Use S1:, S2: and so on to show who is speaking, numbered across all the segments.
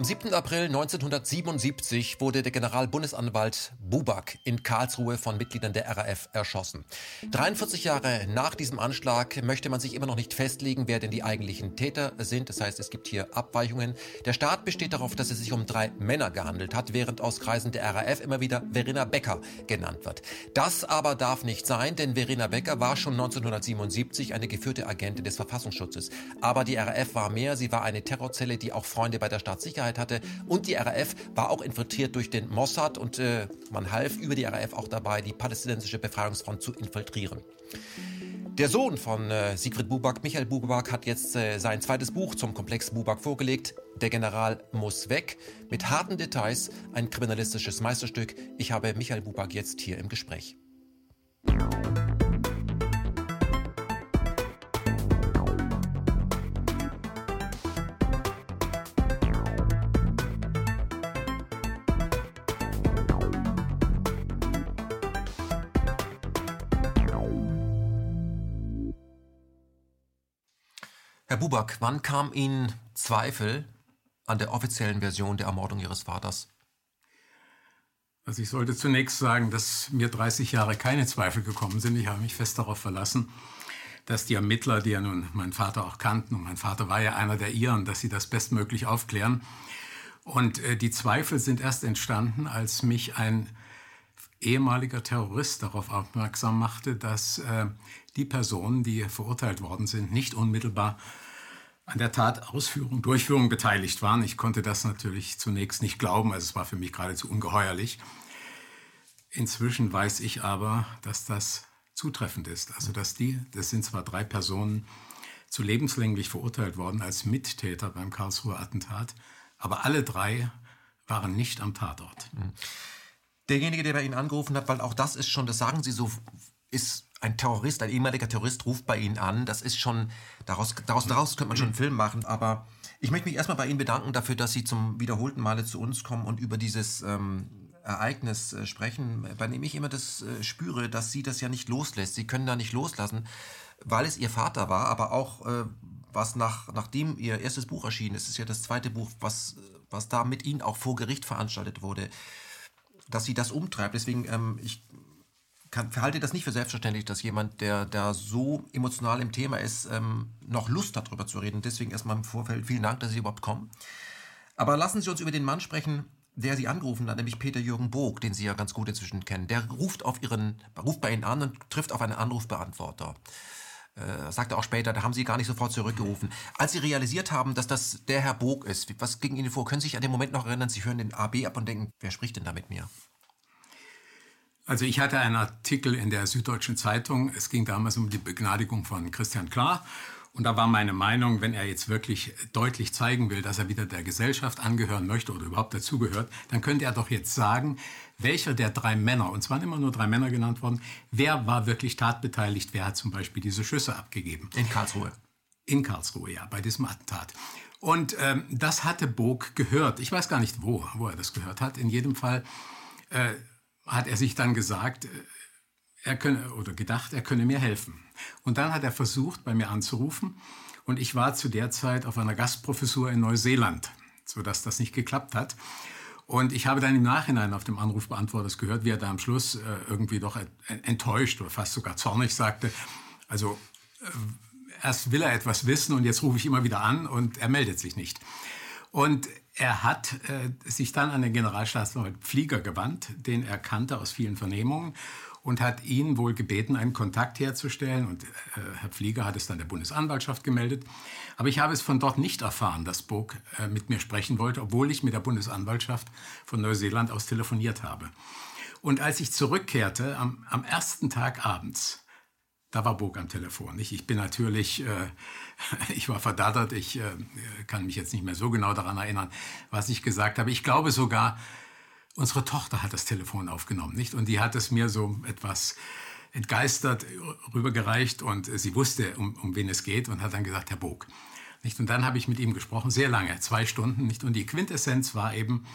S1: Am 7. April 1977 wurde der Generalbundesanwalt Buback in Karlsruhe von Mitgliedern der RAF erschossen. 43 Jahre nach diesem Anschlag möchte man sich immer noch nicht festlegen, wer denn die eigentlichen Täter sind. Das heißt, es gibt hier Abweichungen. Der Staat besteht darauf, dass es sich um drei Männer gehandelt hat, während aus Kreisen der RAF immer wieder Verena Becker genannt wird. Das aber darf nicht sein, denn Verena Becker war schon 1977 eine geführte Agentin des Verfassungsschutzes. Aber die RAF war mehr. Sie war eine Terrorzelle, die auch Freunde bei der Staatssicherheit Sicherheit hatte. Und die RAF war auch infiltriert durch den Mossad und äh, man half über die RAF auch dabei, die palästinensische Befreiungsfront zu infiltrieren. Der Sohn von äh, Siegfried Buback, Michael Buback, hat jetzt äh, sein zweites Buch zum Komplex Buback vorgelegt. Der General muss weg. Mit harten Details, ein kriminalistisches Meisterstück. Ich habe Michael Buback jetzt hier im Gespräch. Herr Buback, wann kam Ihnen Zweifel an der offiziellen Version der Ermordung Ihres Vaters?
S2: Also ich sollte zunächst sagen, dass mir 30 Jahre keine Zweifel gekommen sind. Ich habe mich fest darauf verlassen, dass die Ermittler, die ja nun meinen Vater auch kannten, und mein Vater war ja einer der ihren, dass sie das bestmöglich aufklären. Und äh, die Zweifel sind erst entstanden, als mich ein ehemaliger Terrorist darauf aufmerksam machte, dass äh, die Personen, die verurteilt worden sind, nicht unmittelbar an der Tatausführung, Durchführung beteiligt waren. Ich konnte das natürlich zunächst nicht glauben, also es war für mich geradezu ungeheuerlich. Inzwischen weiß ich aber, dass das zutreffend ist. Also dass die, das sind zwar drei Personen, zu lebenslänglich verurteilt worden als Mittäter beim Karlsruher Attentat, aber alle drei waren nicht am Tatort.
S1: Mhm. Derjenige, der bei Ihnen angerufen hat, weil auch das ist schon, das sagen Sie so, ist ein Terrorist, ein ehemaliger Terrorist ruft bei Ihnen an. Das ist schon, daraus, daraus, daraus könnte man schon einen Film machen. Aber ich möchte mich erstmal bei Ihnen bedanken dafür, dass Sie zum wiederholten Male zu uns kommen und über dieses ähm, Ereignis äh, sprechen, bei dem ich immer das äh, spüre, dass Sie das ja nicht loslässt. Sie können da nicht loslassen, weil es Ihr Vater war, aber auch äh, was nach, nachdem Ihr erstes Buch erschienen ist, ist ja das zweite Buch, was, was da mit Ihnen auch vor Gericht veranstaltet wurde, dass Sie das umtreibt. Deswegen, ähm, ich kann, verhalte das nicht für selbstverständlich, dass jemand, der da so emotional im Thema ist, ähm, noch Lust hat, darüber zu reden. Deswegen erstmal im Vorfeld vielen Dank, dass Sie überhaupt kommen. Aber lassen Sie uns über den Mann sprechen, der Sie angerufen hat, nämlich Peter Jürgen Bog, den Sie ja ganz gut inzwischen kennen. Der ruft, auf Ihren, ruft bei Ihnen an und trifft auf einen Anrufbeantworter. Äh, sagte auch später, da haben Sie gar nicht sofort zurückgerufen. Als Sie realisiert haben, dass das der Herr Bog ist, was ging Ihnen vor? Können Sie sich an den Moment noch erinnern? Sie hören den AB ab und denken, wer spricht denn da mit mir?
S2: Also ich hatte einen Artikel in der Süddeutschen Zeitung. Es ging damals um die Begnadigung von Christian Klar. Und da war meine Meinung, wenn er jetzt wirklich deutlich zeigen will, dass er wieder der Gesellschaft angehören möchte oder überhaupt dazugehört, dann könnte er doch jetzt sagen, welcher der drei Männer, und zwar immer nur drei Männer genannt worden, wer war wirklich tatbeteiligt, wer hat zum Beispiel diese Schüsse abgegeben.
S1: In Karlsruhe.
S2: In Karlsruhe, ja, bei diesem Attentat. Und ähm, das hatte Bog gehört. Ich weiß gar nicht, wo, wo er das gehört hat. In jedem Fall äh, hat er sich dann gesagt, äh, er könne, oder gedacht, er könne mir helfen. Und dann hat er versucht, bei mir anzurufen. Und ich war zu der Zeit auf einer Gastprofessur in Neuseeland, sodass das nicht geklappt hat. Und ich habe dann im Nachhinein auf dem Anrufbeantworter gehört, wie er da am Schluss äh, irgendwie doch enttäuscht oder fast sogar zornig sagte, also äh, erst will er etwas wissen und jetzt rufe ich immer wieder an und er meldet sich nicht. Und er hat äh, sich dann an den Generalstaatsanwalt Flieger gewandt, den er kannte aus vielen Vernehmungen und hat ihn wohl gebeten, einen Kontakt herzustellen. Und äh, Herr Flieger hat es dann der Bundesanwaltschaft gemeldet. Aber ich habe es von dort nicht erfahren, dass Burg äh, mit mir sprechen wollte, obwohl ich mit der Bundesanwaltschaft von Neuseeland aus telefoniert habe. Und als ich zurückkehrte, am, am ersten Tag abends, da war Burg am Telefon. Ich, ich bin natürlich, äh, ich war verdattert, ich äh, kann mich jetzt nicht mehr so genau daran erinnern, was ich gesagt habe. Ich glaube sogar, unsere Tochter hat das Telefon aufgenommen, nicht? Und die hat es mir so etwas entgeistert rübergereicht und sie wusste, um, um wen es geht und hat dann gesagt, Herr Bog. Nicht? Und dann habe ich mit ihm gesprochen, sehr lange, zwei Stunden. Nicht? Und die Quintessenz war eben,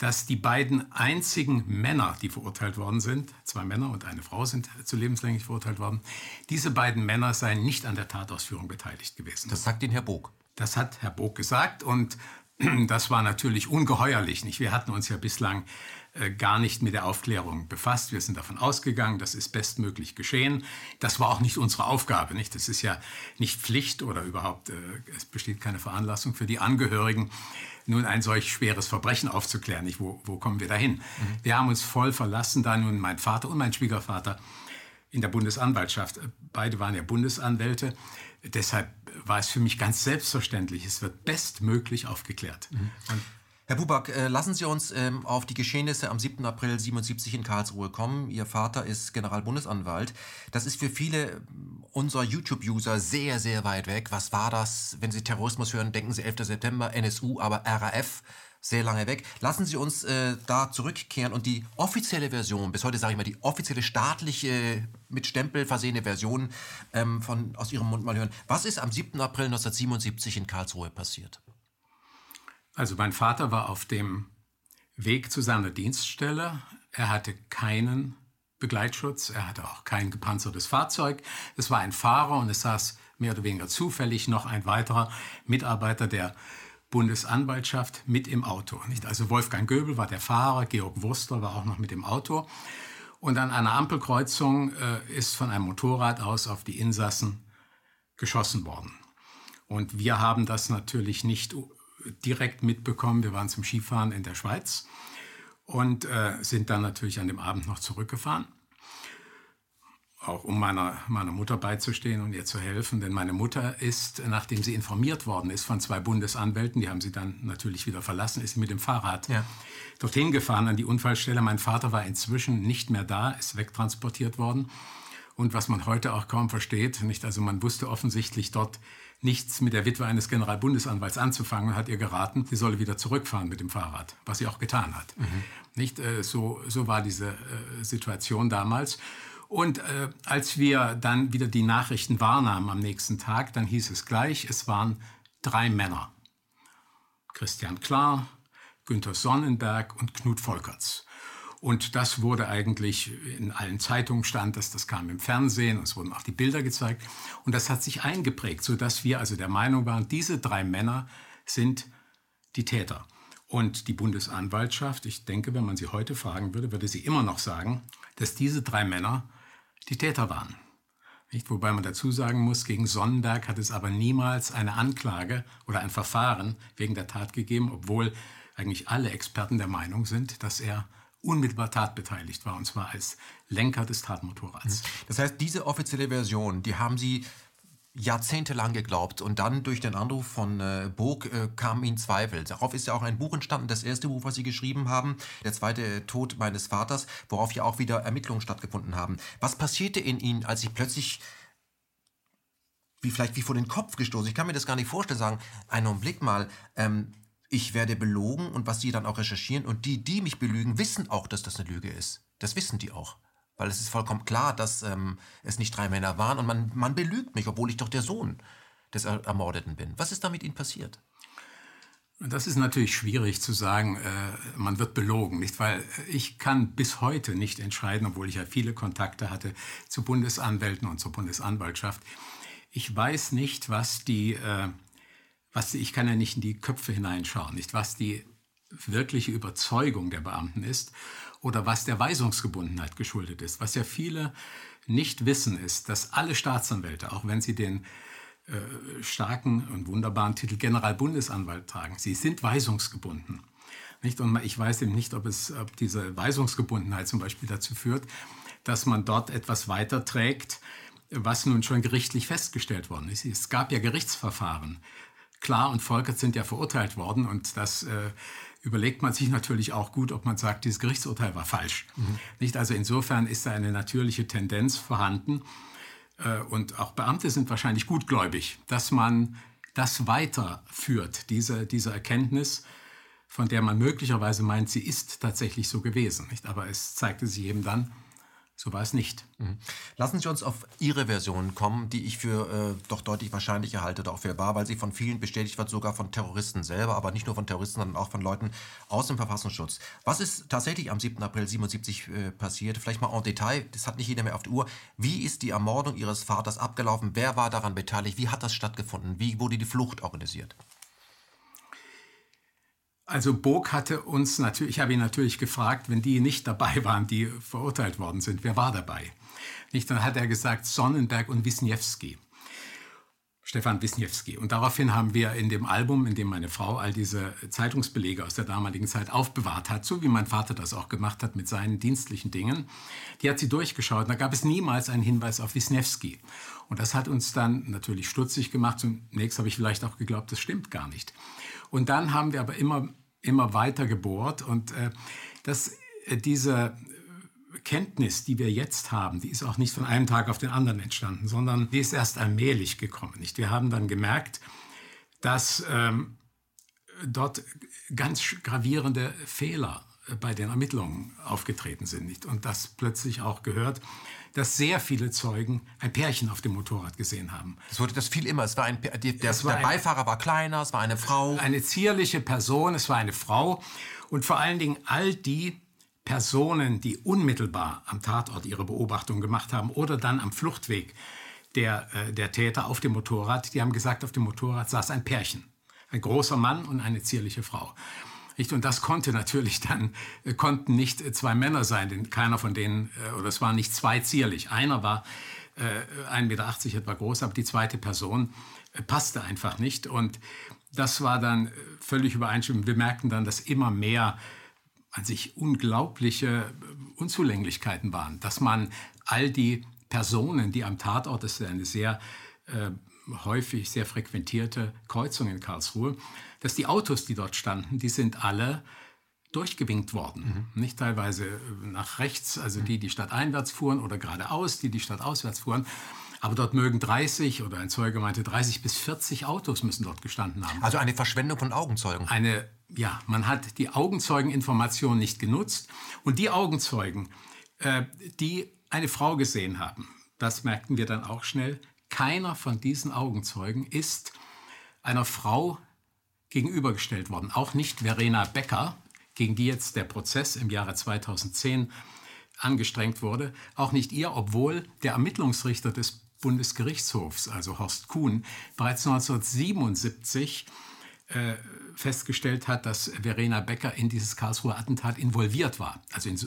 S2: dass die beiden einzigen Männer, die verurteilt worden sind, zwei Männer und eine Frau sind zu lebenslänglich verurteilt worden, diese beiden Männer seien nicht an der Tatausführung beteiligt gewesen.
S1: Das sagt Ihnen Herr Bog.
S2: Das hat Herr Bog gesagt und das war natürlich ungeheuerlich. Nicht? Wir hatten uns ja bislang äh, gar nicht mit der Aufklärung befasst. Wir sind davon ausgegangen, das ist bestmöglich geschehen. Das war auch nicht unsere Aufgabe. Nicht? Das ist ja nicht Pflicht oder überhaupt, äh, es besteht keine Veranlassung für die Angehörigen, nun ein solch schweres Verbrechen aufzuklären. Nicht? Wo, wo kommen wir dahin? Mhm. Wir haben uns voll verlassen, da nun mein Vater und mein Schwiegervater in der Bundesanwaltschaft, äh, beide waren ja Bundesanwälte, deshalb war es für mich ganz selbstverständlich, es wird bestmöglich aufgeklärt. Mhm.
S1: Herr Buback, äh, lassen Sie uns ähm, auf die Geschehnisse am 7. April 77 in Karlsruhe kommen. Ihr Vater ist Generalbundesanwalt. Das ist für viele unserer YouTube-User sehr, sehr weit weg. Was war das? Wenn Sie Terrorismus hören, denken Sie 11. September, NSU, aber RAF sehr lange weg. Lassen Sie uns äh, da zurückkehren und die offizielle Version, bis heute sage ich mal, die offizielle staatliche, mit Stempel versehene Version ähm, von, aus Ihrem Mund mal hören. Was ist am 7. April 1977 in Karlsruhe passiert?
S2: Also mein Vater war auf dem Weg zu seiner Dienststelle. Er hatte keinen Begleitschutz, er hatte auch kein gepanzertes Fahrzeug. Es war ein Fahrer und es saß mehr oder weniger zufällig noch ein weiterer Mitarbeiter der Bundesanwaltschaft mit im Auto. Also Wolfgang Göbel war der Fahrer, Georg Wurster war auch noch mit im Auto. Und an einer Ampelkreuzung äh, ist von einem Motorrad aus auf die Insassen geschossen worden. Und wir haben das natürlich nicht direkt mitbekommen. Wir waren zum Skifahren in der Schweiz und äh, sind dann natürlich an dem Abend noch zurückgefahren. Auch um meiner, meiner Mutter beizustehen und ihr zu helfen. Denn meine Mutter ist, nachdem sie informiert worden ist von zwei Bundesanwälten, die haben sie dann natürlich wieder verlassen, ist sie mit dem Fahrrad ja. dorthin gefahren an die Unfallstelle. Mein Vater war inzwischen nicht mehr da, ist wegtransportiert worden. Und was man heute auch kaum versteht, nicht? Also man wusste offensichtlich dort nichts mit der Witwe eines Generalbundesanwalts anzufangen und hat ihr geraten, sie solle wieder zurückfahren mit dem Fahrrad, was sie auch getan hat. Mhm. Nicht äh, so, so war diese äh, Situation damals. Und äh, als wir dann wieder die Nachrichten wahrnahmen am nächsten Tag, dann hieß es gleich, es waren drei Männer. Christian Klar, Günther Sonnenberg und Knut Volkerts. Und das wurde eigentlich in allen Zeitungen stand, dass das kam im Fernsehen und es wurden auch die Bilder gezeigt. Und das hat sich eingeprägt, sodass wir also der Meinung waren, diese drei Männer sind die Täter. Und die Bundesanwaltschaft, ich denke, wenn man sie heute fragen würde, würde sie immer noch sagen, dass diese drei Männer die Täter waren. Nicht? Wobei man dazu sagen muss, gegen Sonnenberg hat es aber niemals eine Anklage oder ein Verfahren wegen der Tat gegeben, obwohl eigentlich alle Experten der Meinung sind, dass er unmittelbar tatbeteiligt war, und zwar als Lenker des Tatmotorrads. Mhm.
S1: Das heißt, diese offizielle Version, die haben Sie jahrzehntelang geglaubt und dann durch den Anruf von äh, Burg äh, kamen ihnen Zweifel. Darauf ist ja auch ein Buch entstanden, das erste Buch, was Sie geschrieben haben, der zweite äh, Tod meines Vaters, worauf ja auch wieder Ermittlungen stattgefunden haben. Was passierte in Ihnen, als Sie plötzlich wie vielleicht wie vor den Kopf gestoßen. Ich kann mir das gar nicht vorstellen, sagen, einen Blick mal, ähm, ich werde belogen und was sie dann auch recherchieren und die, die mich belügen, wissen auch, dass das eine Lüge ist. Das wissen die auch. Weil es ist vollkommen klar, dass ähm, es nicht drei Männer waren und man, man belügt mich, obwohl ich doch der Sohn des Ermordeten bin. Was ist da mit Ihnen passiert?
S2: Das ist natürlich schwierig zu sagen, äh, man wird belogen, nicht? Weil ich kann bis heute nicht entscheiden, obwohl ich ja viele Kontakte hatte zu Bundesanwälten und zur Bundesanwaltschaft. Ich weiß nicht, was die äh, was ich kann ja nicht in die Köpfe hineinschauen, nicht was die wirkliche Überzeugung der Beamten ist oder was der Weisungsgebundenheit geschuldet ist. Was ja viele nicht wissen, ist, dass alle Staatsanwälte, auch wenn sie den äh, starken und wunderbaren Titel Generalbundesanwalt tragen, sie sind weisungsgebunden. Nicht? Und ich weiß eben nicht, ob, es, ob diese Weisungsgebundenheit zum Beispiel dazu führt, dass man dort etwas weiterträgt, was nun schon gerichtlich festgestellt worden ist. Es gab ja Gerichtsverfahren Klar und Volkert sind ja verurteilt worden und das äh, überlegt man sich natürlich auch gut, ob man sagt, dieses Gerichtsurteil war falsch. Mhm. Nicht? Also insofern ist da eine natürliche Tendenz vorhanden äh, und auch Beamte sind wahrscheinlich gutgläubig, dass man das weiterführt, diese, diese Erkenntnis, von der man möglicherweise meint, sie ist tatsächlich so gewesen. Nicht? Aber es zeigte sich eben dann, so war es nicht. Mhm.
S1: Lassen Sie uns auf Ihre Version kommen, die ich für äh, doch deutlich wahrscheinlicher halte, auch für wahr, weil sie von vielen bestätigt wird, sogar von Terroristen selber, aber nicht nur von Terroristen, sondern auch von Leuten aus dem Verfassungsschutz. Was ist tatsächlich am 7. April 77 äh, passiert? Vielleicht mal en Detail, das hat nicht jeder mehr auf der Uhr. Wie ist die Ermordung Ihres Vaters abgelaufen? Wer war daran beteiligt? Wie hat das stattgefunden? Wie wurde die Flucht organisiert?
S2: Also Burg hatte uns natürlich, ich habe ihn natürlich gefragt, wenn die nicht dabei waren, die verurteilt worden sind, wer war dabei? Nicht? Dann hat er gesagt Sonnenberg und Wisniewski. Stefan Wisniewski. Und daraufhin haben wir in dem Album, in dem meine Frau all diese Zeitungsbelege aus der damaligen Zeit aufbewahrt hat, so wie mein Vater das auch gemacht hat mit seinen dienstlichen Dingen, die hat sie durchgeschaut. Da gab es niemals einen Hinweis auf Wisniewski. Und das hat uns dann natürlich stutzig gemacht. Zunächst habe ich vielleicht auch geglaubt, das stimmt gar nicht. Und dann haben wir aber immer, immer weiter gebohrt und äh, das, äh, diese Kenntnis, die wir jetzt haben, die ist auch nicht von einem Tag auf den anderen entstanden, sondern die ist erst allmählich gekommen. Nicht? Wir haben dann gemerkt, dass ähm, dort ganz gravierende Fehler bei den Ermittlungen aufgetreten sind. Nicht? Und das plötzlich auch gehört, dass sehr viele Zeugen ein Pärchen auf dem Motorrad gesehen haben.
S1: Das wurde das viel immer. Es war ein, der, der, war der Beifahrer war kleiner, es war eine Frau.
S2: Eine zierliche Person, es war eine Frau. Und vor allen Dingen all die Personen, die unmittelbar am Tatort ihre Beobachtung gemacht haben oder dann am Fluchtweg der, äh, der Täter auf dem Motorrad, die haben gesagt, auf dem Motorrad saß ein Pärchen. Ein großer Mann und eine zierliche Frau. Und das konnte natürlich dann, äh, konnten nicht äh, zwei Männer sein, denn keiner von denen, äh, oder es waren nicht zwei zierlich. Einer war äh, 1,80 Meter etwa groß, aber die zweite Person passte einfach nicht. Und das war dann völlig übereinstimmend. Wir merkten dann, dass immer mehr an sich unglaubliche Unzulänglichkeiten waren, dass man all die Personen, die am Tatort, das ist eine sehr äh, häufig, sehr frequentierte Kreuzung in Karlsruhe, dass die Autos, die dort standen, die sind alle durchgewinkt worden. Mhm. Nicht teilweise nach rechts, also die, die stadteinwärts fuhren oder geradeaus, die, die stadtauswärts fuhren. Aber dort mögen 30 oder ein Zeuge meinte 30 bis 40 Autos müssen dort gestanden haben.
S1: Also eine Verschwendung von Augenzeugen.
S2: Eine, ja, man hat die Augenzeugeninformation nicht genutzt. Und die Augenzeugen, äh, die eine Frau gesehen haben, das merkten wir dann auch schnell, keiner von diesen Augenzeugen ist einer Frau gegenübergestellt worden. Auch nicht Verena Becker, gegen die jetzt der Prozess im Jahre 2010 angestrengt wurde. Auch nicht ihr, obwohl der Ermittlungsrichter des Bundesgerichtshofs, also Horst Kuhn, bereits 1977 äh, festgestellt hat, dass Verena Becker in dieses Karlsruher Attentat involviert war. Also in,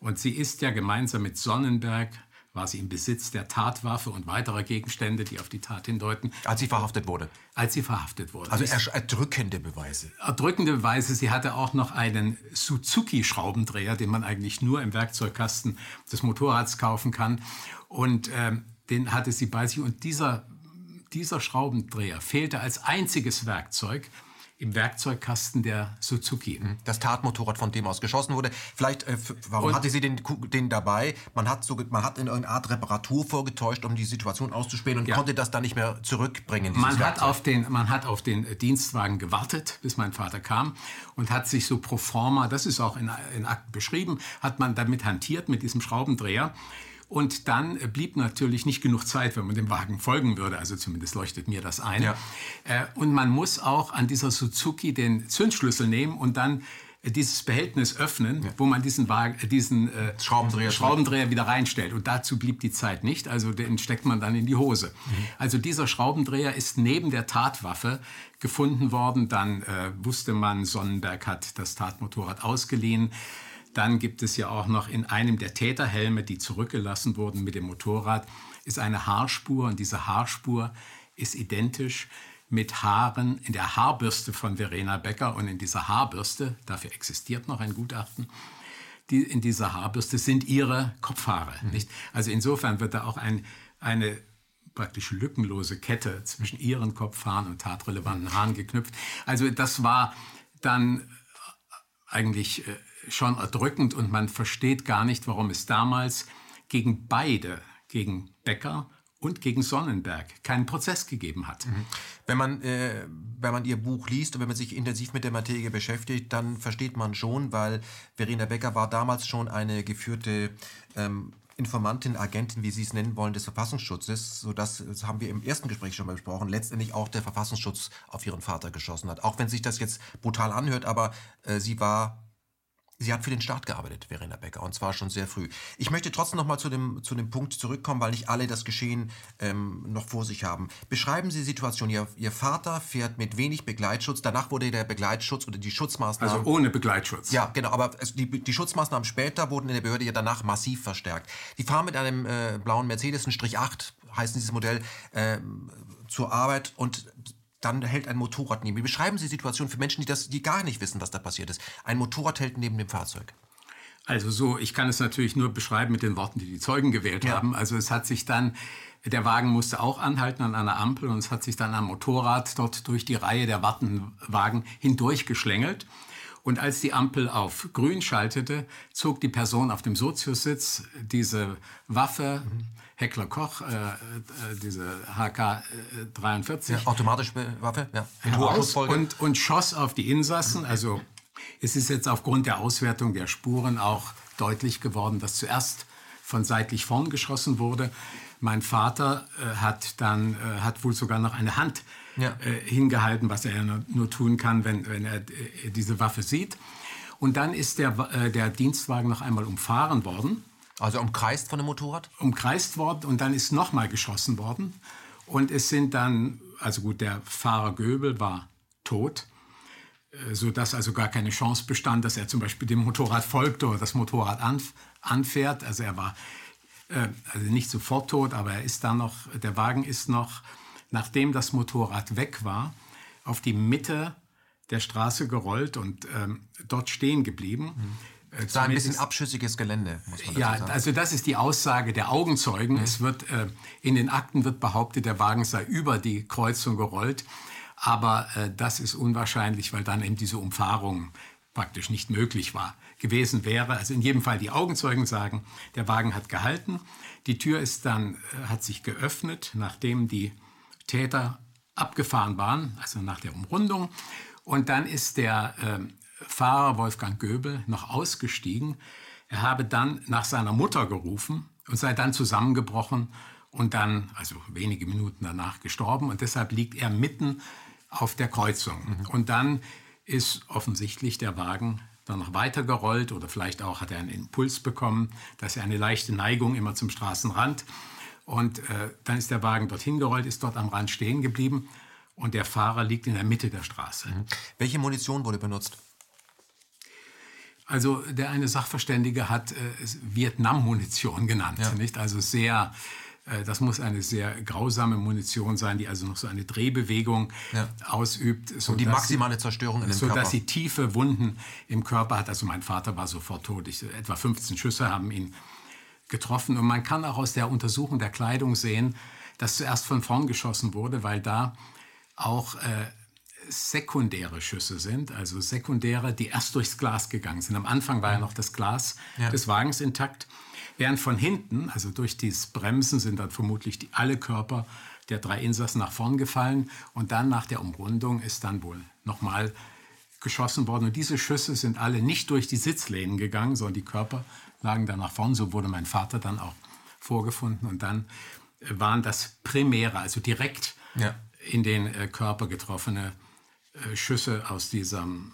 S2: und sie ist ja gemeinsam mit Sonnenberg, war sie im Besitz der Tatwaffe und weiterer Gegenstände, die auf die Tat hindeuten.
S1: Als sie verhaftet wurde?
S2: Als sie verhaftet wurde.
S1: Also erdrückende Beweise?
S2: Erdrückende Beweise. Sie hatte auch noch einen Suzuki-Schraubendreher, den man eigentlich nur im Werkzeugkasten des Motorrads kaufen kann. Und ähm, den hatte sie bei sich. Und dieser, dieser Schraubendreher fehlte als einziges Werkzeug im Werkzeugkasten der Suzuki. Mhm.
S1: Das Tatmotorrad, von dem aus geschossen wurde. Vielleicht, äh, warum und hatte sie den, den dabei? Man hat, so, man hat in irgendeiner Art Reparatur vorgetäuscht, um die Situation auszuspielen und ja. konnte das dann nicht mehr zurückbringen.
S2: Man hat, auf den, man hat auf den Dienstwagen gewartet, bis mein Vater kam und hat sich so pro forma, das ist auch in, in Akten beschrieben, hat man damit hantiert mit diesem Schraubendreher. Und dann blieb natürlich nicht genug Zeit, wenn man dem Wagen folgen würde. Also zumindest leuchtet mir das ein. Ja. Äh, und man muss auch an dieser Suzuki den Zündschlüssel nehmen und dann äh, dieses Behältnis öffnen, ja. wo man diesen, Wagen, äh, diesen äh, Schraubendreher, Schraubendreher wieder reinstellt. Und dazu blieb die Zeit nicht, also den steckt man dann in die Hose. Mhm. Also dieser Schraubendreher ist neben der Tatwaffe gefunden worden. Dann äh, wusste man, Sonnenberg hat das Tatmotorrad ausgeliehen. Dann gibt es ja auch noch in einem der Täterhelme, die zurückgelassen wurden mit dem Motorrad, ist eine Haarspur und diese Haarspur ist identisch mit Haaren in der Haarbürste von Verena Becker und in dieser Haarbürste, dafür existiert noch ein Gutachten, die, in dieser Haarbürste sind ihre Kopfhaare. Mhm. Nicht? Also insofern wird da auch ein, eine praktisch lückenlose Kette zwischen ihren Kopfhaaren und tatrelevanten Haaren geknüpft. Also das war dann eigentlich äh, schon erdrückend und man versteht gar nicht, warum es damals gegen beide, gegen Becker und gegen Sonnenberg keinen Prozess gegeben hat. Mhm.
S1: Wenn man, äh, wenn man ihr Buch liest und wenn man sich intensiv mit der Materie beschäftigt, dann versteht man schon, weil Verena Becker war damals schon eine geführte ähm, Informantin, Agentin, wie Sie es nennen wollen, des Verfassungsschutzes, sodass, das haben wir im ersten Gespräch schon mal besprochen, letztendlich auch der Verfassungsschutz auf ihren Vater geschossen hat. Auch wenn sich das jetzt brutal anhört, aber äh, sie war Sie hat für den Staat gearbeitet, Verena Becker, und zwar schon sehr früh. Ich möchte trotzdem noch mal zu dem, zu dem Punkt zurückkommen, weil nicht alle das Geschehen ähm, noch vor sich haben. Beschreiben Sie die Situation. Ihr, Ihr, Vater fährt mit wenig Begleitschutz. Danach wurde der Begleitschutz oder die Schutzmaßnahmen...
S2: Also ohne Begleitschutz.
S1: Ja, genau. Aber die, die Schutzmaßnahmen später wurden in der Behörde ja danach massiv verstärkt. Die fahren mit einem äh, blauen Mercedes, ein Strich 8 heißt dieses Modell, äh, zur Arbeit und dann hält ein Motorrad neben. Wie beschreiben Sie die Situation für Menschen, die, das, die gar nicht wissen, was da passiert ist? Ein Motorrad hält neben dem Fahrzeug.
S2: Also so, ich kann es natürlich nur beschreiben mit den Worten, die die Zeugen gewählt ja. haben. Also es hat sich dann, der Wagen musste auch anhalten an einer Ampel und es hat sich dann am Motorrad dort durch die Reihe der wartenden Wagen hindurch geschlängelt. Und als die Ampel auf grün schaltete, zog die Person auf dem Soziussitz diese Waffe, mhm. Heckler Koch, äh, äh, diese HK-43. Ja,
S1: automatische Waffe, ja. Mit
S2: hoher Und, und schoss auf die Insassen. Also es ist jetzt aufgrund der Auswertung der Spuren auch deutlich geworden, dass zuerst von seitlich vorn geschossen wurde. Mein Vater äh, hat dann, äh, hat wohl sogar noch eine Hand ja. äh, hingehalten, was er ja nur, nur, tun kann, wenn, wenn er äh, diese Waffe sieht. Und dann ist der, äh, der Dienstwagen noch einmal umfahren worden.
S1: Also umkreist von dem Motorrad?
S2: Umkreist worden und dann ist nochmal geschossen worden. Und es sind dann, also gut, der Fahrer Göbel war tot, äh, sodass also gar keine Chance bestand, dass er zum Beispiel dem Motorrad folgte oder das Motorrad anf anfährt. Also er war äh, also nicht sofort tot, aber er ist dann noch, der Wagen ist noch, nachdem das Motorrad weg war, auf die Mitte der Straße gerollt und ähm, dort stehen geblieben. Mhm
S1: es war ein bisschen abschüssiges Gelände, muss man
S2: ja,
S1: sagen.
S2: also das ist die Aussage der Augenzeugen. Mhm. Es wird, äh, in den Akten wird behauptet, der Wagen sei über die Kreuzung gerollt. Aber äh, das ist unwahrscheinlich, weil dann eben diese Umfahrung praktisch nicht möglich war, gewesen wäre. Also in jedem Fall die Augenzeugen sagen, der Wagen hat gehalten. Die Tür ist dann, äh, hat sich geöffnet, nachdem die Täter abgefahren waren, also nach der Umrundung. Und dann ist der äh, Fahrer Wolfgang Göbel noch ausgestiegen. Er habe dann nach seiner Mutter gerufen und sei dann zusammengebrochen und dann, also wenige Minuten danach, gestorben. Und deshalb liegt er mitten auf der Kreuzung. Mhm. Und dann ist offensichtlich der Wagen dann noch weitergerollt oder vielleicht auch hat er einen Impuls bekommen, dass er eine leichte Neigung immer zum Straßenrand. Und äh, dann ist der Wagen dorthin gerollt, ist dort am Rand stehen geblieben und der Fahrer liegt in der Mitte der Straße. Mhm.
S1: Welche Munition wurde benutzt?
S2: Also der eine Sachverständige hat äh, Vietnam-Munition genannt, ja. nicht? Also sehr, äh, das muss eine sehr grausame Munition sein, die also noch so eine Drehbewegung ja. ausübt.
S1: So Und die maximale Zerstörung in dem
S2: so Körper. dass sie tiefe Wunden im Körper hat. Also mein Vater war sofort tot. Ich, etwa 15 Schüsse haben ihn getroffen. Und man kann auch aus der Untersuchung der Kleidung sehen, dass zuerst von vorn geschossen wurde, weil da auch äh, sekundäre Schüsse sind, also sekundäre, die erst durchs Glas gegangen sind. Am Anfang war ja noch das Glas ja. des Wagens intakt, während von hinten, also durch dieses Bremsen, sind dann vermutlich die, alle Körper der drei Insassen nach vorn gefallen und dann nach der Umrundung ist dann wohl nochmal geschossen worden. Und diese Schüsse sind alle nicht durch die Sitzlehnen gegangen, sondern die Körper lagen dann nach vorn. So wurde mein Vater dann auch vorgefunden. Und dann waren das primäre, also direkt ja. in den äh, Körper getroffene äh, Schüsse aus, diesem,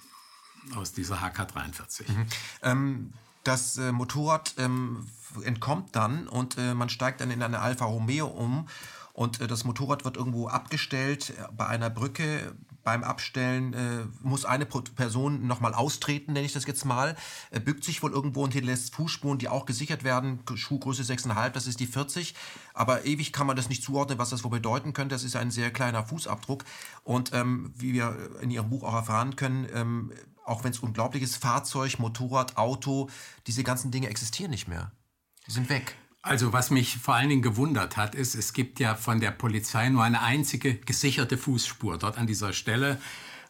S2: aus dieser HK-43. Mhm.
S1: Ähm, das äh, Motorrad ähm, entkommt dann und äh, man steigt dann in eine Alfa Romeo um und äh, das Motorrad wird irgendwo abgestellt äh, bei einer Brücke beim Abstellen äh, muss eine Person nochmal austreten, nenne ich das jetzt mal, äh, bückt sich wohl irgendwo und hinterlässt Fußspuren, die auch gesichert werden. Schuhgröße 6,5, das ist die 40. Aber ewig kann man das nicht zuordnen, was das wohl bedeuten könnte. Das ist ein sehr kleiner Fußabdruck. Und ähm, wie wir in Ihrem Buch auch erfahren können, ähm, auch wenn es unglaublich ist, Fahrzeug, Motorrad, Auto, diese ganzen Dinge existieren nicht mehr. Die sind weg.
S2: Also was mich vor allen Dingen gewundert hat, ist, es gibt ja von der Polizei nur eine einzige gesicherte Fußspur dort an dieser Stelle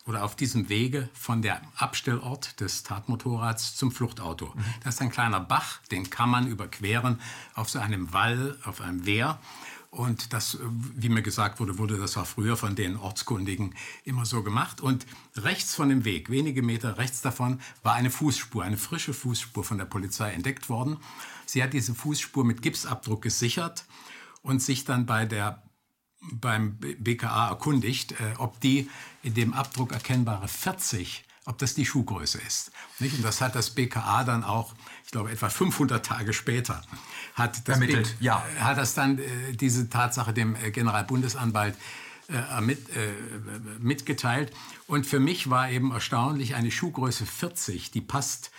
S2: oder auf diesem Wege von der Abstellort des Tatmotorrads zum Fluchtauto. Mhm. Das ist ein kleiner Bach, den kann man überqueren auf so einem Wall, auf einem Wehr. Und das, wie mir gesagt wurde, wurde das auch früher von den Ortskundigen immer so gemacht. Und rechts von dem Weg, wenige Meter rechts davon, war eine Fußspur, eine frische Fußspur von der Polizei entdeckt worden. Sie hat diese Fußspur mit Gipsabdruck gesichert und sich dann bei der, beim BKA erkundigt, äh, ob die in dem Abdruck erkennbare 40 ob das die Schuhgröße ist. Nicht? Und das hat das BKA dann auch, ich glaube, etwa 500 Tage später, hat das,
S1: Ermittelt, ja.
S2: hat das dann äh, diese Tatsache dem äh, Generalbundesanwalt äh, mit, äh, mitgeteilt. Und für mich war eben erstaunlich, eine Schuhgröße 40, die passt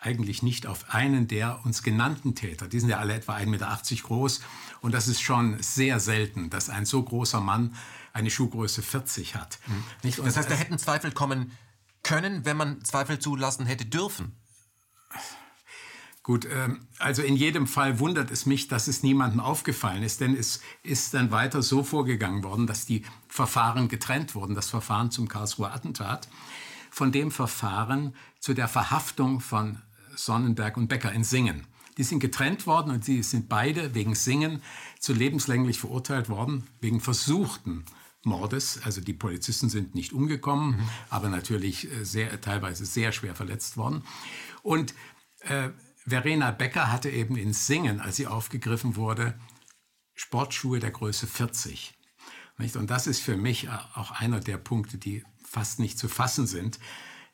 S2: eigentlich nicht auf einen der uns genannten Täter. Die sind ja alle etwa 1,80 Meter groß. Und das ist schon sehr selten, dass ein so großer Mann eine Schuhgröße 40 hat.
S1: Mhm. das heißt, da hätten Zweifel kommen können, wenn man Zweifel zulassen hätte dürfen.
S2: Gut, ähm, also in jedem Fall wundert es mich, dass es niemandem aufgefallen ist, denn es ist dann weiter so vorgegangen worden, dass die Verfahren getrennt wurden. Das Verfahren zum Karlsruher Attentat von dem Verfahren zu der Verhaftung von Sonnenberg und Becker in Singen. Die sind getrennt worden und sie sind beide wegen Singen zu lebenslänglich verurteilt worden, wegen versuchten Mordes. Also die Polizisten sind nicht umgekommen, mhm. aber natürlich äh, sehr, teilweise sehr schwer verletzt worden. Und äh, Verena Becker hatte eben in Singen, als sie aufgegriffen wurde, Sportschuhe der Größe 40. Nicht? Und das ist für mich äh, auch einer der Punkte, die fast nicht zu fassen sind.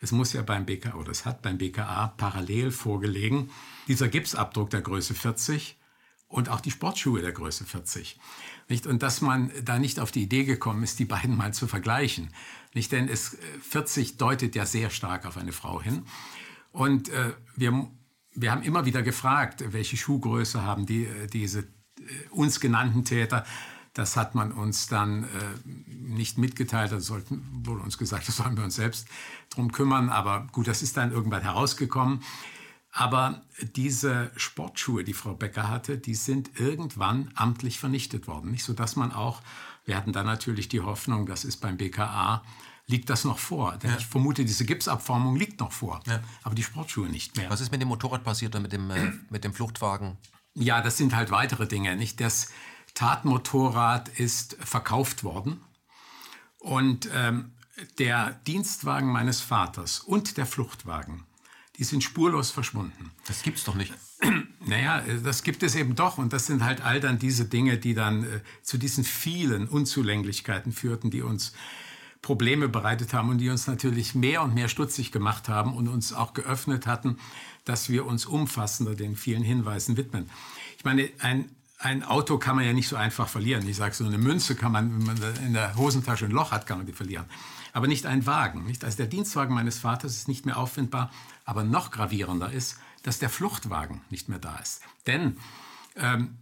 S2: Es muss ja beim BKA, oder es hat beim BKA parallel vorgelegen, dieser Gipsabdruck der Größe 40 und auch die Sportschuhe der Größe 40. Nicht? Und dass man da nicht auf die Idee gekommen ist, die beiden mal zu vergleichen. Nicht? Denn es, 40 äh, deutet ja sehr stark auf eine Frau hin. Und äh, wir, wir haben immer wieder gefragt, welche Schuhgröße haben die, äh, diese äh, uns genannten Täter. Das hat man uns dann äh, nicht mitgeteilt. Da sollten, wurde uns gesagt, das sollen wir uns selbst drum kümmern. Aber gut, das ist dann irgendwann herausgekommen. Aber diese Sportschuhe, die Frau Becker hatte, die sind irgendwann amtlich vernichtet worden. Nicht so, dass man auch, wir hatten dann natürlich die Hoffnung, das ist beim BKA, liegt das noch vor. Denn ja. ich vermute, diese Gipsabformung liegt noch vor. Ja. Aber die Sportschuhe nicht mehr.
S1: Was ist mit dem Motorrad passiert oder mit dem, äh, mit dem Fluchtwagen?
S2: Ja, das sind halt weitere Dinge. Nicht? Das Tatmotorrad ist verkauft worden. Und ähm, der Dienstwagen meines Vaters und der Fluchtwagen die sind spurlos verschwunden.
S1: Das gibt's doch nicht.
S2: Naja, das gibt es eben doch. Und das sind halt all dann diese Dinge, die dann äh, zu diesen vielen Unzulänglichkeiten führten, die uns Probleme bereitet haben und die uns natürlich mehr und mehr stutzig gemacht haben und uns auch geöffnet hatten, dass wir uns umfassender den vielen Hinweisen widmen. Ich meine, ein, ein Auto kann man ja nicht so einfach verlieren. Ich sage, so eine Münze kann man, wenn man in der Hosentasche ein Loch hat, kann man die verlieren. Aber nicht ein Wagen. Nicht? Also der Dienstwagen meines Vaters ist nicht mehr auffindbar. Aber noch gravierender ist, dass der Fluchtwagen nicht mehr da ist. Denn ähm,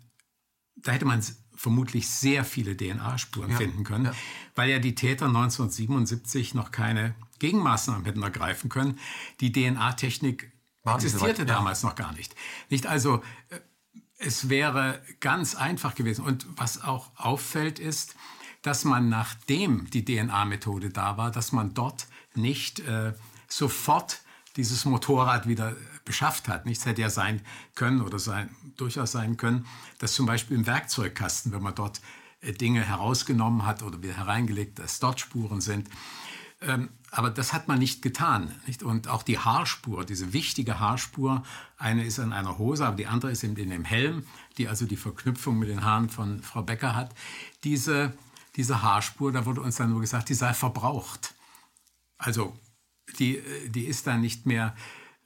S2: da hätte man vermutlich sehr viele DNA-Spuren ja, finden können, ja. weil ja die Täter 1977 noch keine Gegenmaßnahmen hätten ergreifen können. Die DNA-Technik existierte weit, damals ja. noch gar nicht. Nicht also, äh, es wäre ganz einfach gewesen. Und was auch auffällt, ist, dass man, nachdem die DNA-Methode da war, dass man dort nicht äh, sofort dieses Motorrad wieder beschafft hat. Nichts hätte ja sein können oder sein, durchaus sein können, dass zum Beispiel im Werkzeugkasten, wenn man dort äh, Dinge herausgenommen hat oder wieder hereingelegt, dass dort Spuren sind. Ähm, aber das hat man nicht getan. Nicht? Und auch die Haarspur, diese wichtige Haarspur, eine ist an einer Hose, aber die andere ist eben in dem Helm, die also die Verknüpfung mit den Haaren von Frau Becker hat. Diese, diese Haarspur, da wurde uns dann nur gesagt, die sei verbraucht. Also die, die ist dann nicht mehr,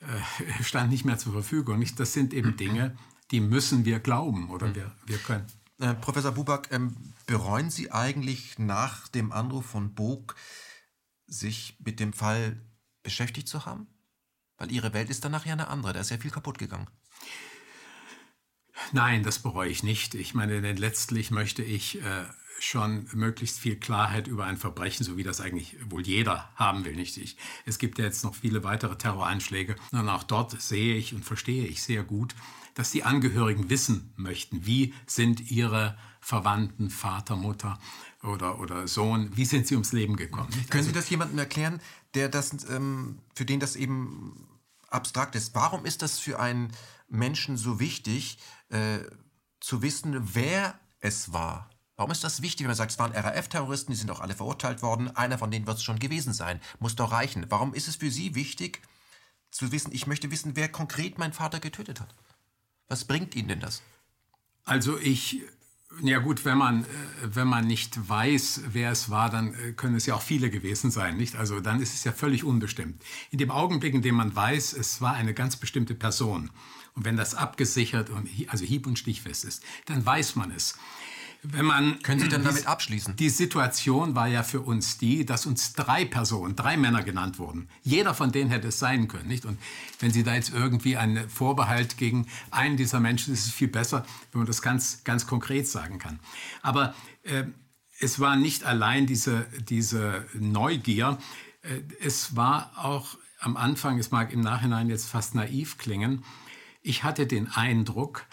S2: äh, stand nicht mehr zur Verfügung. Nicht? Das sind eben Dinge, die müssen wir glauben oder wir, wir können.
S1: Äh, Professor Buback, ähm, bereuen Sie eigentlich nach dem Anruf von Bog, sich mit dem Fall beschäftigt zu haben? Weil Ihre Welt ist danach ja eine andere, da ist ja viel kaputt gegangen.
S2: Nein, das bereue ich nicht. Ich meine, denn letztlich möchte ich äh, schon möglichst viel Klarheit über ein Verbrechen, so wie das eigentlich wohl jeder haben will. Nicht ich. Es gibt ja jetzt noch viele weitere Terroranschläge. Und auch dort sehe ich und verstehe ich sehr gut, dass die Angehörigen wissen möchten, wie sind ihre Verwandten, Vater, Mutter oder, oder Sohn, wie sind sie ums Leben gekommen.
S1: Können Sie das jemandem erklären, der das, ähm, für den das eben abstrakt ist? Warum ist das für einen Menschen so wichtig, äh, zu wissen, wer es war? Warum ist das wichtig, wenn man sagt, es waren RAF-Terroristen, die sind auch alle verurteilt worden, einer von denen wird es schon gewesen sein, muss doch reichen. Warum ist es für Sie wichtig zu wissen, ich möchte wissen, wer konkret meinen Vater getötet hat? Was bringt Ihnen denn das?
S2: Also ich Ja gut, wenn man, äh, wenn man nicht weiß, wer es war, dann äh, können es ja auch viele gewesen sein, nicht? Also dann ist es ja völlig unbestimmt. In dem Augenblick, in dem man weiß, es war eine ganz bestimmte Person, und wenn das abgesichert und also hieb- und stichfest ist, dann weiß man es.
S1: Wenn man Können Sie dann damit abschließen?
S2: Die Situation war ja für uns die, dass uns drei Personen, drei Männer genannt wurden. Jeder von denen hätte es sein können, nicht? Und wenn Sie da jetzt irgendwie einen Vorbehalt gegen einen dieser Menschen, ist es viel besser, wenn man das ganz, ganz konkret sagen kann. Aber äh, es war nicht allein diese, diese Neugier, äh, es war auch am Anfang, es mag im Nachhinein jetzt fast naiv klingen, ich hatte den Eindruck,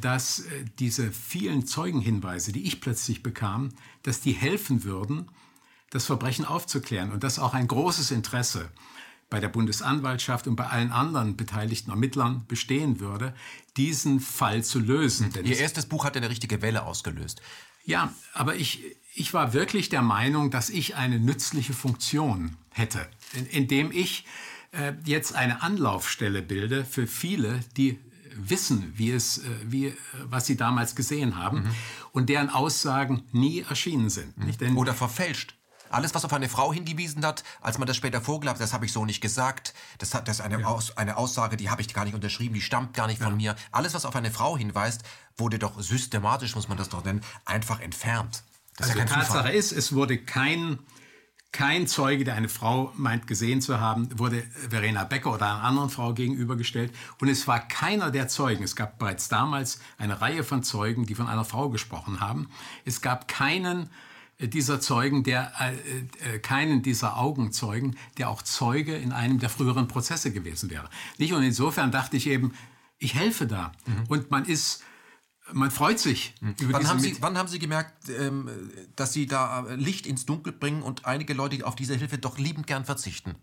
S2: dass äh, diese vielen Zeugenhinweise, die ich plötzlich bekam, dass die helfen würden, das Verbrechen aufzuklären und dass auch ein großes Interesse bei der Bundesanwaltschaft und bei allen anderen beteiligten Ermittlern bestehen würde, diesen Fall zu lösen.
S1: Denn Ihr erstes Buch hat eine richtige Welle ausgelöst.
S2: Ja, aber ich, ich war wirklich der Meinung, dass ich eine nützliche Funktion hätte, indem ich äh, jetzt eine Anlaufstelle bilde für viele, die wissen, wie es, äh, wie, äh, was sie damals gesehen haben mhm. und deren Aussagen nie erschienen sind.
S1: Mhm. Oder verfälscht. Alles, was auf eine Frau hingewiesen hat, als man das später vorgelabert, das habe ich so nicht gesagt. Das, hat, das ist eine, ja. Aus, eine Aussage, die habe ich gar nicht unterschrieben, die stammt gar nicht ja. von mir. Alles, was auf eine Frau hinweist, wurde doch systematisch, muss man das doch nennen, einfach entfernt.
S2: Das also ist die Tatsache ist, es wurde kein kein Zeuge, der eine Frau meint gesehen zu haben, wurde Verena Becker oder einer anderen Frau gegenübergestellt. Und es war keiner der Zeugen. Es gab bereits damals eine Reihe von Zeugen, die von einer Frau gesprochen haben. Es gab keinen äh, dieser Zeugen, der äh, äh, keinen dieser Augenzeugen, der auch Zeuge in einem der früheren Prozesse gewesen wäre. Nicht? Und insofern dachte ich eben, ich helfe da. Mhm. Und man ist man freut sich.
S1: Mhm. Wann haben, Sie, wann, haben Sie, gemerkt, ähm, dass Sie da äh, Licht ins Dunkel bringen und einige Leute auf diese Hilfe doch liebend gern verzichten?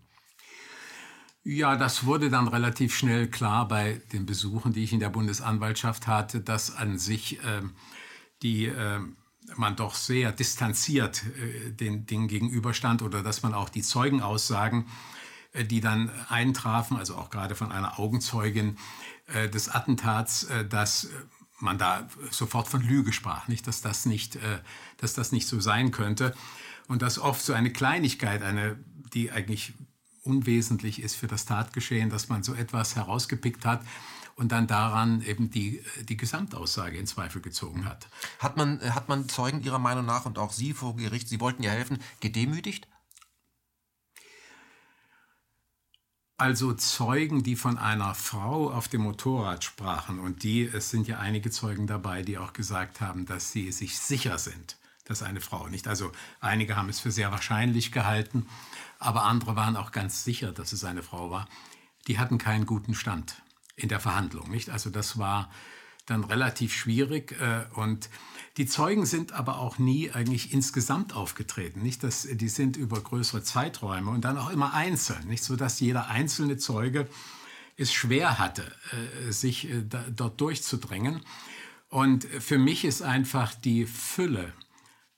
S2: Ja, das wurde dann relativ schnell klar bei den Besuchen, die ich in der Bundesanwaltschaft hatte, dass an sich äh, die äh, man doch sehr distanziert äh, den Dingen gegenüberstand oder dass man auch die Zeugenaussagen, äh, die dann eintrafen, also auch gerade von einer Augenzeugin äh, des Attentats, dass man da sofort von Lüge sprach, nicht, dass das nicht, äh, dass das nicht so sein könnte und dass oft so eine Kleinigkeit, eine, die eigentlich unwesentlich ist für das Tatgeschehen, dass man so etwas herausgepickt hat und dann daran eben die, die Gesamtaussage in Zweifel gezogen hat.
S1: Hat man, hat man Zeugen Ihrer Meinung nach und auch Sie vor Gericht, Sie wollten ja helfen, gedemütigt?
S2: Also Zeugen, die von einer Frau auf dem Motorrad sprachen und die, es sind ja einige Zeugen dabei, die auch gesagt haben, dass sie sich sicher sind, dass eine Frau nicht. Also einige haben es für sehr wahrscheinlich gehalten, aber andere waren auch ganz sicher, dass es eine Frau war. Die hatten keinen guten Stand in der Verhandlung, nicht? Also das war dann relativ schwierig äh, und die Zeugen sind aber auch nie eigentlich insgesamt aufgetreten. Nicht, dass, die sind über größere Zeiträume und dann auch immer einzeln. Nicht so, dass jeder einzelne Zeuge es schwer hatte, äh, sich äh, dort durchzudrängen. Und für mich ist einfach die Fülle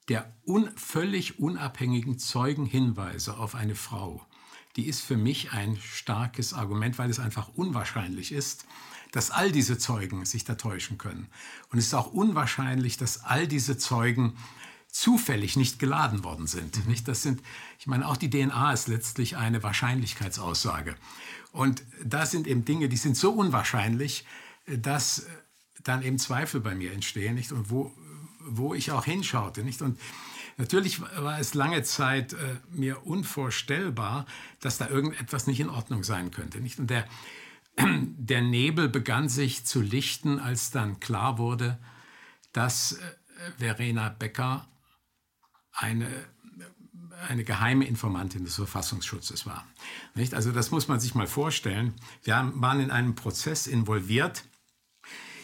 S2: der un, völlig unabhängigen Zeugenhinweise auf eine Frau, die ist für mich ein starkes Argument, weil es einfach unwahrscheinlich ist, dass all diese Zeugen sich da täuschen können. Und es ist auch unwahrscheinlich, dass all diese Zeugen zufällig nicht geladen worden sind. Mhm. Nicht? Das sind, ich meine, auch die DNA ist letztlich eine Wahrscheinlichkeitsaussage. Und da sind eben Dinge, die sind so unwahrscheinlich, dass dann eben Zweifel bei mir entstehen, nicht? Und wo, wo ich auch hinschaute, nicht? Und natürlich war es lange Zeit äh, mir unvorstellbar, dass da irgendetwas nicht in Ordnung sein könnte, nicht? Und der, der Nebel begann sich zu lichten, als dann klar wurde, dass äh, Verena Becker eine, eine geheime Informantin des Verfassungsschutzes war. Nicht? Also das muss man sich mal vorstellen. Wir waren in einem Prozess involviert,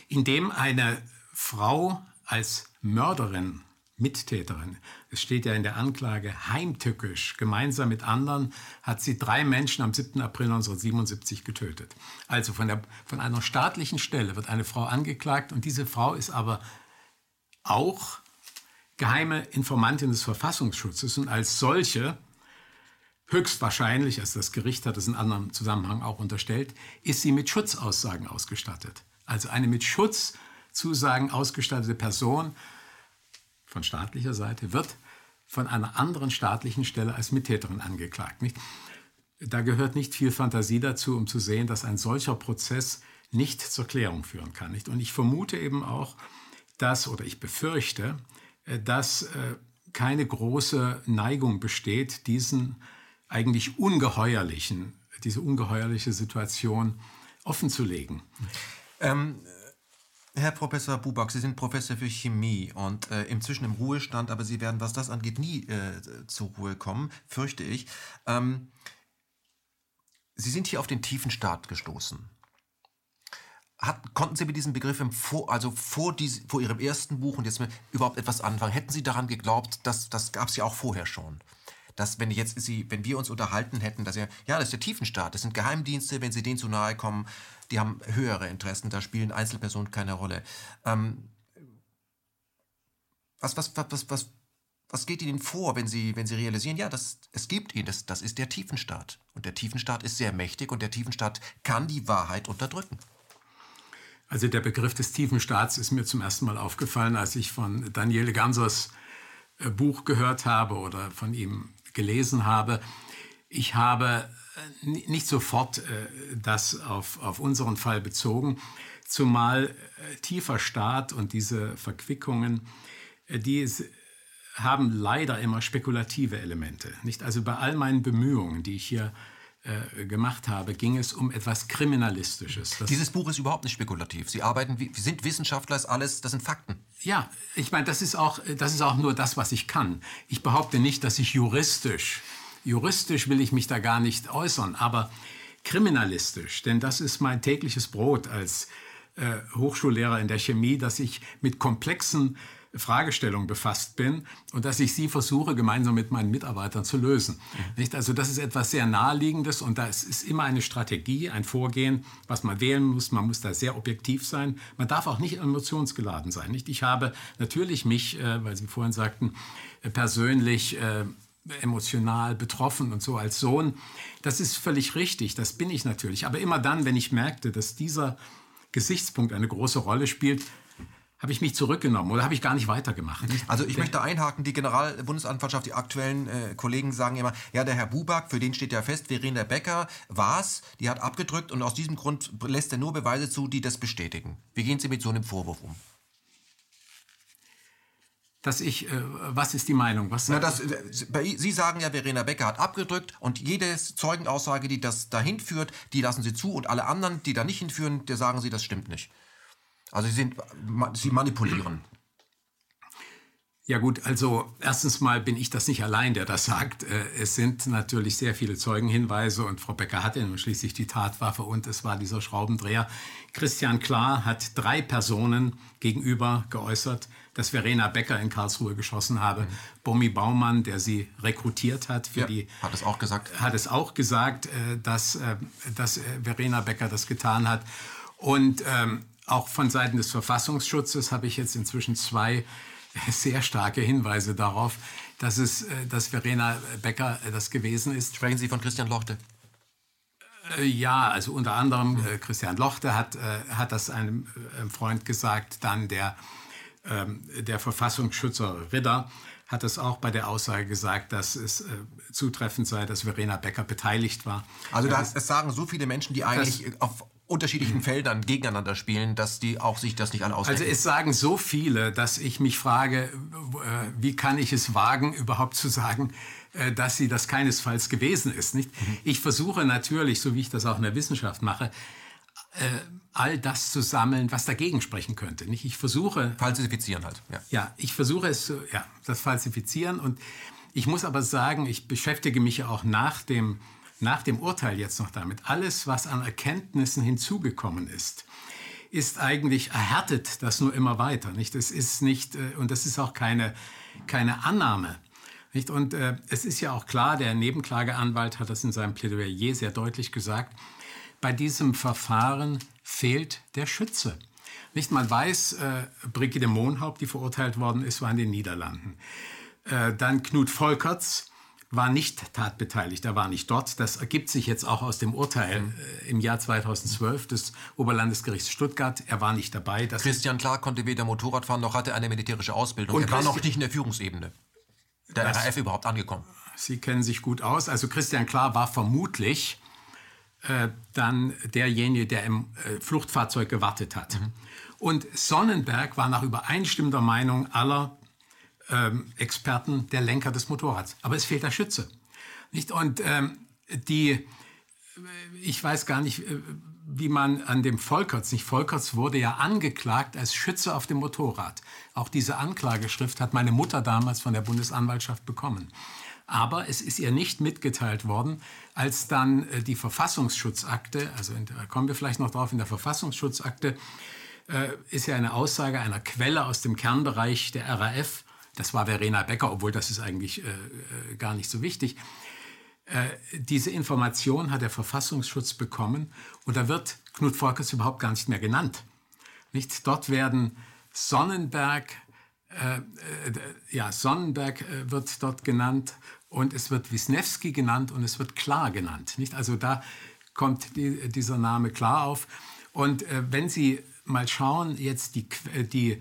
S2: in dem eine Frau als Mörderin Mittäterin. Es steht ja in der Anklage heimtückisch. Gemeinsam mit anderen hat sie drei Menschen am 7. April 1977 getötet. Also von, der, von einer staatlichen Stelle wird eine Frau angeklagt und diese Frau ist aber auch geheime Informantin des Verfassungsschutzes und als solche höchstwahrscheinlich, als das Gericht hat es in anderem Zusammenhang auch unterstellt, ist sie mit Schutzaussagen ausgestattet. Also eine mit Schutzzusagen ausgestattete Person von staatlicher Seite, wird von einer anderen staatlichen Stelle als Mittäterin angeklagt. Nicht? Da gehört nicht viel Fantasie dazu, um zu sehen, dass ein solcher Prozess nicht zur Klärung führen kann. Nicht? Und ich vermute eben auch, dass, oder ich befürchte, äh, dass äh, keine große Neigung besteht, diesen eigentlich ungeheuerlichen, diese ungeheuerliche Situation offenzulegen.
S1: Ähm, Herr Professor Buback, Sie sind Professor für Chemie und äh, inzwischen im Ruhestand, aber Sie werden, was das angeht, nie äh, zur Ruhe kommen, fürchte ich. Ähm, Sie sind hier auf den tiefen Staat gestoßen. Hat, konnten Sie mit diesem Begriff im vor, also vor, dies, vor Ihrem ersten Buch und jetzt mit überhaupt etwas anfangen? Hätten Sie daran geglaubt, dass das gab es ja auch vorher schon? Dass wenn jetzt Sie, wenn wir uns unterhalten hätten, dass ja, ja, das ist der Tiefenstaat, das sind Geheimdienste, wenn Sie denen zu nahe kommen, die haben höhere Interessen, da spielen Einzelpersonen keine Rolle. Ähm, was, was, was, was, was geht Ihnen vor, wenn Sie, wenn Sie realisieren, ja, das, es gibt ihn, das, das ist der Tiefenstaat. Und der Tiefenstaat ist sehr mächtig und der Tiefenstaat kann die Wahrheit unterdrücken.
S2: Also der Begriff des tiefen Staats ist mir zum ersten Mal aufgefallen, als ich von Daniele Gansers äh, Buch gehört habe oder von ihm gelesen habe. Ich habe nicht sofort äh, das auf, auf unseren Fall bezogen, zumal tiefer Staat und diese Verquickungen, die haben leider immer spekulative Elemente. Nicht? Also bei all meinen Bemühungen, die ich hier äh, gemacht habe, ging es um etwas Kriminalistisches.
S1: Das Dieses Buch ist überhaupt nicht spekulativ. Sie arbeiten, wie, sind Wissenschaftler, ist alles, das sind Fakten.
S2: Ja, ich meine, das ist auch, das ist auch nur das, was ich kann. Ich behaupte nicht, dass ich juristisch, juristisch will ich mich da gar nicht äußern, aber kriminalistisch, denn das ist mein tägliches Brot als äh, Hochschullehrer in der Chemie, dass ich mit komplexen Fragestellung befasst bin und dass ich sie versuche, gemeinsam mit meinen Mitarbeitern zu lösen. Mhm. Nicht? Also das ist etwas sehr Naheliegendes und da ist immer eine Strategie, ein Vorgehen, was man wählen muss. Man muss da sehr objektiv sein. Man darf auch nicht emotionsgeladen sein. Nicht? Ich habe natürlich mich, äh, weil Sie vorhin sagten, äh, persönlich äh, emotional betroffen und so als Sohn. Das ist völlig richtig, das bin ich natürlich. Aber immer dann, wenn ich merkte, dass dieser Gesichtspunkt eine große Rolle spielt, habe ich mich zurückgenommen oder habe ich gar nicht weitergemacht.
S1: Also ich möchte einhaken, die Generalbundesanwaltschaft, die aktuellen äh, Kollegen sagen immer, ja, der Herr Buback, für den steht ja fest, Verena Becker war es, die hat abgedrückt und aus diesem Grund lässt er nur Beweise zu, die das bestätigen. Wie gehen Sie mit so einem Vorwurf um?
S2: Dass ich, äh, was ist die Meinung? Was
S1: Na, das, äh, Sie sagen ja, Verena Becker hat abgedrückt und jede Zeugenaussage, die das dahin führt, die lassen Sie zu und alle anderen, die da nicht hinführen, der sagen Sie, das stimmt nicht. Also sie, sind, sie manipulieren.
S2: Ja gut, also erstens mal bin ich das nicht allein, der das sagt. Äh, es sind natürlich sehr viele Zeugenhinweise und Frau Becker hatte nun schließlich die Tatwaffe und es war dieser Schraubendreher. Christian Klar hat drei Personen gegenüber geäußert, dass Verena Becker in Karlsruhe geschossen habe. Mhm. Bommi Baumann, der sie rekrutiert hat für
S1: ja,
S2: die...
S1: Hat es auch gesagt.
S2: Hat es auch gesagt, äh, dass, äh, dass Verena Becker das getan hat. Und ähm, auch von Seiten des Verfassungsschutzes habe ich jetzt inzwischen zwei sehr starke Hinweise darauf, dass es, äh, dass Verena Becker äh, das gewesen ist.
S1: Sprechen Sie von Christian Lochte?
S2: Äh, ja, also unter anderem äh, Christian Lochte hat, äh, hat das einem äh, Freund gesagt, dann der, ähm, der Verfassungsschützer Ritter hat es auch bei der Aussage gesagt, dass es zutreffend sei, dass Verena Becker beteiligt war.
S1: Also das, das sagen so viele Menschen, die eigentlich auf unterschiedlichen Feldern gegeneinander spielen, dass die auch sich das nicht alle ausdenken.
S2: Also es sagen so viele, dass ich mich frage, äh, wie kann ich es wagen, überhaupt zu sagen, äh, dass sie das keinesfalls gewesen ist. Nicht? Mhm. Ich versuche natürlich, so wie ich das auch in der Wissenschaft mache, äh, all das zu sammeln, was dagegen sprechen könnte. Nicht? Ich versuche
S1: falsifizieren halt.
S2: Ja, ja ich versuche es, ja, das Falsifizieren und ich muss aber sagen, ich beschäftige mich ja auch nach dem nach dem Urteil jetzt noch damit, alles, was an Erkenntnissen hinzugekommen ist, ist eigentlich erhärtet das nur immer weiter. Nicht? Es ist nicht, äh, und das ist auch keine, keine Annahme. Nicht? Und äh, es ist ja auch klar, der Nebenklageanwalt hat das in seinem Plädoyer sehr deutlich gesagt, bei diesem Verfahren fehlt der Schütze. Nicht? Man weiß, äh, Brigitte Mohnhaupt, die verurteilt worden ist, war in den Niederlanden. Äh, dann Knut Volkerts, war nicht tatbeteiligt, er war nicht dort. Das ergibt sich jetzt auch aus dem Urteil äh, im Jahr 2012 des Oberlandesgerichts Stuttgart. Er war nicht dabei.
S1: Das Christian Klar konnte weder Motorrad fahren noch hatte eine militärische Ausbildung. Und er war noch nicht in der Führungsebene der RAF überhaupt angekommen.
S2: Sie kennen sich gut aus. Also Christian Klar war vermutlich äh, dann derjenige, der im äh, Fluchtfahrzeug gewartet hat. Mhm. Und Sonnenberg war nach übereinstimmender Meinung aller ähm, Experten der Lenker des Motorrads. Aber es fehlt der Schütze. Nicht? Und ähm, die, ich weiß gar nicht, äh, wie man an dem Volkerts, nicht Volkerts wurde ja angeklagt als Schütze auf dem Motorrad. Auch diese Anklageschrift hat meine Mutter damals von der Bundesanwaltschaft bekommen. Aber es ist ihr nicht mitgeteilt worden, als dann äh, die Verfassungsschutzakte, also da kommen wir vielleicht noch drauf, in der Verfassungsschutzakte äh, ist ja eine Aussage einer Quelle aus dem Kernbereich der RAF, das war Verena Becker, obwohl das ist eigentlich äh, äh, gar nicht so wichtig. Äh, diese Information hat der Verfassungsschutz bekommen und da wird Knut Volkers überhaupt gar nicht mehr genannt. Nicht? Dort werden Sonnenberg, äh, äh, ja, Sonnenberg wird dort genannt und es wird Wisniewski genannt und es wird Klar genannt. Nicht? Also da kommt die, dieser Name klar auf. Und wenn Sie mal schauen, jetzt die, die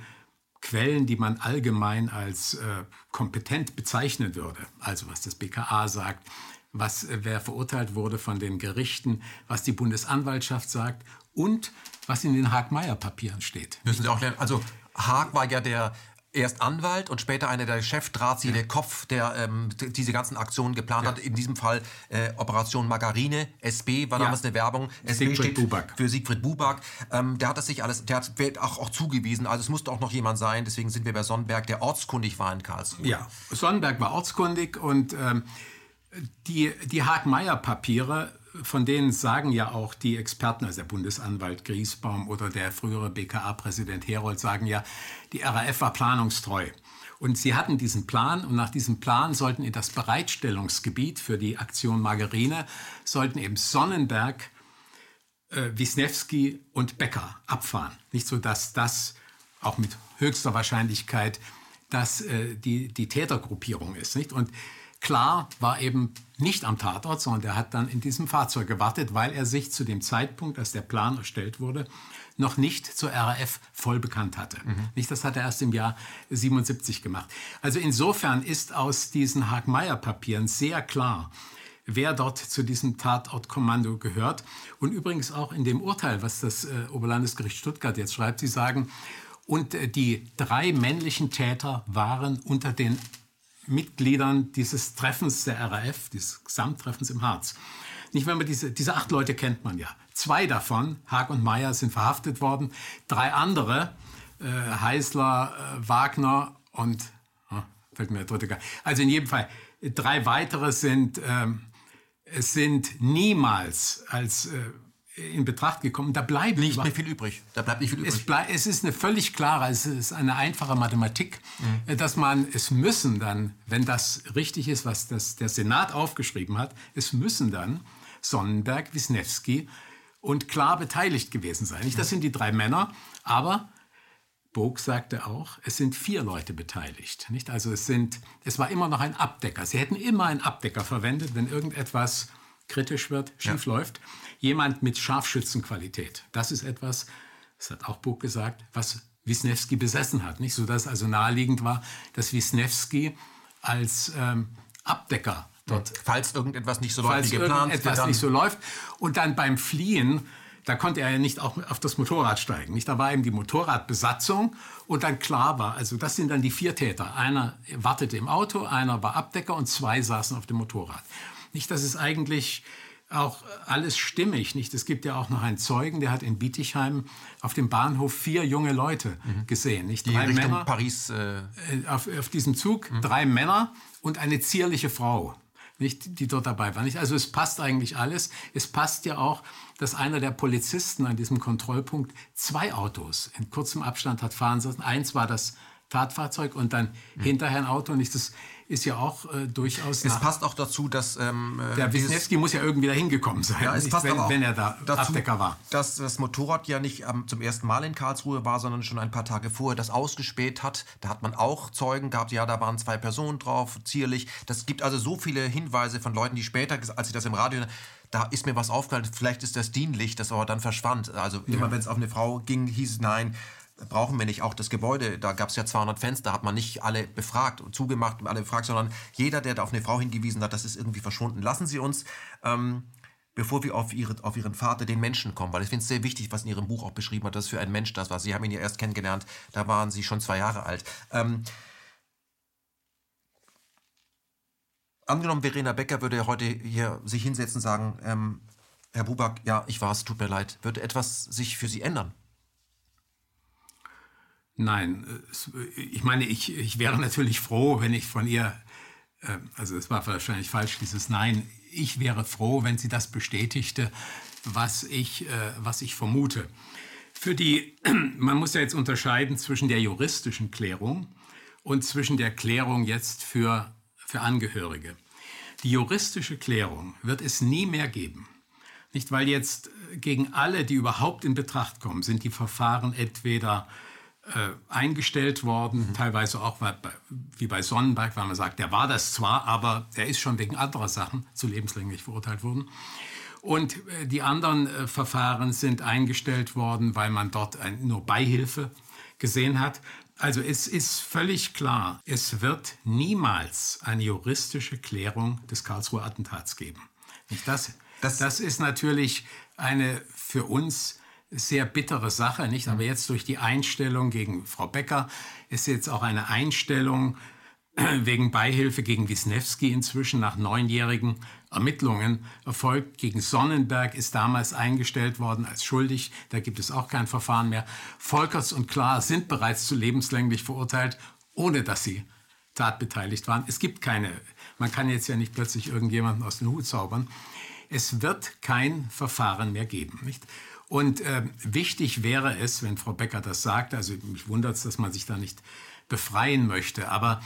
S2: Quellen, die man allgemein als äh, kompetent bezeichnen würde. Also was das BKA sagt, was äh, wer verurteilt wurde von den Gerichten, was die Bundesanwaltschaft sagt und was in den Haag-Meyer-Papieren steht.
S1: Müssen Sie auch lernen. Also Haag war ja der erst Anwalt und später einer der Chefdrahtzieher, ja. der Kopf, der ähm, diese ganzen Aktionen geplant ja. hat. In diesem Fall äh, Operation Margarine, SB war ja. damals eine Werbung. SB Siegfried Buback. für Siegfried Buback. Ähm, der hat das sich alles, der hat auch, auch zugewiesen. Also es musste auch noch jemand sein. Deswegen sind wir bei Sonnenberg, der ortskundig war in Karlsruhe.
S2: Ja, Sonnenberg war ortskundig und ähm, die, die Haag-Meyer-Papiere von denen sagen ja auch die Experten, also der Bundesanwalt Griesbaum oder der frühere BKA-Präsident Herold, sagen ja, die RAF war planungstreu. Und sie hatten diesen Plan und nach diesem Plan sollten in das Bereitstellungsgebiet für die Aktion Margarine, sollten eben Sonnenberg, äh, Wisniewski und Becker abfahren. Nicht so, dass das auch mit höchster Wahrscheinlichkeit dass äh, die, die Tätergruppierung ist. Nicht? Und Klar war eben nicht am Tatort, sondern er hat dann in diesem Fahrzeug gewartet, weil er sich zu dem Zeitpunkt, als der Plan erstellt wurde, noch nicht zur RAF voll bekannt hatte. Mhm. Nicht, das hat er erst im Jahr 77 gemacht. Also insofern ist aus diesen Haag-Meyer-Papieren sehr klar, wer dort zu diesem Tatortkommando gehört. Und übrigens auch in dem Urteil, was das äh, Oberlandesgericht Stuttgart jetzt schreibt, sie sagen, und äh, die drei männlichen Täter waren unter den Mitgliedern dieses Treffens der RAF, dieses Gesamttreffens im Harz. Nicht, wenn man diese, diese acht Leute kennt man ja. Zwei davon, Haag und Meyer, sind verhaftet worden. Drei andere, äh, Heißler, äh, Wagner und, oh, fällt mir der dritte gar Also in jedem Fall, drei weitere sind, ähm, sind niemals als äh, in Betracht gekommen. Da bleibt
S1: nicht mehr viel übrig. Da bleibt nicht viel übrig.
S2: Es, bleib, es ist eine völlig klare, es ist eine einfache Mathematik, mhm. Äh, dass man, es müssen dann, wenn das richtig ist, was das, der Senat aufgeschrieben hat, es müssen dann Sonnenberg, Wisniewski und klar beteiligt gewesen sein. Nicht, das sind die drei Männer, aber Bog sagte auch, es sind vier Leute beteiligt. Nicht? Also es, sind, es war immer noch ein Abdecker. Sie hätten immer einen Abdecker verwendet, wenn irgendetwas kritisch wird, schief ja. läuft jemand mit Scharfschützenqualität. Das ist etwas, das hat auch Buch gesagt, was Wisniewski besessen hat. Nicht so, dass also naheliegend war, dass Wisniewski als ähm, Abdecker dort.
S1: Falls irgendetwas nicht so läuft wie geplant.
S2: Etwas nicht so läuft. Und dann beim Fliehen, da konnte er ja nicht auch auf das Motorrad steigen. Nicht? Da war eben die Motorradbesatzung und dann klar war, also das sind dann die vier Täter. Einer wartete im Auto, einer war Abdecker und zwei saßen auf dem Motorrad. Nicht, dass es eigentlich auch alles stimmig. Nicht? Es gibt ja auch noch einen Zeugen, der hat in Bietigheim auf dem Bahnhof vier junge Leute mhm. gesehen. Nicht?
S1: Drei Die Richtung Männer Paris.
S2: Äh, äh auf, auf, diesem Zug mhm. drei Männer und eine zierliche Frau. Nicht, die dort dabei war. Nicht? Also es passt eigentlich alles. Es passt ja auch, dass einer der Polizisten an diesem Kontrollpunkt zwei Autos in kurzem Abstand hat fahren lassen. Eins war das Tatfahrzeug und dann mhm. hinterher ein Auto. Und das ist ja auch äh, durchaus.
S1: Es passt auch dazu, dass. Ähm,
S2: äh, der Wisniewski muss ja irgendwie dahin gekommen sein,
S1: ja, es passt
S2: wenn,
S1: auch
S2: wenn er da
S1: dazu,
S2: Abdecker war.
S1: Dass das Motorrad ja nicht ähm, zum ersten Mal in Karlsruhe war, sondern schon ein paar Tage vorher das ausgespäht hat. Da hat man auch Zeugen gehabt, ja, da waren zwei Personen drauf, zierlich. Das gibt also so viele Hinweise von Leuten, die später, als ich das im Radio da ist mir was aufgefallen, vielleicht ist das dienlich, das aber dann verschwand. Also immer ja. wenn es auf eine Frau ging, hieß es nein, brauchen wir nicht auch das Gebäude. Da gab es ja 200 Fenster, hat man nicht alle befragt und zugemacht, alle befragt, sondern jeder, der da auf eine Frau hingewiesen hat, das ist irgendwie verschwunden. Lassen Sie uns, ähm, bevor wir auf, ihre, auf Ihren Vater, den Menschen kommen, weil ich finde es sehr wichtig, was in Ihrem Buch auch beschrieben hat, dass für ein Mensch das war. Sie haben ihn ja erst kennengelernt, da waren Sie schon zwei Jahre alt. Ähm, angenommen, Verena Becker würde heute hier sich hinsetzen und sagen, ähm, Herr Buback, ja, ich war es, tut mir leid. Würde etwas sich für Sie ändern?
S2: Nein, ich meine, ich, ich wäre natürlich froh, wenn ich von ihr, äh, also es war wahrscheinlich falsch, dieses Nein, ich wäre froh, wenn sie das bestätigte, was ich, äh, was ich vermute. Für die, man muss ja jetzt unterscheiden zwischen der juristischen Klärung und zwischen der Klärung jetzt für, für Angehörige. Die juristische Klärung wird es nie mehr geben. Nicht, weil jetzt gegen alle, die überhaupt in Betracht kommen, sind die Verfahren entweder äh, eingestellt worden, mhm. teilweise auch bei, wie bei Sonnenberg, weil man sagt, der war das zwar, aber er ist schon wegen anderer Sachen zu lebenslänglich verurteilt worden. Und äh, die anderen äh, Verfahren sind eingestellt worden, weil man dort ein, nur Beihilfe gesehen hat. Also es ist völlig klar, es wird niemals eine juristische Klärung des Karlsruher Attentats geben. Das, das, das ist natürlich eine für uns sehr bittere Sache, nicht? Aber jetzt durch die Einstellung gegen Frau Becker ist jetzt auch eine Einstellung wegen Beihilfe gegen Wisniewski inzwischen nach neunjährigen Ermittlungen erfolgt. Gegen Sonnenberg ist damals eingestellt worden als schuldig. Da gibt es auch kein Verfahren mehr. Volkers und Klar sind bereits zu lebenslänglich verurteilt, ohne dass sie tatbeteiligt waren. Es gibt keine, man kann jetzt ja nicht plötzlich irgendjemanden aus dem Hut zaubern. Es wird kein Verfahren mehr geben. Nicht? Und äh, wichtig wäre es, wenn Frau Becker das sagt, also mich wundert es, dass man sich da nicht befreien möchte, aber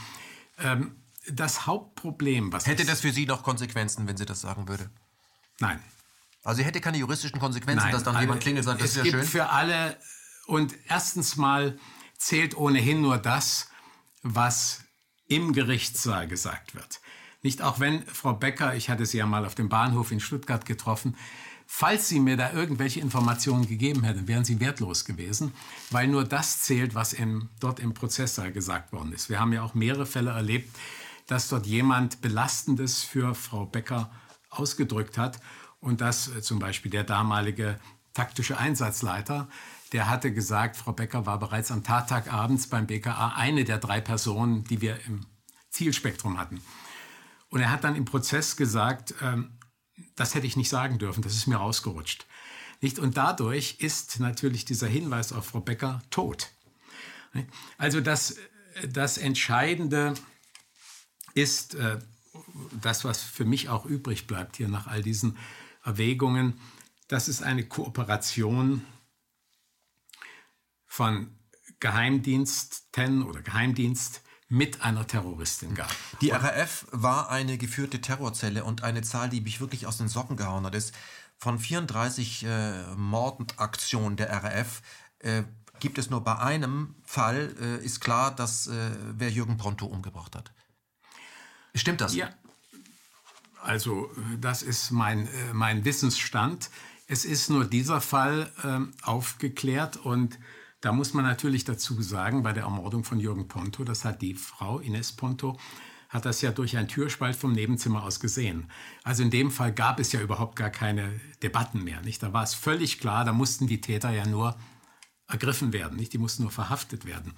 S2: ähm, das Hauptproblem, was...
S1: Hätte das für Sie noch Konsequenzen, wenn sie das sagen würde?
S2: Nein.
S1: Also sie hätte keine juristischen Konsequenzen, Nein, dass dann jemand klingelt und sagt, das ist ja schön?
S2: Es gibt für alle, und erstens mal zählt ohnehin nur das, was im Gerichtssaal gesagt wird. Nicht auch wenn Frau Becker, ich hatte sie ja mal auf dem Bahnhof in Stuttgart getroffen, Falls Sie mir da irgendwelche Informationen gegeben hätten, wären sie wertlos gewesen, weil nur das zählt, was im, dort im Prozesssaal gesagt worden ist. Wir haben ja auch mehrere Fälle erlebt, dass dort jemand Belastendes für Frau Becker ausgedrückt hat und dass äh, zum Beispiel der damalige taktische Einsatzleiter, der hatte gesagt, Frau Becker war bereits am Tattag abends beim BKA eine der drei Personen, die wir im Zielspektrum hatten. Und er hat dann im Prozess gesagt, ähm, das hätte ich nicht sagen dürfen, das ist mir rausgerutscht. Nicht? Und dadurch ist natürlich dieser Hinweis auf Frau Becker tot. Also das, das Entscheidende ist äh, das, was für mich auch übrig bleibt hier nach all diesen Erwägungen, dass es eine Kooperation von Geheimdiensten oder Geheimdienst mit einer Terroristin gab.
S1: Die RAF war eine geführte Terrorzelle und eine Zahl, die mich wirklich aus den Socken gehauen hat, ist von 34 äh, Mordaktionen der RAF äh, gibt es nur bei einem Fall, äh, ist klar, dass äh, wer Jürgen Pronto umgebracht hat. Stimmt das?
S2: Ja. Also das ist mein, äh, mein Wissensstand. Es ist nur dieser Fall ähm, aufgeklärt und da muss man natürlich dazu sagen, bei der Ermordung von Jürgen Ponto, das hat die Frau Ines Ponto, hat das ja durch einen Türspalt vom Nebenzimmer aus gesehen. Also in dem Fall gab es ja überhaupt gar keine Debatten mehr. Nicht? Da war es völlig klar, da mussten die Täter ja nur ergriffen werden, nicht? die mussten nur verhaftet werden.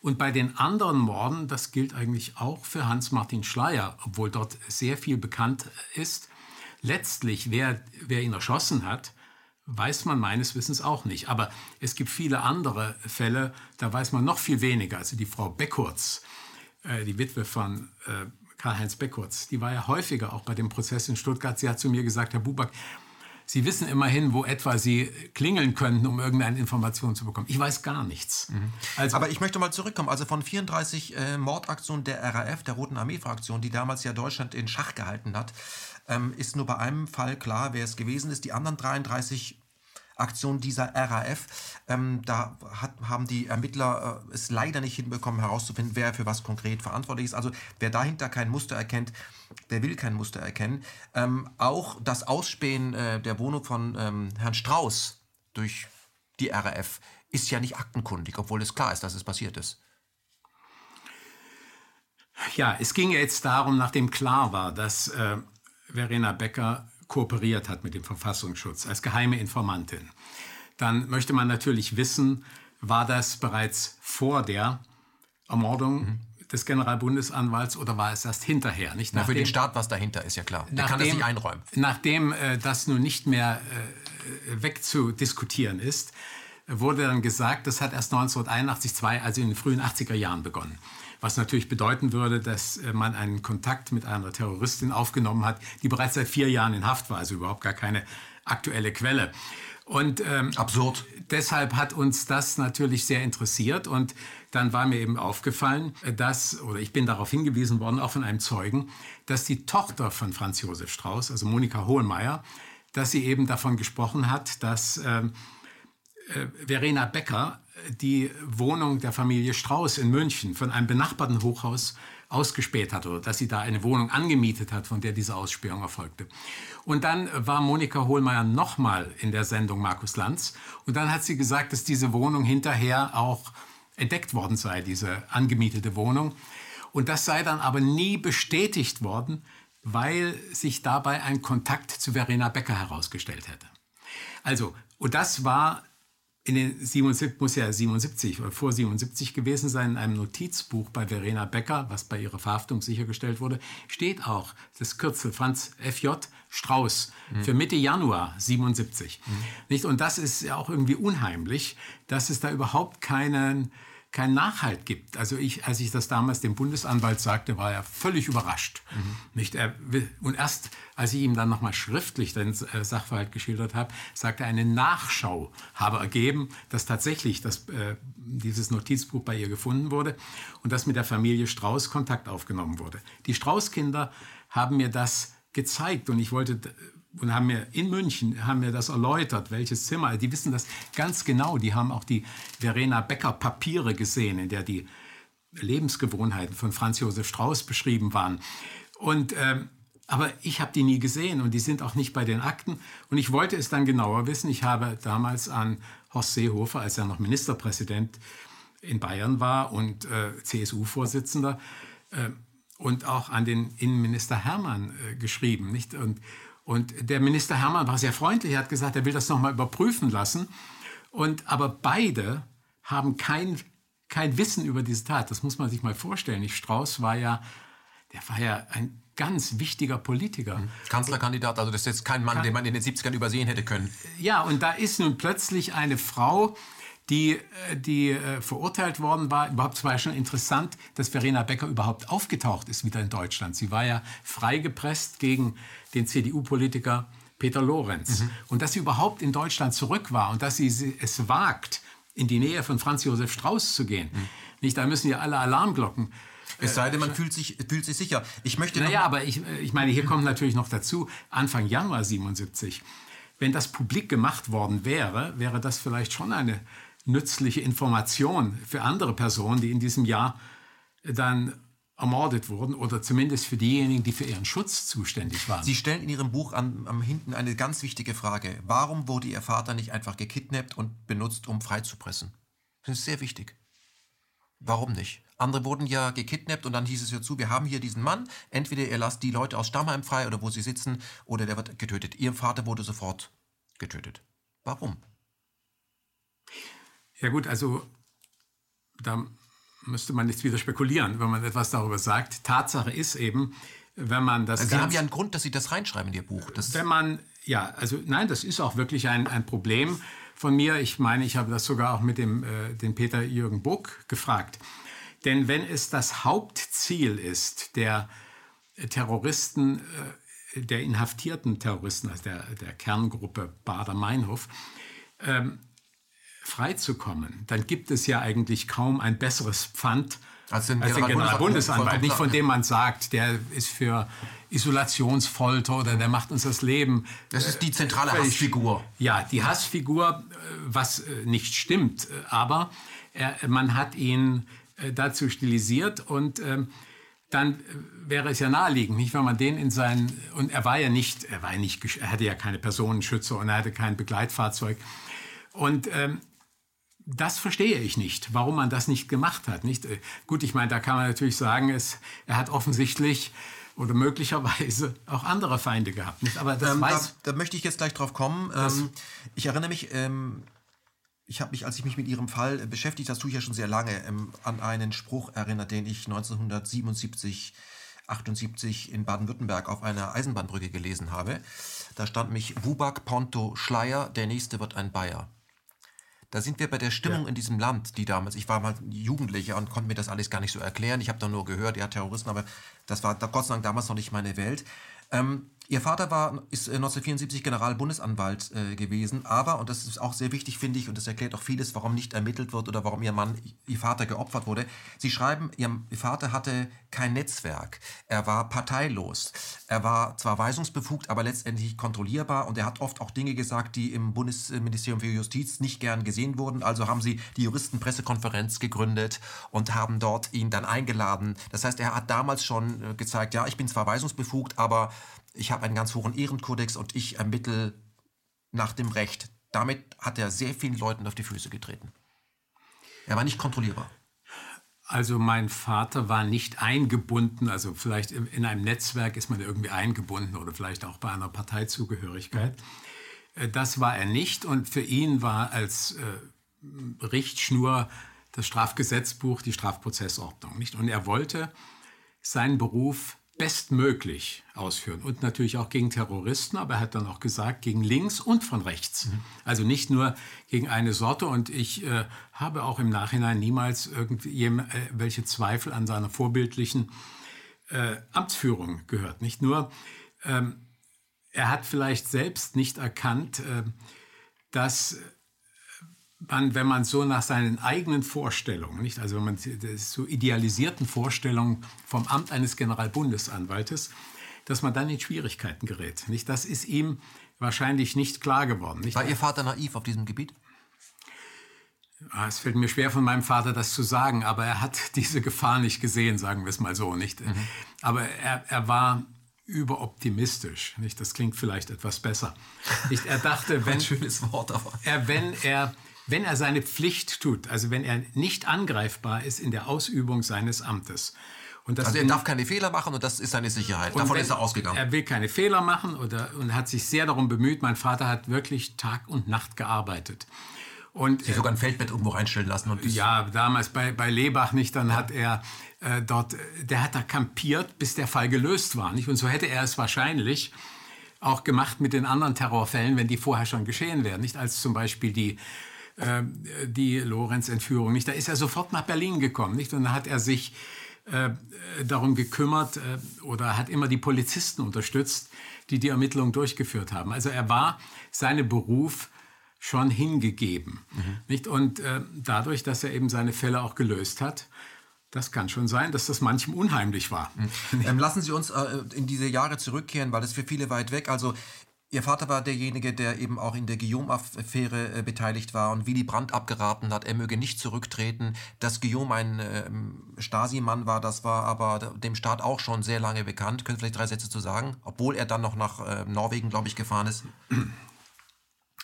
S2: Und bei den anderen Morden, das gilt eigentlich auch für Hans-Martin Schleier, obwohl dort sehr viel bekannt ist, letztlich, wer, wer ihn erschossen hat, weiß man meines Wissens auch nicht. Aber es gibt viele andere Fälle, da weiß man noch viel weniger. Also die Frau Beckurz, äh, die Witwe von äh, Karl-Heinz Beckurz, die war ja häufiger auch bei dem Prozess in Stuttgart. Sie hat zu mir gesagt, Herr Buback, Sie wissen immerhin, wo etwa Sie klingeln könnten, um irgendeine Information zu bekommen. Ich weiß gar nichts. Mhm.
S1: Also, Aber ich möchte mal zurückkommen. Also von 34 äh, Mordaktionen der RAF, der Roten Armee-Fraktion, die damals ja Deutschland in Schach gehalten hat, ähm, ist nur bei einem Fall klar, wer es gewesen ist. Die anderen 33 Aktion dieser RAF. Ähm, da hat, haben die Ermittler äh, es leider nicht hinbekommen herauszufinden, wer für was konkret verantwortlich ist. Also wer dahinter kein Muster erkennt, der will kein Muster erkennen. Ähm, auch das Ausspähen äh, der Wohnung von ähm, Herrn Strauß durch die RAF ist ja nicht aktenkundig, obwohl es klar ist, dass es passiert ist.
S2: Ja, es ging jetzt darum, nachdem klar war, dass äh, Verena Becker kooperiert hat mit dem Verfassungsschutz als geheime Informantin, dann möchte man natürlich wissen, war das bereits vor der Ermordung mhm. des Generalbundesanwalts oder war es erst hinterher?
S1: Nicht? Na, für den Staat, was dahinter ist, ja klar.
S2: Der nachdem, kann das nicht einräumen. Nachdem äh, das nun nicht mehr äh, wegzudiskutieren ist, wurde dann gesagt, das hat erst 1981, 2, also in den frühen 80er Jahren begonnen was natürlich bedeuten würde, dass äh, man einen Kontakt mit einer Terroristin aufgenommen hat, die bereits seit vier Jahren in Haft war, also überhaupt gar keine aktuelle Quelle.
S1: Und ähm, absurd.
S2: Deshalb hat uns das natürlich sehr interessiert und dann war mir eben aufgefallen, dass oder ich bin darauf hingewiesen worden, auch von einem Zeugen, dass die Tochter von Franz Josef Strauß, also Monika Hohlmeier, dass sie eben davon gesprochen hat, dass ähm, äh, Verena Becker die Wohnung der Familie Strauß in München von einem benachbarten Hochhaus ausgespäht hat oder dass sie da eine Wohnung angemietet hat, von der diese Ausspähung erfolgte. Und dann war Monika Hohlmeier nochmal in der Sendung Markus Lanz und dann hat sie gesagt, dass diese Wohnung hinterher auch entdeckt worden sei, diese angemietete Wohnung. Und das sei dann aber nie bestätigt worden, weil sich dabei ein Kontakt zu Verena Becker herausgestellt hätte. Also, und das war in den 77, muss ja 77 oder vor 77 gewesen sein, in einem Notizbuch bei Verena Becker, was bei ihrer Verhaftung sichergestellt wurde, steht auch das Kürzel Franz FJ Strauß mhm. für Mitte Januar 77. Mhm. Nicht? Und das ist ja auch irgendwie unheimlich, dass es da überhaupt keinen keinen Nachhalt gibt. Also ich, als ich das damals dem Bundesanwalt sagte, war er völlig überrascht. Mhm. Nicht, er, und erst als ich ihm dann nochmal schriftlich den äh, Sachverhalt geschildert habe, sagte er, eine Nachschau habe ergeben, dass tatsächlich das, äh, dieses Notizbuch bei ihr gefunden wurde und dass mit der Familie Strauß Kontakt aufgenommen wurde. Die Strauß-Kinder haben mir das gezeigt und ich wollte und haben mir in München haben mir das erläutert, welches Zimmer. Die wissen das ganz genau. Die haben auch die Verena Becker Papiere gesehen, in der die Lebensgewohnheiten von Franz Josef Strauß beschrieben waren. Und ähm, aber ich habe die nie gesehen und die sind auch nicht bei den Akten. Und ich wollte es dann genauer wissen. Ich habe damals an Horst Seehofer, als er noch Ministerpräsident in Bayern war und äh, CSU-Vorsitzender, äh, und auch an den Innenminister Hermann äh, geschrieben. Nicht? Und, und der Minister Hermann war sehr freundlich, er hat gesagt, er will das nochmal überprüfen lassen. Und, aber beide haben kein, kein Wissen über diese Tat. Das muss man sich mal vorstellen. Ich, Strauß war ja, der war ja ein ganz wichtiger Politiker. Mhm.
S1: Kanzlerkandidat, also das ist jetzt kein Mann, Kann, den man in den 70ern übersehen hätte können.
S2: Ja, und da ist nun plötzlich eine Frau, die, äh, die äh, verurteilt worden war. Überhaupt war ja schon interessant, dass Verena Becker überhaupt aufgetaucht ist wieder in Deutschland. Sie war ja freigepresst gegen den CDU-Politiker Peter Lorenz. Mhm. Und dass sie überhaupt in Deutschland zurück war und dass sie es wagt, in die Nähe von Franz Josef Strauß zu gehen. Mhm. Nicht, da müssen ja alle Alarmglocken
S1: es sei denn, man fühlt sich, fühlt sich sicher. Ich möchte
S2: naja, aber ich, ich meine, hier kommt natürlich noch dazu, Anfang Januar 77. Wenn das publik gemacht worden wäre, wäre das vielleicht schon eine nützliche Information für andere Personen, die in diesem Jahr dann ermordet wurden oder zumindest für diejenigen, die für ihren Schutz zuständig waren.
S1: Sie stellen in Ihrem Buch am, am hinten eine ganz wichtige Frage. Warum wurde Ihr Vater nicht einfach gekidnappt und benutzt, um freizupressen? Das ist sehr wichtig. Warum nicht? Andere wurden ja gekidnappt und dann hieß es ja zu, wir haben hier diesen Mann, entweder ihr lasst die Leute aus Stammheim frei oder wo sie sitzen oder der wird getötet. Ihr Vater wurde sofort getötet. Warum?
S2: Ja gut, also da müsste man jetzt wieder spekulieren, wenn man etwas darüber sagt. Tatsache ist eben, wenn man das.
S1: Also Sie haben ja einen Grund, dass Sie das reinschreiben in Ihr Buch.
S2: Das wenn man, ja, also nein, das ist auch wirklich ein, ein Problem von mir. Ich meine, ich habe das sogar auch mit dem äh, den Peter Jürgen Buck gefragt. Denn wenn es das Hauptziel ist, der Terroristen der inhaftierten Terroristen, also der, der Kerngruppe Bader-Meinhof, ähm, freizukommen, dann gibt es ja eigentlich kaum ein besseres Pfand als den, als den Generalbundesanwalt. Nicht von dem man sagt, der ist für Isolationsfolter oder der macht uns das Leben.
S1: Das ist die zentrale Hassfigur.
S2: Ja, die Hassfigur, äh, was äh, nicht stimmt. Aber er, man hat ihn äh, dazu stilisiert und ähm, dann wäre es ja naheliegend, nicht, wenn man den in seinen und er war ja nicht, er war ja nicht, er hatte ja keine Personenschützer und er hatte kein Begleitfahrzeug und ähm, das verstehe ich nicht, warum man das nicht gemacht hat. Nicht? Äh, gut, ich meine, da kann man natürlich sagen, es, er hat offensichtlich oder möglicherweise auch andere Feinde gehabt. Nicht?
S1: Aber das ähm, weiß da, da, möchte ich jetzt gleich drauf kommen. Ähm, ich erinnere mich, ähm, ich habe mich, als ich mich mit Ihrem Fall beschäftigt, das tue ich ja schon sehr lange, ähm, an einen Spruch erinnert, den ich 1977 78 in Baden-Württemberg auf einer Eisenbahnbrücke gelesen habe. Da stand mich Wubak Ponto Schleier, der nächste wird ein Bayer. Da sind wir bei der Stimmung ja. in diesem Land, die damals, ich war mal Jugendlicher und konnte mir das alles gar nicht so erklären. Ich habe da nur gehört, ja, Terroristen, aber das war Gott sei Dank damals noch nicht meine Welt. Ähm, Ihr Vater war, ist 1974 äh, Generalbundesanwalt äh, gewesen, aber, und das ist auch sehr wichtig, finde ich, und das erklärt auch vieles, warum nicht ermittelt wird oder warum Ihr Mann, Ihr Vater geopfert wurde. Sie schreiben, Ihr, Vater hatte kein Netzwerk. Er war parteilos. Er war zwar weisungsbefugt, aber letztendlich kontrollierbar und er hat oft auch Dinge gesagt, die im Bundesministerium für Justiz nicht gern gesehen wurden. Also haben sie die Juristenpressekonferenz gegründet und haben dort ihn dann eingeladen. Das heißt, er hat damals schon äh, gezeigt, ja, ich bin zwar weisungsbefugt, aber ich habe einen ganz hohen Ehrenkodex und ich ermittle nach dem Recht. Damit hat er sehr vielen Leuten auf die Füße getreten. Er war nicht kontrollierbar.
S2: Also mein Vater war nicht eingebunden, also vielleicht in einem Netzwerk ist man irgendwie eingebunden oder vielleicht auch bei einer Parteizugehörigkeit. Mhm. Das war er nicht und für ihn war als äh, Richtschnur das Strafgesetzbuch, die Strafprozessordnung. Nicht? Und er wollte seinen Beruf bestmöglich ausführen und natürlich auch gegen Terroristen, aber er hat dann auch gesagt, gegen links und von rechts. Mhm. Also nicht nur gegen eine Sorte und ich äh, habe auch im Nachhinein niemals irgendwelche äh, Zweifel an seiner vorbildlichen äh, Amtsführung gehört. Nicht nur, ähm, er hat vielleicht selbst nicht erkannt, äh, dass man, wenn man so nach seinen eigenen Vorstellungen, nicht, also wenn man so idealisierten Vorstellungen vom Amt eines Generalbundesanwaltes, dass man dann in Schwierigkeiten gerät. Nicht? Das ist ihm wahrscheinlich nicht klar geworden. Nicht?
S1: War Ihr Vater naiv auf diesem Gebiet?
S2: Ah, es fällt mir schwer von meinem Vater das zu sagen, aber er hat diese Gefahr nicht gesehen, sagen wir es mal so, nicht? Mhm. Aber er, er war überoptimistisch, nicht? Das klingt vielleicht etwas besser. Nicht? Er dachte, wenn,
S1: schönes Wort,
S2: aber. Er, wenn er wenn er seine Pflicht tut, also wenn er nicht angreifbar ist in der Ausübung seines Amtes.
S1: also er darf keine Fehler machen und das ist seine Sicherheit. Davon ist er ausgegangen.
S2: Er will keine Fehler machen oder, und hat sich sehr darum bemüht. Mein Vater hat wirklich Tag und Nacht gearbeitet.
S1: Und sich sogar ein Feldbett irgendwo reinstellen lassen.
S2: Und ja, damals bei, bei Lebach nicht, dann hat er äh, dort, der hat da kampiert, bis der Fall gelöst war. Nicht? Und so hätte er es wahrscheinlich auch gemacht mit den anderen Terrorfällen, wenn die vorher schon geschehen wären. Nicht als zum Beispiel die äh, die Lorenz-Entführung. Nicht? Da ist er sofort nach Berlin gekommen. Nicht? Und dann hat er sich äh, darum gekümmert äh, oder hat immer die Polizisten unterstützt, die die Ermittlungen durchgeführt haben. Also er war seinem Beruf schon hingegeben. Mhm. Nicht? Und äh, dadurch, dass er eben seine Fälle auch gelöst hat, das kann schon sein, dass das manchem unheimlich war.
S1: Mhm. Ähm, lassen Sie uns äh, in diese Jahre zurückkehren, weil das für viele weit weg. Also Ihr Vater war derjenige, der eben auch in der Guillaume-Affäre äh, beteiligt war und Willy Brandt abgeraten hat, er möge nicht zurücktreten. Dass Guillaume ein äh, Stasi-Mann war, das war aber dem Staat auch schon sehr lange bekannt. Können Sie vielleicht drei Sätze zu sagen? Obwohl er dann noch nach äh, Norwegen, glaube ich, gefahren ist.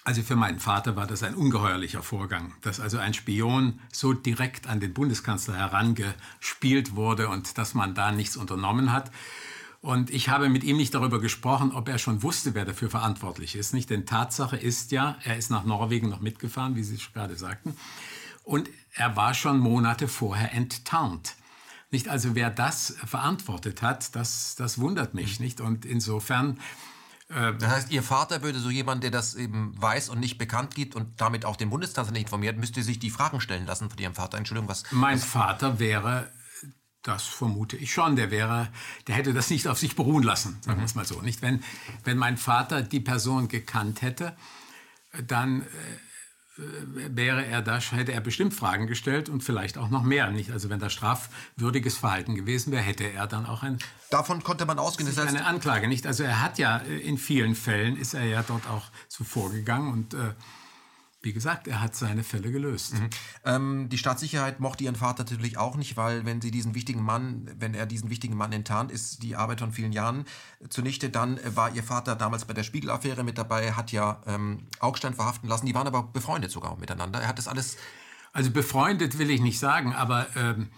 S2: Also für meinen Vater war das ein ungeheuerlicher Vorgang, dass also ein Spion so direkt an den Bundeskanzler herangespielt wurde und dass man da nichts unternommen hat. Und ich habe mit ihm nicht darüber gesprochen, ob er schon wusste, wer dafür verantwortlich ist. Nicht? Denn Tatsache ist ja, er ist nach Norwegen noch mitgefahren, wie Sie gerade sagten. Und er war schon Monate vorher enttarnt. Nicht? Also wer das verantwortet hat, das, das wundert mich. Nicht? Und insofern
S1: äh, das heißt, Ihr Vater würde so jemand, der das eben weiß und nicht bekannt gibt und damit auch den Bundeskanzler nicht informiert, müsste sich die Fragen stellen lassen von Ihrem Vater. Entschuldigung, was.
S2: Mein was Vater wäre Das vermute ich schon. Der wäre, der hätte das nicht auf sich beruhen lassen, sagen wir es mal so. Nicht, wenn, wenn mein Vater die Person gekannt hätte, dann äh, wäre er da, hätte er bestimmt Fragen gestellt und vielleicht auch noch mehr. Nicht? Also wenn das strafwürdiges Verhalten gewesen wäre, hätte er dann auch ein
S1: Davon konnte man ausgehen.
S2: Das heißt, eine Anklage, nicht? Also er hat ja äh, in vielen Fällen ist er ja dort auch so vorgegangen und äh, wie gesagt, er hat seine Fälle gelöst. Mhm.
S1: Ähm, die Staatssicherheit mochte ihren Vater natürlich auch nicht, weil wenn sie diesen wichtigen Mann, wenn er diesen wichtigen Mann enttarnt, ist die Arbeit von vielen Jahren zunichte. Dann war ihr Vater damals bei der Spiegelaffäre mit dabei, hat ja ähm, Augstein verhaften lassen. Die waren aber befreundet sogar miteinander. Er hat das alles.
S2: Also befreundet will ich nicht sagen, aber ähm,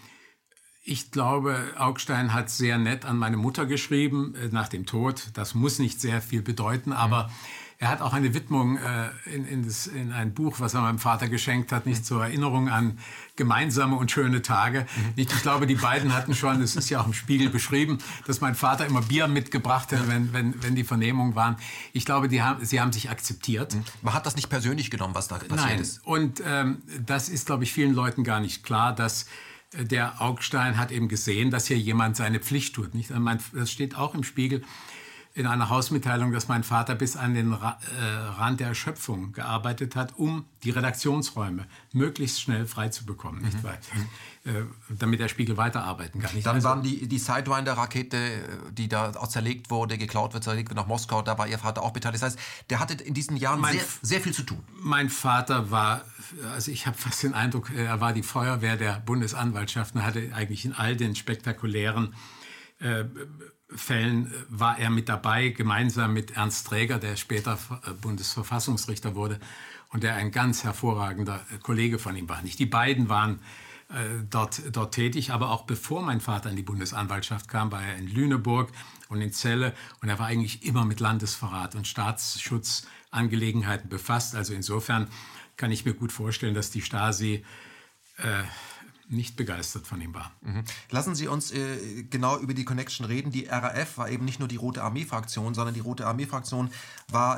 S2: ich glaube, Augstein hat sehr nett an meine Mutter geschrieben äh, nach dem Tod. Das muss nicht sehr viel bedeuten, aber mhm er hat auch eine Widmung äh, in, in, das, in, ein Buch, was er meinem Vater geschenkt hat, nicht zur Erinnerung an gemeinsame und schöne Tage. Mhm. Ich glaube, die beiden hatten schon, es ist ja auch im Spiegel beschrieben, dass mein Vater immer Bier mitgebracht hat, wenn, wenn, wenn die Vernehmungen waren. Ich glaube, die haben, sie haben sich akzeptiert. Mhm.
S1: Man hat das nicht persönlich genommen, was da passiert
S2: Nein.
S1: ist.
S2: Und ähm, das ist, glaube ich, vielen Leuten gar nicht klar, dass äh, der Augstein hat eben gesehen, dass hier jemand seine Pflicht tut. Nicht? Das steht auch im Spiegel in einer Hausmitteilung, dass mein Vater bis an den Ra äh, Rand der Erschöpfung gearbeitet hat, um die Redaktionsräume möglichst schnell frei zu bekommen, nicht mhm. wahr? Äh, damit der Spiegel weiterarbeiten kann.
S1: Dann also, waren die, die Sidewinder-Rakete, die da auch zerlegt wurde, geklaut wird, zerlegt wird nach Moskau, da war Ihr Vater auch beteiligt. Das heißt, der hatte in diesen Jahren sehr, sehr viel zu tun.
S2: Mein Vater war, also ich habe fast den Eindruck, er war die Feuerwehr der Bundesanwaltschaften, hatte eigentlich in all den spektakulären äh, Fällen äh, war er mit dabei, gemeinsam mit Ernst Träger, der später äh, Bundesverfassungsrichter wurde und der ein ganz hervorragender äh, Kollege von ihm war. Nicht die beiden waren äh, dort, dort tätig, aber auch bevor mein Vater in die Bundesanwaltschaft kam, war er in Lüneburg und in Celle und er war eigentlich immer mit Landesverrat und Staatsschutzangelegenheiten befasst. Also insofern kann ich mir gut vorstellen, dass die Stasi äh, nicht begeistert von ihm war.
S1: Mhm. Lassen Sie uns äh, genau über die Connection reden. Die RAF war eben nicht nur die Rote Armee-Fraktion, sondern die Rote Armee-Fraktion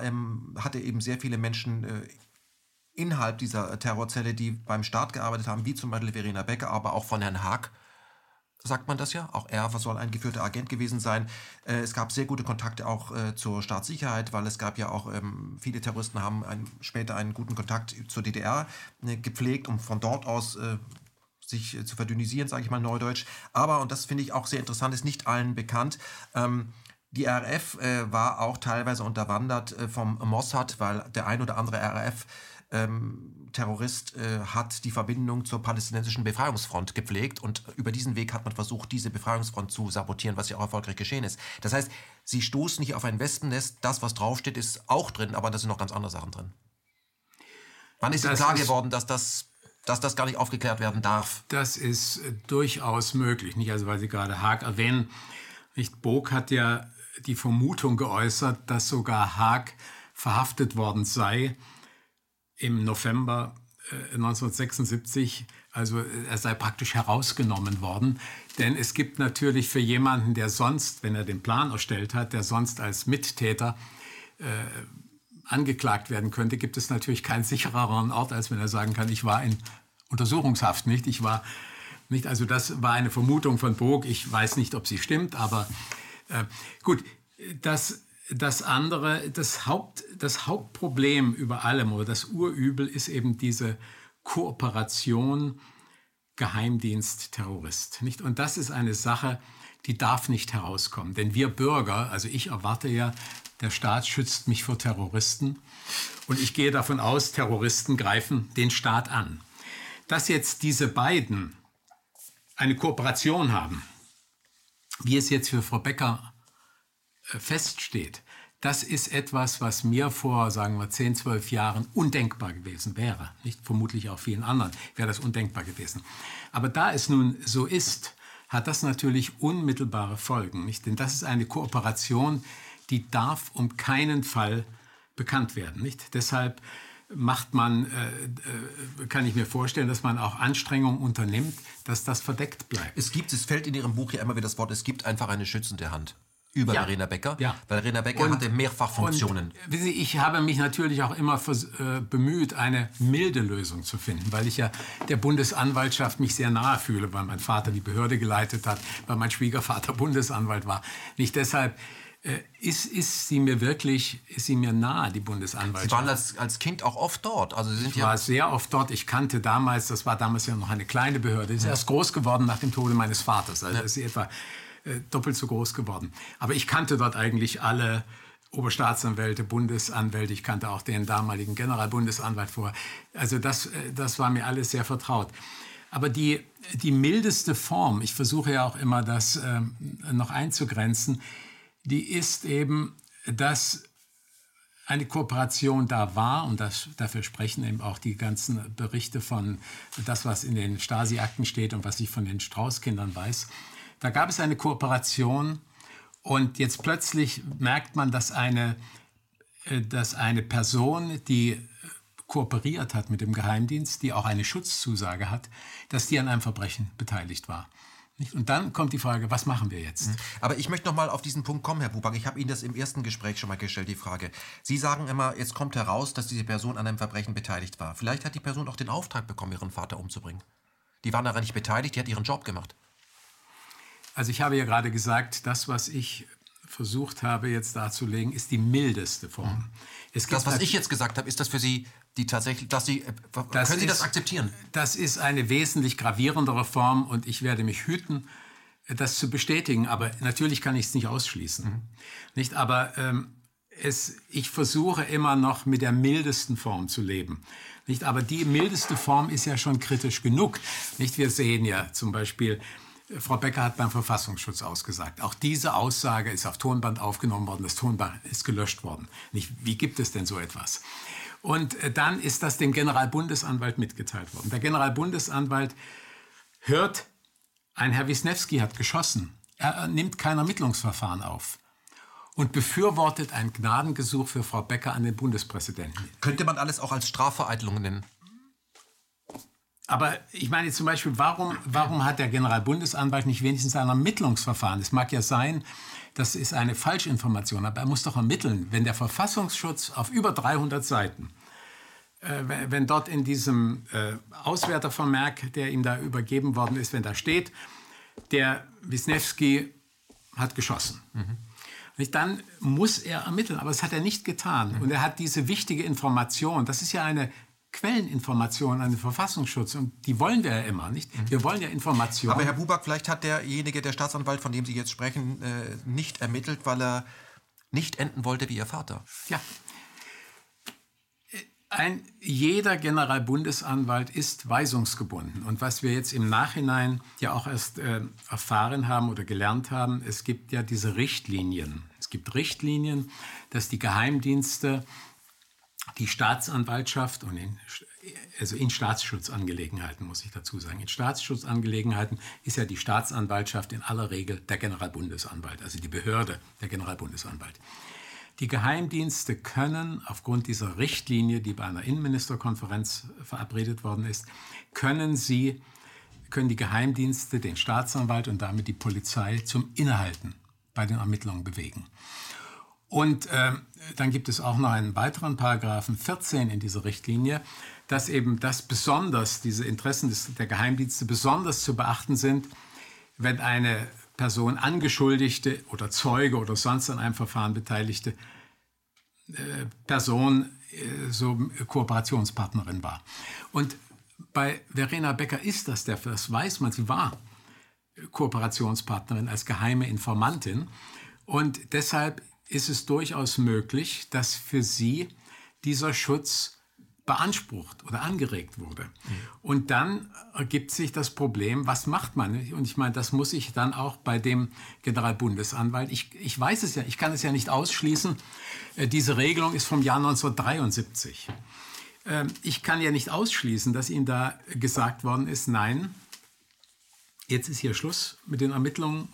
S1: ähm, hatte eben sehr viele Menschen äh, innerhalb dieser Terrorzelle, die beim Staat gearbeitet haben, wie zum Beispiel Verena Becker, aber auch von Herrn Haag sagt man das ja. Auch er soll ein geführter Agent gewesen sein. Äh, es gab sehr gute Kontakte auch äh, zur Staatssicherheit, weil es gab ja auch, ähm, viele Terroristen haben später einen guten Kontakt zur DDR äh, gepflegt, um von dort aus sich äh, zu verdünnisieren, sage ich mal neudeutsch. Aber, und das finde ich auch sehr interessant, ist nicht allen bekannt, ähm, die RAF äh, war auch teilweise unterwandert äh, vom Mossad, weil der ein oder andere RAF ähm, Terrorist äh, hat die Verbindung zur palästinensischen Befreiungsfront gepflegt und über diesen Weg hat man versucht, diese Befreiungsfront zu sabotieren, was ja auch erfolgreich geschehen ist. Das heißt, sie stoßen nicht auf ein Wespennest, das, was draufsteht, ist auch drin, aber da sind noch ganz andere Sachen drin. Wann ist das klar geworden, dass das dass das gar nicht aufgeklärt werden darf.
S2: Das ist äh, durchaus möglich, nicht? Also weil Sie gerade Haag erwähnen. Nicht Bog hat ja die Vermutung geäußert, dass sogar Haag verhaftet worden sei im November äh, 1976. Also äh, er sei praktisch herausgenommen worden. Denn es gibt natürlich für jemanden, der sonst, wenn er den Plan erstellt hat, der sonst als Mittäter äh, angeklagt werden könnte, gibt es natürlich keinen sichereren Ort, als wenn er sagen kann, ich war in Untersuchungshaft, nicht? Ich war nicht, also das war eine Vermutung von Burg. Ich weiß nicht, ob sie stimmt, aber äh, gut. Das, das andere, das, Haupt, das Hauptproblem über allem oder das Urübel ist eben diese Kooperation Geheimdienst-Terrorist. Nicht? Und das ist eine Sache, die darf nicht herauskommen. Denn wir Bürger, also ich erwarte ja, der Staat schützt mich vor Terroristen. Und ich gehe davon aus, Terroristen greifen den Staat an. Dass jetzt diese beiden eine Kooperation haben, wie es jetzt für Frau Becker äh, feststeht, das ist etwas, was mir vor, sagen wir, 10, 12 Jahren undenkbar gewesen wäre. Nicht vermutlich auch vielen anderen wäre das undenkbar gewesen. Aber da es nun so ist, hat das natürlich unmittelbare Folgen. Nicht? Denn das ist eine Kooperation, die darf um keinen Fall bekannt werden. Nicht? Deshalb macht man, äh, äh, kann ich mir vorstellen, dass man auch Anstrengungen unternimmt, dass das verdeckt bleibt.
S1: Es gibt, es fällt in Ihrem Buch ja immer wieder das Wort, es gibt einfach eine schützende Hand. über ja. Verena Becker,
S2: ja.
S1: weil Verena Becker und, hatte mehrfach Funktionen.
S2: Und, Sie, ich habe mich natürlich auch immer äh, bemüht, eine milde Lösung zu finden, weil ich ja der Bundesanwaltschaft mich sehr nahe fühle, weil mein Vater die Behörde geleitet hat, weil mein Schwiegervater Bundesanwalt war. Nicht deshalb äh, ist, ist sie mir wirklich, ist sie mir nahe, die Bundesanwaltschaft.
S1: Sie waren als, als Kind auch oft dort. Also Sie sind
S2: ich
S1: ja
S2: war sehr oft dort. Ich kannte damals, das war damals ja noch eine kleine Behörde, ist ja. erst groß geworden nach dem Tode meines Vaters. Also ja. ist sie etwa äh, doppelt so groß geworden. Aber ich kannte dort eigentlich alle Oberstaatsanwälte, Bundesanwälte, ich kannte auch den damaligen Generalbundesanwalt vor. Also das, äh, das war mir alles sehr vertraut. Aber die, die mildeste Form, ich versuche ja auch immer das ähm, noch einzugrenzen, die ist eben, dass eine Kooperation da war, und das, dafür sprechen eben auch die ganzen Berichte von das, was in den Stasi-Akten steht und was ich von den Strauß-Kindern weiß, da gab es eine Kooperation und jetzt plötzlich merkt man, dass eine, äh, dass eine Person, die kooperiert hat mit dem Geheimdienst, die auch eine Schutzzusage hat, dass die an einem Verbrechen beteiligt war. Und dann kommt die Frage, was machen wir jetzt? Mhm.
S1: Aber ich möchte noch mal auf diesen Punkt kommen, Herr Bubank. Ich habe Ihnen das im ersten Gespräch schon mal gestellt, die Frage. Sie sagen immer, jetzt kommt heraus, dass diese Person an einem Verbrechen beteiligt war. Vielleicht hat die Person auch den Auftrag bekommen, ihren Vater umzubringen. Die war daran nicht beteiligt, die hat ihren Job gemacht.
S2: Also ich habe ja gerade gesagt, das, was ich versucht habe jetzt darzulegen, ist die mildeste Form.
S1: das, was ich jetzt gesagt habe, ist das für Sie die tatsächlich, dass Sie, äh, das können Sie ist, das akzeptieren?
S2: Das ist eine wesentlich gravierendere Form und ich werde mich hüten, das zu bestätigen. Aber natürlich kann ich es nicht ausschließen. Mhm. Nicht, aber ähm, es, ich versuche immer noch mit der mildesten Form zu leben. Nicht, aber die mildeste Form ist ja schon kritisch genug. Nicht, wir sehen ja zum Beispiel Frau Becker hat beim Verfassungsschutz ausgesagt. Auch diese Aussage ist auf Tonband aufgenommen worden. Das Tonband ist gelöscht worden. Nicht, wie gibt es denn so etwas? Und äh, dann ist das dem Generalbundesanwalt mitgeteilt worden. Der Generalbundesanwalt hört, ein Herr Wisniewski hat geschossen. Er nimmt kein Ermittlungsverfahren auf und befürwortet ein Gnadengesuch für Frau Becker an den Bundespräsidenten.
S1: Könnte man alles auch als Strafvereitelung nennen?
S2: Aber ich meine zum Beispiel, warum, warum hat der Generalbundesanwalt nicht wenigstens ein Ermittlungsverfahren? Es mag ja sein, das ist eine Falschinformation, aber er muss doch ermitteln, wenn der Verfassungsschutz auf über 300 Seiten, äh, wenn dort in diesem äh, Auswärtervermerk, der ihm da übergeben worden ist, wenn da steht, der Wisniewski hat geschossen. Mhm. Dann muss er ermitteln, aber das hat er nicht getan. Mhm. Und er hat diese wichtige Information, das ist ja eine Quelleninformationen an den Verfassungsschutz und die wollen wir ja immer, nicht? Mhm. Wir wollen ja Informationen.
S1: Aber Herr Buback, vielleicht hat derjenige, der Staatsanwalt, von dem Sie jetzt sprechen, äh, nicht ermittelt, weil er nicht enden wollte wie Ihr Vater.
S2: Ja. Ein, jeder Generalbundesanwalt ist weisungsgebunden. Und was wir jetzt im Nachhinein ja auch erst äh, erfahren haben oder gelernt haben, es gibt ja diese Richtlinien. Es gibt Richtlinien, dass die Geheimdienste die Staatsanwaltschaft und in, also in Staatsschutzangelegenheiten muss ich dazu sagen. In Staatsschutzangelegenheiten ist ja die Staatsanwaltschaft in aller Regel der Generalbundesanwalt, also die Behörde der Generalbundesanwalt. Die Geheimdienste können aufgrund dieser Richtlinie, die bei einer Innenministerkonferenz verabredet worden ist, können sie können die Geheimdienste den Staatsanwalt und damit die Polizei zum Innehalten bei den Ermittlungen bewegen. Und äh, dann gibt es auch noch einen weiteren Paragraphen 14 in dieser Richtlinie, dass eben das besonders, diese Interessen des, der Geheimdienste besonders zu beachten sind, wenn eine Person Angeschuldigte oder Zeuge oder sonst an einem Verfahren beteiligte äh, Person äh, so Kooperationspartnerin war. Und bei Verena Becker ist das der Fall, das weiß man, sie war Kooperationspartnerin als geheime Informantin. Und deshalb ist es durchaus möglich, dass für sie dieser Schutz beansprucht oder angeregt wurde. Mhm. Und dann ergibt sich das Problem, was macht man? Und ich meine, das muss ich dann auch bei dem Generalbundesanwalt, ich, ich weiß es ja, ich kann es ja nicht ausschließen, äh, diese Regelung ist vom Jahr 1973. Ähm, ich kann ja nicht ausschließen, dass Ihnen da gesagt worden ist, nein, jetzt ist hier Schluss mit den Ermittlungen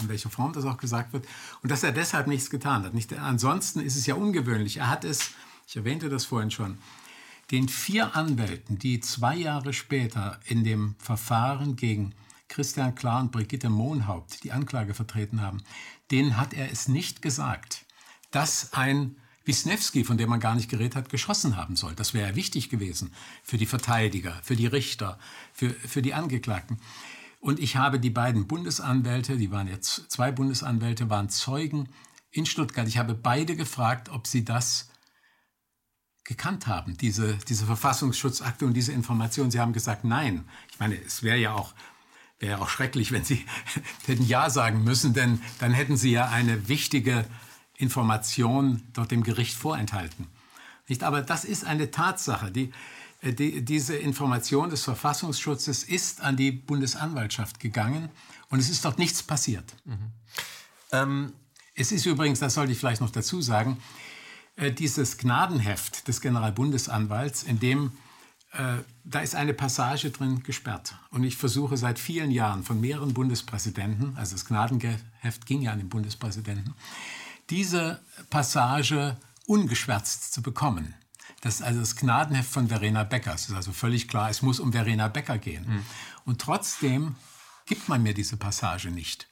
S2: in welcher Form das auch gesagt wird, und dass er deshalb nichts getan hat. Nicht, ansonsten ist es ja ungewöhnlich. Er hat es, ich erwähnte das vorhin schon, den vier Anwälten, die zwei Jahre später in dem Verfahren gegen Christian Klar und Brigitte Mohnhaupt die Anklage vertreten haben, denen hat er es nicht gesagt, dass ein Wisniewski, von dem man gar nicht geredet hat, geschossen haben soll. Das wäre ja wichtig gewesen für die Verteidiger, für die Richter, für, für die Angeklagten. Und ich habe die beiden Bundesanwälte, die waren jetzt zwei Bundesanwälte, waren Zeugen in Stuttgart. Ich habe beide gefragt, ob sie das gekannt haben, diese, diese Verfassungsschutzakte und diese Information. Sie haben gesagt, nein. Ich meine, es wäre ja auch, wäre auch schrecklich, wenn Sie hätten Ja sagen müssen, denn dann hätten Sie ja eine wichtige Information dort dem Gericht vorenthalten. Nicht? Aber das ist eine Tatsache. Die, die, diese Information des Verfassungsschutzes ist an die Bundesanwaltschaft gegangen und es ist dort nichts passiert. Mhm. Ähm, es ist übrigens, das sollte ich vielleicht noch dazu sagen, äh, dieses Gnadenheft des Generalbundesanwalts, in dem äh, da ist eine Passage drin gesperrt. Und ich versuche seit vielen Jahren von mehreren Bundespräsidenten, also das Gnadenheft ging ja an den Bundespräsidenten, diese Passage ungeschwärzt zu bekommen. Das ist also das Gnadenheft von Verena Becker. Es ist also völlig klar, es muss um Verena Becker gehen. Mhm. Und trotzdem gibt man mir diese Passage nicht.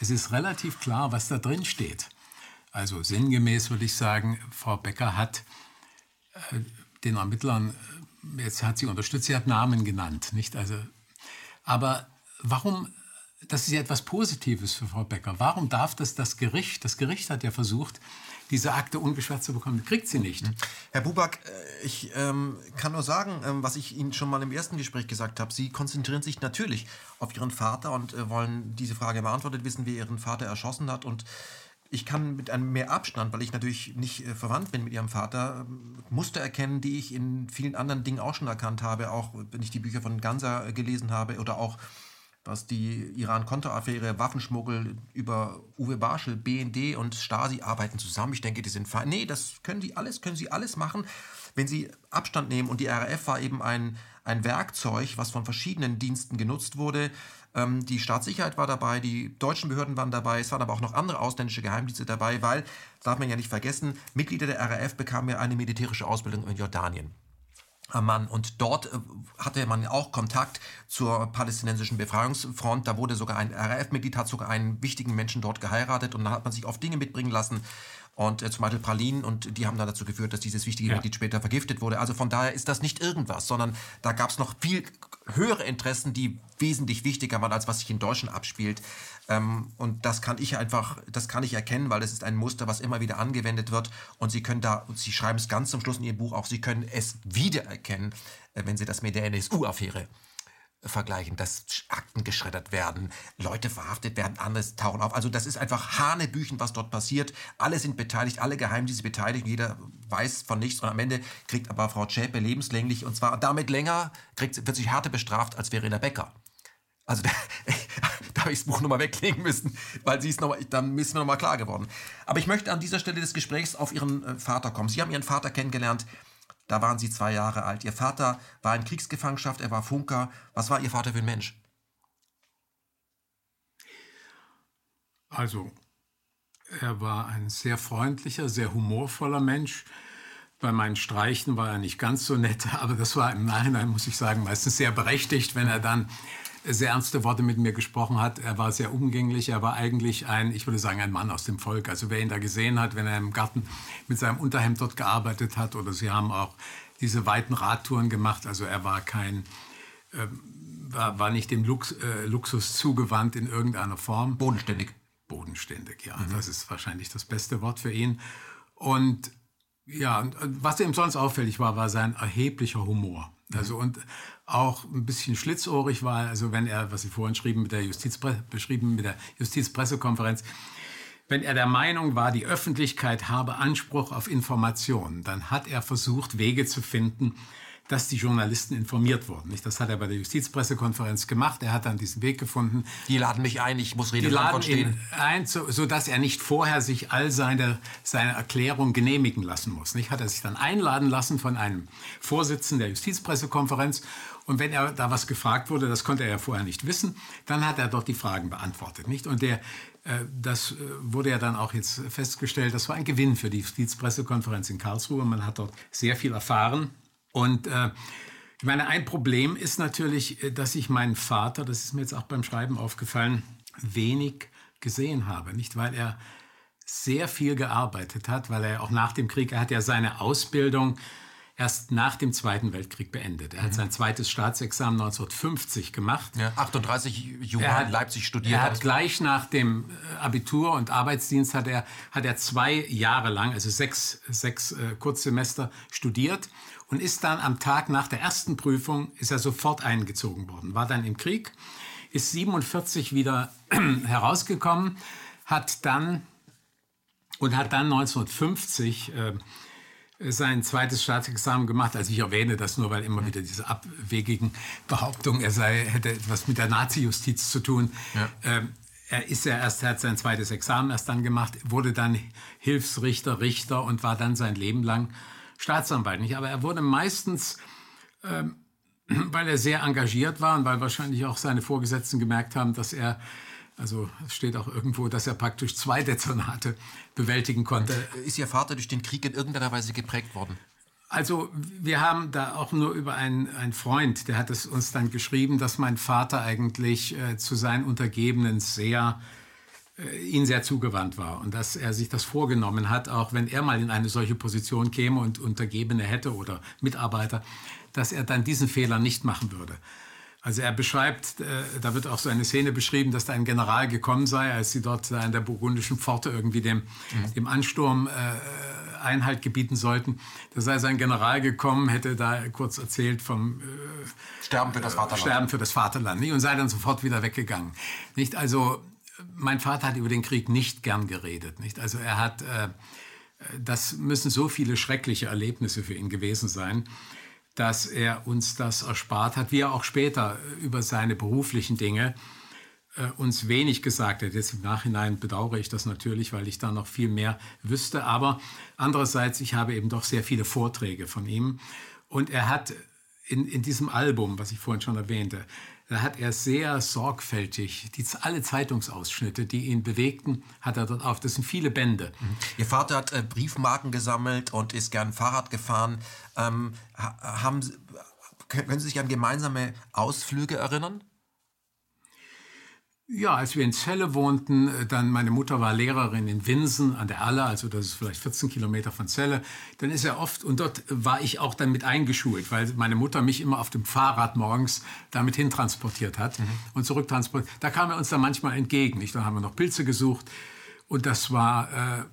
S2: Es ist relativ klar, was da drin steht. Also sinngemäß würde ich sagen, Frau Becker hat äh, den Ermittlern, äh, jetzt hat sie unterstützt, sie hat Namen genannt, nicht? Also, aber warum das ist ja etwas Positives für Frau Becker. Warum darf das das Gericht? Das Gericht hat ja versucht, diese Akte ungeschwärzt zu bekommen. Kriegt sie nicht.
S1: Herr Buback, äh, ich ähm, kann nur sagen, ähm, was ich Ihnen schon mal im ersten Gespräch gesagt habe. Sie konzentrieren sich natürlich auf Ihren Vater und äh, wollen diese Frage beantwortet wissen, wer Ihren Vater erschossen hat. Und ich kann mit einem mehr Abstand, weil ich natürlich nicht äh, verwandt bin mit ihrem Vater, ähm, Muster erkennen, die ich in vielen anderen Dingen auch schon erkannt habe, auch wenn ich die Bücher von Ganser äh, gelesen habe oder auch was die Iran-Kontra-Affäre, Waffenschmuggel über Uwe Barschel, BND und Stasi arbeiten zusammen. Ich denke, die sind fein. Nee, das können die alles, können sie alles machen, wenn sie Abstand nehmen. Und die RAF war eben ein, ein Werkzeug, was von verschiedenen Diensten genutzt wurde. Ähm, die Staatssicherheit war dabei, die deutschen Behörden waren dabei, es waren aber auch noch andere ausländische Geheimdienste dabei, weil, darf man ja nicht vergessen, Mitglieder der RAF bekamen ja eine militärische Ausbildung in Jordanien. Mann. Und dort äh, hatte man auch Kontakt zur palästinensischen Befreiungsfront. Da wurde sogar ein RAF-Mitglied, hat sogar einen wichtigen Menschen dort geheiratet und dann hat man sich oft Dinge mitbringen lassen. Und äh, zum Beispiel Pralinen und die haben dann dazu geführt, dass dieses wichtige ja. Mitglied später vergiftet wurde. Also von daher ist das nicht irgendwas, sondern da gab es noch viel höhere Interessen, die wesentlich wichtiger waren, als was sich in Deutschland abspielt. Ähm, und das kann ich einfach, das kann ich erkennen, weil das ist ein Muster, was immer wieder angewendet wird. Und Sie können da, Sie schreiben es ganz zum Schluss in Ihrem Buch auch, Sie können es wiedererkennen, äh, wenn Sie das mit der NSU-Affäre vergleichen, dass Akten geschreddert werden, Leute verhaftet werden, andere tauchen auf. Also das ist einfach Hanebüchen, was dort passiert. Alle sind beteiligt, alle Geheimdienste beteiligt, jeder weiß von nichts und am Ende kriegt aber Frau Zschäpe lebenslänglich und zwar damit länger, kriegt, wird sich härter bestraft als Verena Becker. Also da, da habe ich das Buch nochmal weglegen müssen, weil sie es noch, dann ist mir nochmal klar geworden. Aber ich möchte an dieser Stelle des Gesprächs auf Ihren äh, Vater kommen. Sie haben Ihren Vater kennengelernt, da waren Sie zwei Jahre alt. Ihr Vater war in Kriegsgefangenschaft, er war Funker. Was war Ihr Vater für ein Mensch?
S2: Also, er war ein sehr freundlicher, sehr humorvoller Mensch. Bei meinen Streichen war er nicht ganz so nett, aber das war im Nachhinein, muss ich sagen, meistens sehr berechtigt, wenn er dann sehr ernste Worte mit mir gesprochen hat. Er war sehr umgänglich. Er war eigentlich ein, ich würde sagen, ein Mann aus dem Volk. Also wer ihn da gesehen hat, wenn er im Garten mit seinem Unterhemd dort gearbeitet hat oder sie haben auch diese weiten Radtouren gemacht. Also er war kein, äh, war, war nicht dem Lux, äh, Luxus zugewandt in irgendeiner Form.
S1: Bodenständig.
S2: Bodenständig, ja. Mhm. Das ist wahrscheinlich das beste Wort für ihn. Und ja, was ihm sonst auffällig war, war sein erheblicher Humor. Also und auch ein bisschen schlitzohrig war, also wenn er, was Sie vorhin schrieben mit der Justizpre beschrieben mit der Justizpressekonferenz, wenn er der Meinung war, die Öffentlichkeit habe Anspruch auf Informationen, dann hat er versucht, Wege zu finden, dass die Journalisten informiert wurden. Das hat er bei der Justizpressekonferenz gemacht. Er hat dann diesen Weg gefunden.
S1: Die laden mich ein, ich muss Rede
S2: die laden stehen. Ihn ein, so, so dass er nicht vorher sich all seine, seine Erklärung genehmigen lassen muss. Nicht? Hat er sich dann einladen lassen von einem Vorsitzenden der Justizpressekonferenz. Und wenn er da was gefragt wurde, das konnte er ja vorher nicht wissen, dann hat er dort die Fragen beantwortet. Nicht? Und der, äh, das äh, wurde ja dann auch jetzt festgestellt, das war ein Gewinn für die Justizpressekonferenz in Karlsruhe. Man hat dort sehr viel erfahren und äh, Ich meine, ein Problem ist natürlich, äh, dass ich meinen Vater, das ist mir jetzt auch beim Schreiben aufgefallen, wenig gesehen habe. Nicht, weil er sehr viel gearbeitet hat, weil er auch nach dem Krieg, er hat ja seine Ausbildung erst nach dem Zweiten Weltkrieg beendet. Er hat mhm. sein zweites Staatsexamen 1950 gemacht.
S1: Ja, 38 Jura in Leipzig studiert.
S2: Er hat gleich nach dem äh, Abitur und Arbeitsdienst hat er, hat er zwei Jahre lang, also sechs, sechs äh, Kurzsemester studiert und ist dann am Tag nach der ersten Prüfung, ist er sofort eingezogen worden, war dann im Krieg, ist 47 wieder herausgekommen, hat dann und hat dann 1950 äh, sein zweites Staatsexamen gemacht. Also ich erwähne das nur, weil immer wieder diese abwegigen Behauptungen, er sei, hätte etwas mit der Nazi-Justiz zu tun. Ja. Ähm, er ist ja erst, er hat sein zweites Examen erst dann gemacht, wurde dann Hilfsrichter, Richter und war dann sein Leben lang Staatsanwalt. Nicht? Aber er wurde meistens, ähm, weil er sehr engagiert war und weil wahrscheinlich auch seine Vorgesetzten gemerkt haben, dass er also es steht auch irgendwo, dass er praktisch zwei Dezernate bewältigen konnte.
S1: Ist Ihr Vater durch den Krieg in irgendeiner Weise geprägt worden?
S2: Also wir haben da auch nur über einen, einen Freund, der hat es uns dann geschrieben, dass mein Vater eigentlich äh, zu seinen Untergebenen sehr äh, ihnen sehr zugewandt war und dass er sich das vorgenommen hat, auch wenn er mal in eine solche Position käme und Untergebene hätte oder Mitarbeiter, dass er dann diesen Fehler nicht machen würde. Also er beschreibt, äh, da wird auch so eine Szene beschrieben, dass da ein General gekommen sei, als sie dort da in der burgundischen Pforte irgendwie dem, mhm. dem Ansturm äh, Einhalt gebieten sollten. Da sei sein General gekommen, hätte da kurz erzählt vom
S1: äh, Sterben für das Vaterland.
S2: Sterben für das Vaterland nicht? und sei dann sofort wieder weggegangen. Nicht? Also mein Vater hat über den Krieg nicht gern geredet. Nicht? Also er hat, äh, das müssen so viele schreckliche Erlebnisse für ihn gewesen sein dass er uns das erspart hat, wie er auch später über seine beruflichen Dinge äh, uns wenig gesagt hat. Jetzt im Nachhinein bedauere ich das natürlich, weil ich da noch viel mehr wüsste. Aber andererseits, ich habe eben doch sehr viele Vorträge von ihm. Und er hat in, in diesem Album, was ich vorhin schon erwähnte, hat er sehr sorgfältig die, alle Zeitungsausschnitte, die ihn bewegten, hat er dort auf. Das sind viele Bände.
S1: Mhm. Ihr Vater hat äh, Briefmarken gesammelt und ist gern Fahrrad gefahren. Ähm, haben, können Sie sich an gemeinsame Ausflüge erinnern?
S2: Ja, als wir in Celle wohnten, äh, dann meine Mutter war Lehrerin in Winsen an der Aller, also das ist vielleicht 14 Kilometer von Celle. Dann ist er oft, und dort war ich auch dann mit eingeschult, weil meine Mutter mich immer auf dem Fahrrad morgens damit hintransportiert hat mhm. und zurücktransportiert. Da kam er uns dann manchmal entgegen. Nicht? Dann haben wir noch Pilze gesucht und das war äh,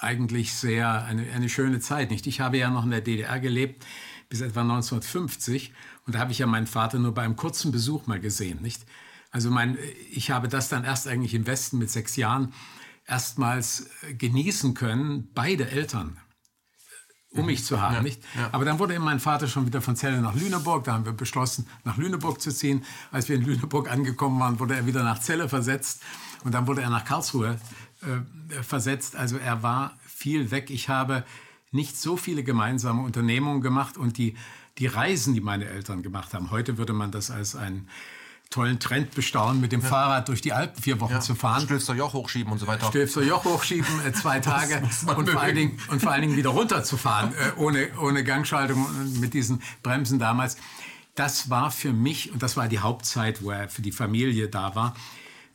S2: eigentlich sehr eine, eine schöne Zeit. Nicht? Ich habe ja noch in der DDR gelebt bis etwa 1950 und da habe ich ja meinen Vater nur bei einem kurzen Besuch mal gesehen. Nicht? Also mein, ich habe das dann erst eigentlich im Westen mit sechs Jahren erstmals äh, genießen können, beide Eltern um mich zu haben. Ja, nicht? Ja. Aber dann wurde mein Vater schon wieder von Celle nach Lüneburg. Da haben wir beschlossen, nach Lüneburg zu ziehen. Als wir in Lüneburg angekommen waren, wurde er wieder nach Celle versetzt. Und dann wurde er nach Karlsruhe äh, versetzt. Also er war viel weg. Ich habe nicht so viele gemeinsame Unternehmungen gemacht. Und die, die Reisen, die meine Eltern gemacht haben, heute würde man das als ein tollen Trend bestaunen, mit dem ja. Fahrrad durch die Alpen vier Wochen ja. zu fahren.
S1: Stilfster Joch hochschieben und so weiter.
S2: Stilfster Joch hochschieben, äh, zwei Tage und vor, allen Dingen, und vor allen Dingen wieder runterzufahren, äh, ohne, ohne Gangschaltung mit diesen Bremsen damals. Das war für mich, und das war die Hauptzeit, wo er für die Familie da war,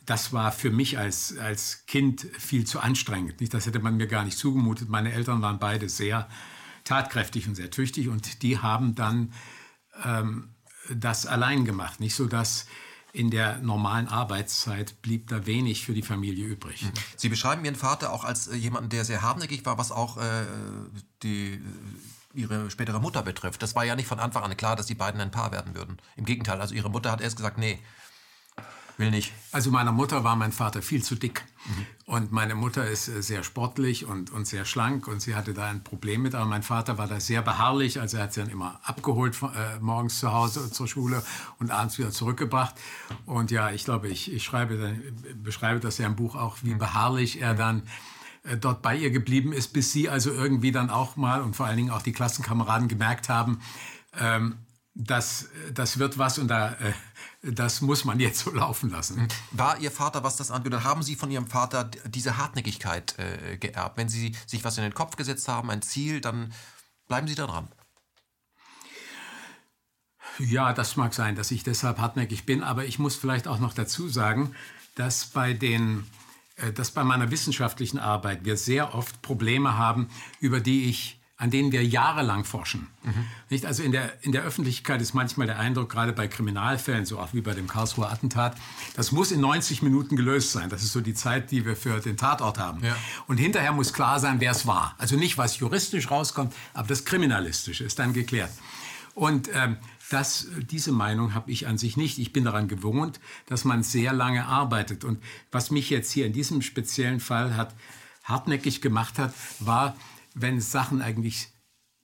S2: das war für mich als, als Kind viel zu anstrengend. Nicht, das hätte man mir gar nicht zugemutet. Meine Eltern waren beide sehr tatkräftig und sehr tüchtig und die haben dann ähm, das allein gemacht. Nicht so, dass in der normalen Arbeitszeit blieb da wenig für die Familie übrig. Mhm.
S1: Sie beschreiben Ihren Vater auch als äh, jemanden, der sehr hartnäckig war, was auch äh, die, äh, Ihre spätere Mutter betrifft. Das war ja nicht von Anfang an klar, dass die beiden ein Paar werden würden. Im Gegenteil, also Ihre Mutter hat erst gesagt, nee, Will nicht.
S2: Also meiner Mutter war mein Vater viel zu dick. Mhm. Und meine Mutter ist äh, sehr sportlich und, und sehr schlank und sie hatte da ein Problem mit. Aber mein Vater war da sehr beharrlich. Also er hat sie dann immer abgeholt äh, morgens zu Hause zur Schule und abends wieder zurückgebracht. Und ja, ich glaube, ich, ich schreibe, beschreibe das ja im Buch auch, wie mhm. beharrlich er dann äh, dort bei ihr geblieben ist, bis sie also irgendwie dann auch mal und vor allen Dingen auch die Klassenkameraden gemerkt haben, ähm, das, das wird was und da, äh, das muss man jetzt so laufen lassen.
S1: War Ihr Vater, was das angeht, haben Sie von Ihrem Vater diese Hartnäckigkeit äh, geerbt? Wenn Sie sich was in den Kopf gesetzt haben, ein Ziel, dann bleiben Sie da dran.
S2: Ja, das mag sein, dass ich deshalb hartnäckig bin, aber ich muss vielleicht auch noch dazu sagen, dass bei den äh, dass bei meiner wissenschaftlichen Arbeit wir sehr oft Probleme haben, über die ich an denen wir jahrelang forschen. Mhm. Nicht? Also in der, in der Öffentlichkeit ist manchmal der Eindruck, gerade bei Kriminalfällen, so auch wie bei dem Karlsruher Attentat, das muss in 90 Minuten gelöst sein. Das ist so die Zeit, die wir für den Tatort haben. Ja. Und hinterher muss klar sein, wer es war. Also nicht, was juristisch rauskommt, aber das Kriminalistische ist dann geklärt. Und ähm, das, diese Meinung habe ich an sich nicht. Ich bin daran gewohnt, dass man sehr lange arbeitet. Und was mich jetzt hier in diesem speziellen Fall hat hartnäckig gemacht hat, war, wenn Sachen eigentlich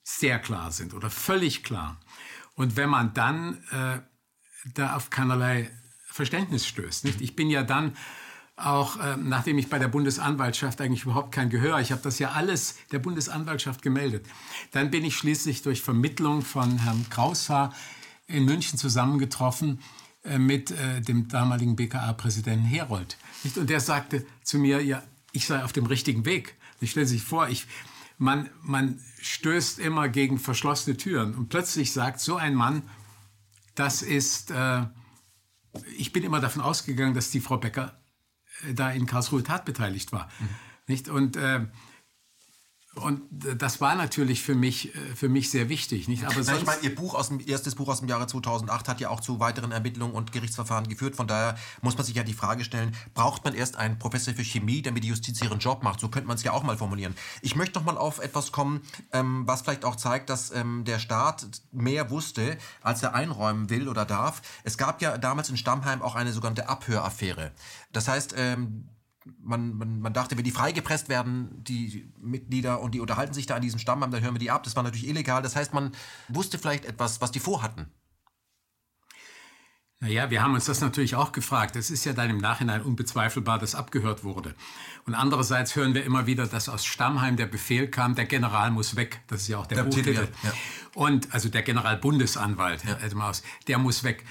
S2: sehr klar sind oder völlig klar. Und wenn man dann äh, da auf keinerlei Verständnis stößt. Nicht? Ich bin ja dann auch, äh, nachdem ich bei der Bundesanwaltschaft eigentlich überhaupt kein Gehör, ich habe das ja alles der Bundesanwaltschaft gemeldet, dann bin ich schließlich durch Vermittlung von Herrn Kraushaar in München zusammengetroffen äh, mit äh, dem damaligen BKA-Präsidenten Herold. Nicht? Und der sagte zu mir, ja, ich sei auf dem richtigen Weg. Ich stelle sich vor, ich, man, man stößt immer gegen verschlossene Türen und plötzlich sagt so ein Mann, das ist, äh, ich bin immer davon ausgegangen, dass die Frau Becker äh, da in Karlsruhe tatbeteiligt war. Mhm. Nicht? Und äh, und das war natürlich für mich, äh, für mich sehr wichtig. Nicht?
S1: Aber ich meine, Ihr Buch aus dem, erstes Buch aus dem Jahre 2008 hat ja auch zu weiteren Ermittlungen und Gerichtsverfahren geführt. Von daher muss man sich ja die Frage stellen, braucht man erst einen Professor für Chemie, damit die Justiz ihren Job macht? So könnte man es ja auch mal formulieren. Ich möchte noch mal auf etwas kommen, ähm, was vielleicht auch zeigt, dass ähm, der Staat mehr wusste, als er einräumen will oder darf. Es gab ja damals in Stammheim auch eine sogenannte Abhöraffäre. Das heißt, ähm, man, man, man dachte, wenn die freigepresst werden, die Mitglieder, und die unterhalten sich da an diesem Stamm, dann hören wir die ab. Das war natürlich illegal. Das heißt, man wusste vielleicht etwas, was die vorhatten.
S2: Naja, wir haben uns das natürlich auch gefragt. Es ist ja dann im Nachhinein unbezweifelbar, dass abgehört wurde. Und andererseits hören wir immer wieder, dass aus Stammheim der Befehl kam, der General muss weg. Das ist ja auch der, der Buchtitel. Ja. Und also der Generalbundesanwalt, ja. der muss weg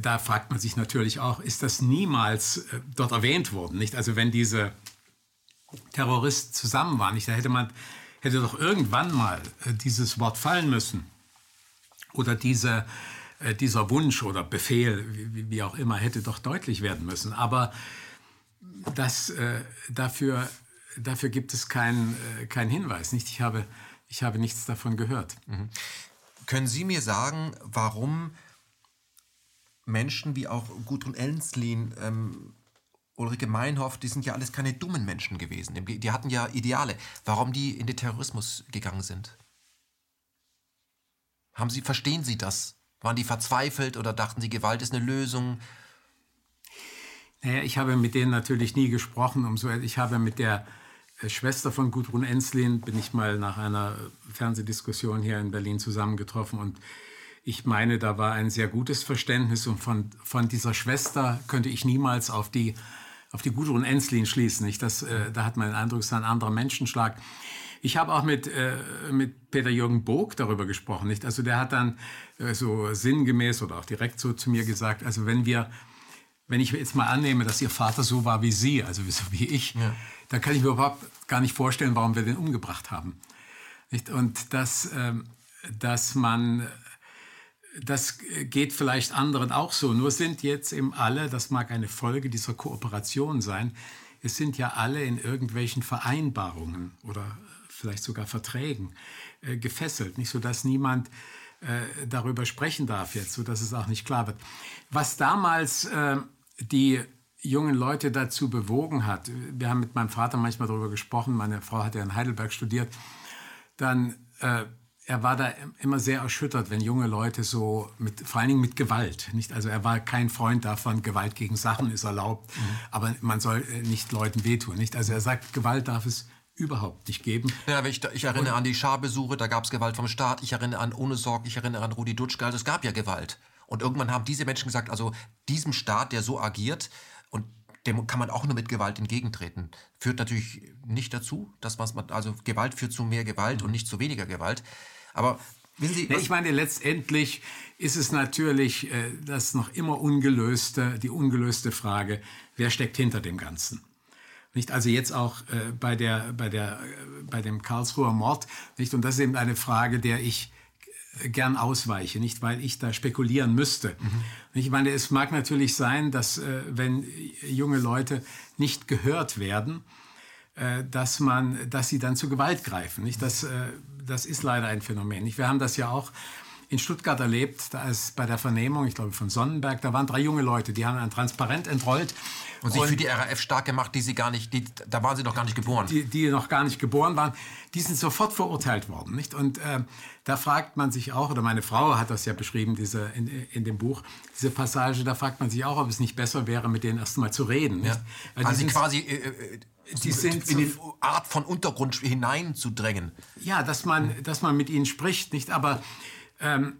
S2: da fragt man sich natürlich auch, ist das niemals äh, dort erwähnt worden? Nicht? Also wenn diese Terroristen zusammen waren, nicht? da hätte man hätte doch irgendwann mal äh, dieses Wort fallen müssen oder diese, äh, dieser Wunsch oder Befehl, wie, auch immer, hätte doch deutlich werden müssen. Aber das, dafür, dafür gibt es keinen kein Hinweis. Nicht? Ich, habe, ich habe nichts davon gehört. Mhm.
S1: Können Sie mir sagen, warum Menschen wie auch Gudrun Ellenslin, ähm, Ulrike Meinhoff, die sind ja alles keine dummen Menschen gewesen. Die hatten ja Ideale. Warum die in den Terrorismus gegangen sind? Haben Sie, verstehen Sie das? Waren die verzweifelt oder dachten Sie, Gewalt ist eine Lösung?
S2: Naja, ich habe mit denen natürlich nie gesprochen. Umso, ich habe mit der äh, Schwester von Gudrun Enslin, bin ich mal nach einer Fernsehdiskussion hier in Berlin zusammengetroffen und ich meine, da war ein sehr gutes Verständnis und von, von dieser Schwester könnte ich niemals auf die, auf die Gudrun Enslin schließen. Nicht? Das, äh, da hat man den Eindruck, es ist ein anderer Menschenschlag. Ich habe auch mit, äh, mit Peter Jürgen Bog darüber gesprochen. Nicht? Also der hat dann äh, so sinngemäß oder auch direkt so zu mir gesagt, also wenn wir, wenn ich jetzt mal annehme, dass Ihr Vater so war wie Sie, also so wie ich, ja. dann kann ich mir überhaupt gar nicht vorstellen, warum wir den umgebracht haben. Nicht? Und dass, ähm, dass man das geht vielleicht anderen auch so. Nur sind jetzt eben alle, das mag eine Folge dieser Kooperation sein, es sind ja alle in irgendwelchen Vereinbarungen oder vielleicht sogar Verträgen äh, gefesselt, nicht so dass niemand äh, darüber sprechen darf jetzt, so dass es auch nicht klar wird. Was damals äh, die jungen Leute dazu bewogen hat, wir haben mit meinem Vater manchmal darüber gesprochen, meine Frau hat ja in Heidelberg studiert, dann äh, er war da immer sehr erschüttert, wenn junge Leute so mit, vor allen Dingen mit Gewalt, nicht? Also er war kein Freund davon, Gewalt gegen Sachen ist erlaubt, mhm. aber man soll äh, nicht Leuten wehtun, nicht? Also er sagt, Gewalt darf es überhaupt nicht geben.
S1: Ja, ich, ich erinnere Und, an die Scharbesuche, da gab es Gewalt vom Staat. Ich erinnere an Ohne Sorg, ich erinnere an Rudi Dutschke. Also es gab ja Gewalt. Und irgendwann haben diese Menschen gesagt, also diesem Staat, der so agiert, und dem kann man auch nur mit Gewalt entgegentreten. Führt natürlich nicht dazu, dass man, also Gewalt führt zu mehr Gewalt mhm. und nicht zu weniger Gewalt. Aber
S2: wissen Sie, ich meine, letztendlich ist es natürlich äh, das noch immer ungelöste, die ungelöste Frage, wer steckt hinter dem Ganzen? Nicht? Also jetzt auch äh, bei, der, bei, der, äh, bei dem Karlsruher Mord. Nicht? Und das ist eben eine Frage, der ich gern ausweiche, nicht weil ich da spekulieren müsste. Mhm. Ich meine, es mag natürlich sein, dass äh, wenn junge Leute nicht gehört werden, äh, dass man, dass sie dann zu Gewalt greifen. Nicht? Das, äh, das ist leider ein Phänomen. Wir haben das ja auch in Stuttgart erlebt, da ist bei der Vernehmung, ich glaube von Sonnenberg, da waren drei junge Leute, die haben ein Transparent entrollt.
S1: Und sich und für die RAF stark gemacht, die sie gar nicht, die, da waren sie noch gar nicht geboren.
S2: Die, die noch gar nicht geboren waren, die sind sofort verurteilt worden. Nicht? Und äh, da fragt man sich auch, oder meine Frau hat das ja beschrieben diese, in, in dem Buch, diese Passage, da fragt man sich auch, ob es nicht besser wäre, mit denen erst mal zu reden. Nicht?
S1: Ja. Also quasi... Äh, äh, die sind in die Art von Untergrund hineinzudrängen.
S2: Ja, dass man, dass man mit ihnen spricht, nicht? Aber ähm,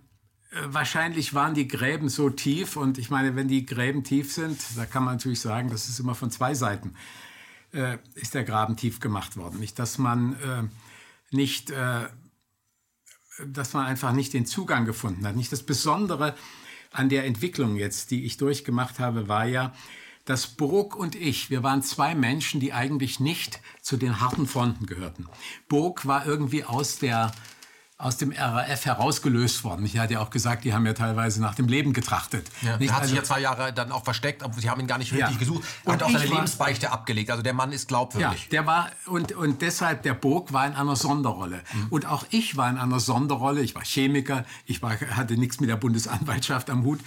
S2: äh, wahrscheinlich waren die Gräben so tief und ich meine, wenn die Gräben tief sind, da kann man natürlich sagen, das ist immer von zwei Seiten, äh, ist der Graben tief gemacht worden. Nicht, dass man äh, nicht, äh, dass man einfach nicht den Zugang gefunden hat. Nicht das Besondere an der Entwicklung jetzt, die ich durchgemacht habe, war ja, dass Burg und ich, wir waren zwei Menschen, die eigentlich nicht zu den harten Fronten gehörten. Burg war irgendwie aus der aus dem RAF herausgelöst worden. Ich hatte ja auch gesagt, die haben ja teilweise nach dem Leben getrachtet.
S1: Ja, er hat also, sich ja zwei Jahre dann auch versteckt, aber sie haben ihn gar nicht wirklich ja. gesucht. Er und hat auch seine war, Lebensbeichte abgelegt. Also der Mann ist glaubwürdig.
S2: Ja, der war und, und deshalb der Burg war in einer Sonderrolle. Mhm. Und auch ich war in einer Sonderrolle. Ich war Chemiker, ich war, hatte nichts mit der Bundesanwaltschaft am Hut,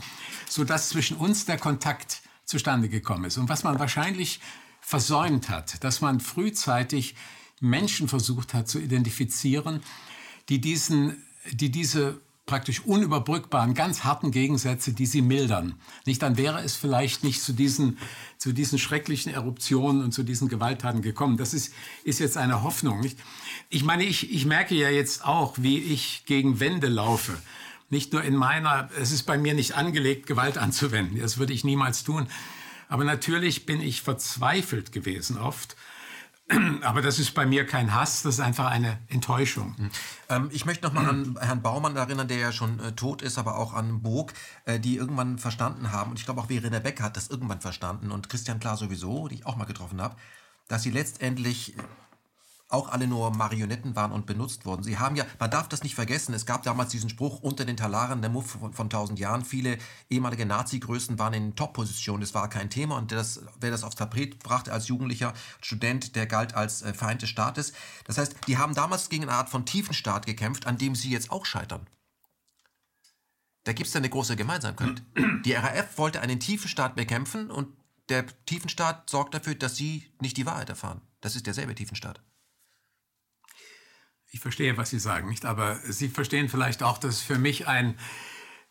S2: sodass zwischen uns der Kontakt zustande gekommen ist. Und was man wahrscheinlich versäumt hat, dass man frühzeitig Menschen versucht hat zu identifizieren, die, diesen, die diese praktisch unüberbrückbaren, ganz harten Gegensätze, die sie mildern. Nicht, dann wäre es vielleicht nicht zu diesen, zu diesen schrecklichen Eruptionen und zu diesen Gewalttaten gekommen. Das ist, ist jetzt eine Hoffnung. Nicht? Ich meine, ich, ich merke ja jetzt auch, wie ich gegen Wände laufe. Nicht nur in meiner, es ist bei mir nicht angelegt, Gewalt anzuwenden. Das würde ich niemals tun. Aber natürlich bin ich verzweifelt gewesen oft aber das ist bei mir kein Hass, das ist einfach eine Enttäuschung. Mhm.
S1: Ähm, ich möchte noch mal an Herrn Baumann erinnern, der ja schon äh, tot ist, aber auch an Burg, äh, die irgendwann verstanden haben, und ich glaube auch Verena Beck hat das irgendwann verstanden und Christian Klar sowieso, die ich auch mal getroffen habe, dass sie letztendlich auch alle nur Marionetten waren und benutzt wurden. Sie haben ja, man darf das nicht vergessen, es gab damals diesen Spruch unter den Talaren der Muff von, von 1000 Jahren, viele ehemalige Nazi-Größen waren in Top-Positionen, das war kein Thema und das, wer das aufs Tapet brachte als jugendlicher Student, der galt als äh, Feind des Staates. Das heißt, die haben damals gegen eine Art von Tiefenstaat gekämpft, an dem sie jetzt auch scheitern. Da gibt es eine große Gemeinsamkeit. Die RAF wollte einen Tiefenstaat bekämpfen und der Tiefenstaat sorgt dafür, dass sie nicht die Wahrheit erfahren. Das ist derselbe Tiefenstaat.
S2: Ich verstehe, was Sie sagen, nicht? Aber Sie verstehen vielleicht auch, dass es für mich ein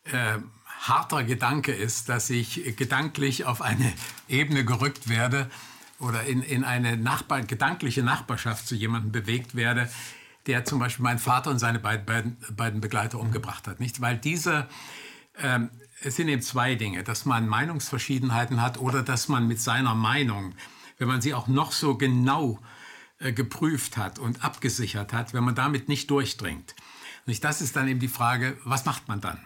S2: äh, harter Gedanke ist, dass ich gedanklich auf eine Ebene gerückt werde oder in, in eine Nachbar, gedankliche Nachbarschaft zu jemandem bewegt werde, der zum Beispiel meinen Vater und seine beiden, beiden, beiden Begleiter umgebracht hat. Nicht? Weil diese, ähm, es sind eben zwei Dinge, dass man Meinungsverschiedenheiten hat oder dass man mit seiner Meinung, wenn man sie auch noch so genau äh, geprüft hat und abgesichert hat, wenn man damit nicht durchdringt. Und das ist dann eben die Frage, was macht man dann?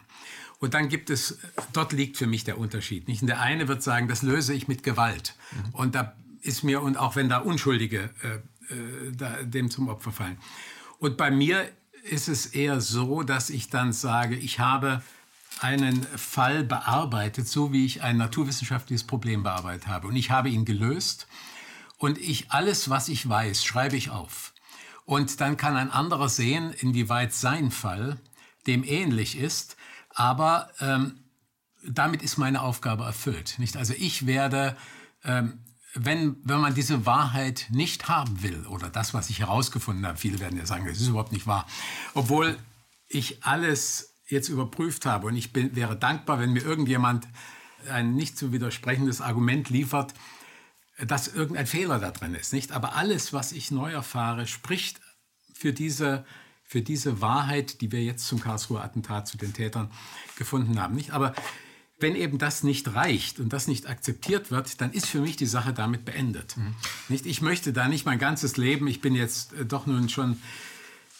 S2: Und dann gibt es, dort liegt für mich der Unterschied. Nicht? Und der eine wird sagen, das löse ich mit Gewalt. Mhm. Und da ist mir, und auch wenn da Unschuldige äh, äh, da, dem zum Opfer fallen. Und bei mir ist es eher so, dass ich dann sage, ich habe einen Fall bearbeitet, so wie ich ein naturwissenschaftliches Problem bearbeitet habe. Und ich habe ihn gelöst und ich alles, was ich weiß, schreibe ich auf. Und dann kann ein anderer sehen, inwieweit sein Fall dem ähnlich ist, aber ähm, damit ist meine Aufgabe erfüllt. Nicht? Also ich werde, ähm, wenn, wenn man diese Wahrheit nicht haben will oder das, was ich herausgefunden habe, viele werden ja sagen, das ist überhaupt nicht wahr, obwohl ich alles jetzt überprüft habe und ich bin, wäre dankbar, wenn mir irgendjemand ein nicht zu widersprechendes Argument liefert, dass irgendein Fehler da drin ist, nicht? Aber alles, was ich neu erfahre, spricht für diese, für diese Wahrheit, die wir jetzt zum Karlsruher Attentat zu den Tätern gefunden haben, nicht? Aber wenn eben das nicht reicht und das nicht akzeptiert wird, dann ist für mich die Sache damit beendet. Mhm. Nicht? Ich möchte da nicht mein ganzes Leben, ich bin jetzt äh, doch nun schon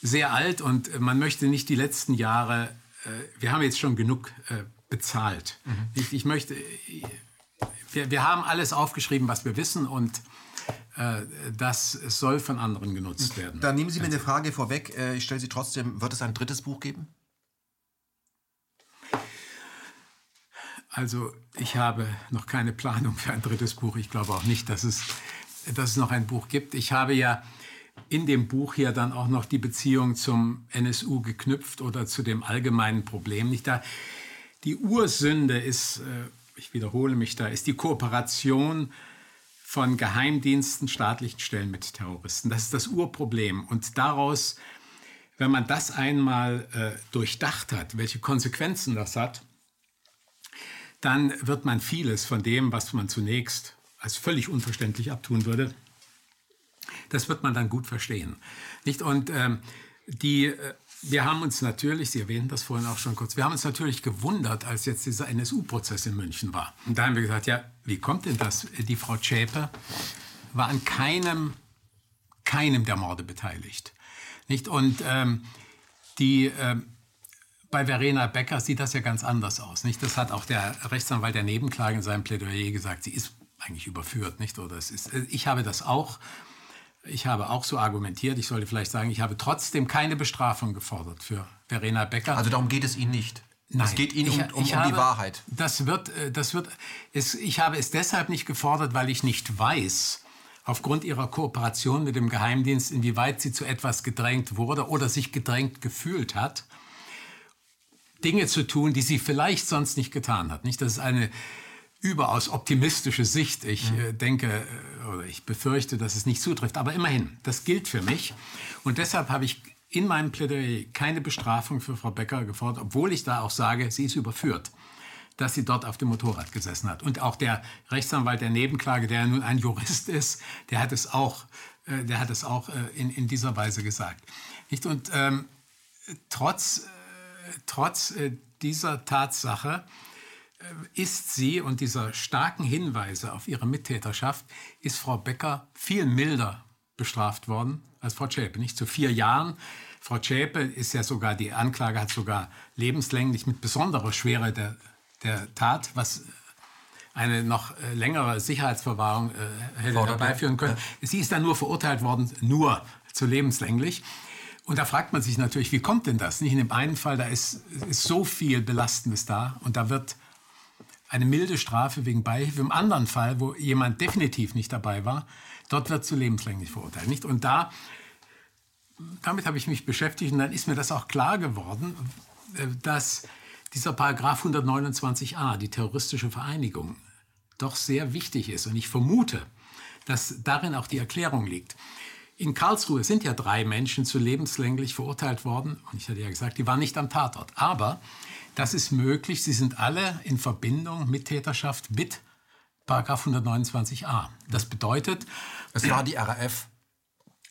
S2: sehr alt und man möchte nicht die letzten Jahre, äh, wir haben jetzt schon genug äh, bezahlt. Mhm. Ich, ich möchte, wir, wir haben alles aufgeschrieben, was wir wissen und äh, das soll von anderen genutzt werden.
S1: Dann nehmen Sie mir eine Frage vorweg. Äh, ich stelle sie trotzdem. Wird es ein drittes Buch geben?
S2: Also ich habe noch keine Planung für ein drittes Buch. Ich glaube auch nicht, dass es, dass es noch ein Buch gibt. Ich habe ja in dem Buch hier dann auch noch die Beziehung zum NSU geknüpft oder zu dem allgemeinen Problem. Nicht da, die Ursünde ist äh, ich wiederhole mich da, ist die Kooperation von Geheimdiensten, staatlichen Stellen mit Terroristen. Das ist das Urproblem. Und daraus, wenn man das einmal äh, durchdacht hat, welche Konsequenzen das hat, dann wird man vieles von dem, was man zunächst als völlig unverständlich abtun würde, das wird man dann gut verstehen. Nicht? Und ähm, die, äh, wir haben uns natürlich, Sie erwähnten das vorhin auch schon kurz, wir haben uns natürlich gewundert, als jetzt dieser NSU-Prozess in München war. Und da haben wir gesagt, ja, wie kommt denn das? Die Frau Schäpe war an keinem, keinem der Morde beteiligt. Nicht? Und ähm, die, ähm, bei Verena Becker sieht das ja ganz anders aus. Nicht? Das hat auch der Rechtsanwalt der Nebenklage in seinem Plädoyer gesagt. Sie ist eigentlich überführt, nicht? Oder es ist, ich habe das auch, ich habe auch so argumentiert. Ich sollte vielleicht sagen, ich habe trotzdem keine Bestrafung gefordert für Verena Becker.
S1: Also darum geht es Ihnen nicht.
S2: Nein,
S1: es geht Ihnen
S2: ich,
S1: um, um,
S2: ich
S1: um
S2: habe,
S1: die Wahrheit.
S2: Das wird, äh, das wird, es, ich habe es deshalb nicht gefordert, weil ich nicht weiß, aufgrund ihrer Kooperation mit dem Geheimdienst, inwieweit sie zu etwas gedrängt wurde oder sich gedrängt gefühlt hat. Dinge zu tun, die sie vielleicht sonst nicht getan hat. Nicht, das ist eine überaus optimistische Sicht. Ich äh, denke oder ich befürchte, dass es nicht zutrifft. Aber immerhin, das gilt für mich. Und deshalb habe ich in meinem Plädoyer keine Bestrafung für Frau Becker gefordert, obwohl ich da auch sage, sie ist überführt dass sie dort auf dem Motorrad gesessen hat. Und auch der Rechtsanwalt der Nebenklage, der nun ein Jurist ist, der hat es auch, äh, der hat es auch äh, in, in dieser Weise gesagt. Nicht? Und ähm, trotz trotz äh, dieser Tatsache ist sie und dieser starken Hinweise auf ihre Mittäterschaft, ist Frau Becker viel milder bestraft worden als Frau Zschäpe. Nicht zu vier Jahren. Frau Zschäpe ist ja sogar, die Anklage hat sogar lebenslänglich mit besonderer Schwere der, der Tat, was eine noch äh, längere Sicherheitsverwahrung äh, hätte herbeiführen können. Ja. Sie ist dann nur verurteilt worden, nur zu lebenslänglich. Und da fragt man sich natürlich, wie kommt denn das? Nicht in dem einen Fall, da ist, ist so viel Belastendes da und da wird eine milde Strafe wegen Beihilfe. Im anderen Fall, wo jemand definitiv nicht dabei war, dort wird zu lebenslänglich verurteilt. Nicht? Und da, damit habe ich mich beschäftigt und dann ist mir das auch klar geworden, äh, dass dieser Paragraph 129a, die terroristische Vereinigung, doch sehr wichtig ist. Und ich vermute, dass darin auch die Erklärung liegt. In Karlsruhe sind ja drei Menschen zu lebenslänglich verurteilt worden. Und ich hatte ja gesagt, die waren nicht am Tatort. Aber das ist möglich. Sie sind alle in Verbindung mit Täterschaft mit Paragraph 129a. Das bedeutet.
S1: Es war die RAF.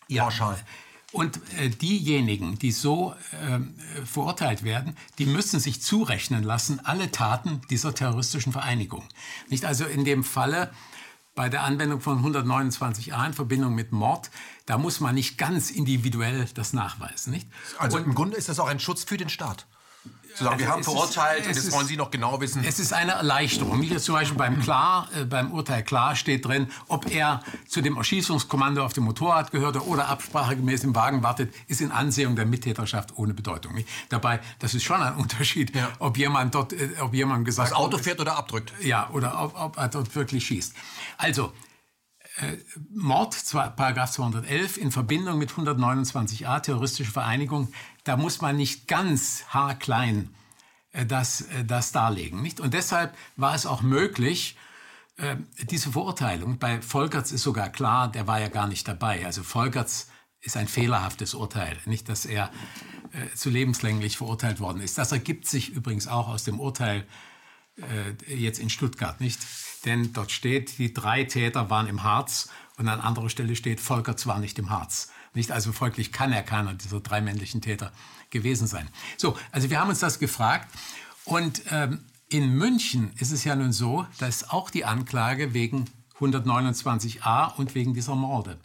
S1: Ja. Pauschal.
S2: Und äh, diejenigen, die so äh, verurteilt werden, die müssen sich zurechnen lassen, alle Taten dieser terroristischen Vereinigung. Nicht also in dem Falle bei der Anwendung von 129a in Verbindung mit Mord, da muss man nicht ganz individuell das nachweisen. Nicht?
S1: Also und, im Grunde ist das auch ein Schutz für den Staat. Zu sagen, also wir haben verurteilt und jetzt wollen Sie noch genau wissen.
S2: Es ist eine Erleichterung. Wie zum Beispiel beim Klar, äh, beim Urteil Klar steht drin, ob er zu dem Erschießungskommando auf dem Motorrad gehörte oder absprachegemäß im Wagen wartet, ist in Ansehung der Mittäterschaft ohne Bedeutung. Nicht? Dabei, das ist schon ein Unterschied, ja. ob jemand dort, äh, ob jemand gesagt
S1: Das Auto fährt oder abdrückt.
S2: Ja, oder ob, ob er dort wirklich schießt. Also, äh, Mord, Paragraph 211, in Verbindung mit 129a, terroristische Vereinigung, da muss man nicht ganz haarklein äh, das, äh, das darlegen. Nicht? Und deshalb war es auch möglich, äh, diese Verurteilung, bei Volkerts ist sogar klar, der war ja gar nicht dabei. Also Volkerts ist ein fehlerhaftes Urteil, nicht, dass er zu lebenslänglich verurteilt worden ist. Das ergibt sich übrigens auch aus dem Urteil jetzt in Stuttgart, nicht? Denn dort steht, die drei Täter waren im Harz und an anderer Stelle steht, Volker zwar nicht im Harz. Nicht? Also folglich kann er keiner dieser drei männlichen Täter gewesen sein. So, also wir haben uns das gefragt und ähm, in München ist es ja nun so, dass auch die Anklage wegen 129a und wegen dieser Morde.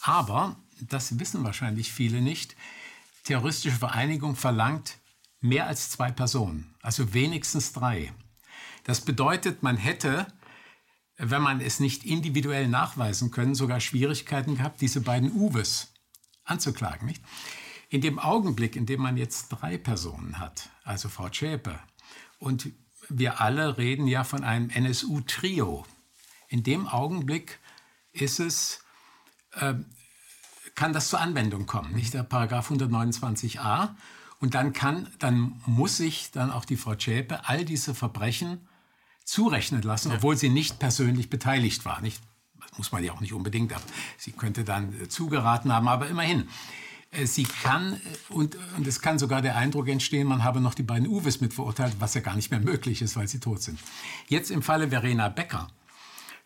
S2: Aber, das wissen wahrscheinlich viele nicht, terroristische Vereinigung verlangt mehr als zwei Personen, also wenigstens drei. Das bedeutet, man hätte, wenn man es nicht individuell nachweisen können, sogar Schwierigkeiten gehabt, diese beiden Uwes anzuklagen. Nicht? In dem Augenblick, in dem man jetzt drei Personen hat, also Frau Schäpe und wir alle reden ja von einem NSU-Trio. In dem Augenblick ist es, äh, kann das zur Anwendung kommen, nicht der Paragraph 129a. Und dann kann, dann muss sich dann auch die Frau Zschäpe all diese Verbrechen zurechnen lassen, obwohl sie nicht persönlich beteiligt war. Nicht, muss man ja auch nicht unbedingt, aber sie könnte dann äh, zugeraten haben, aber immerhin. Äh, sie kann, äh, und, und es kann sogar der Eindruck entstehen, man habe noch die beiden Uwes mit verurteilt, was ja gar nicht mehr möglich ist, weil sie tot sind. Jetzt im Falle Verena Becker.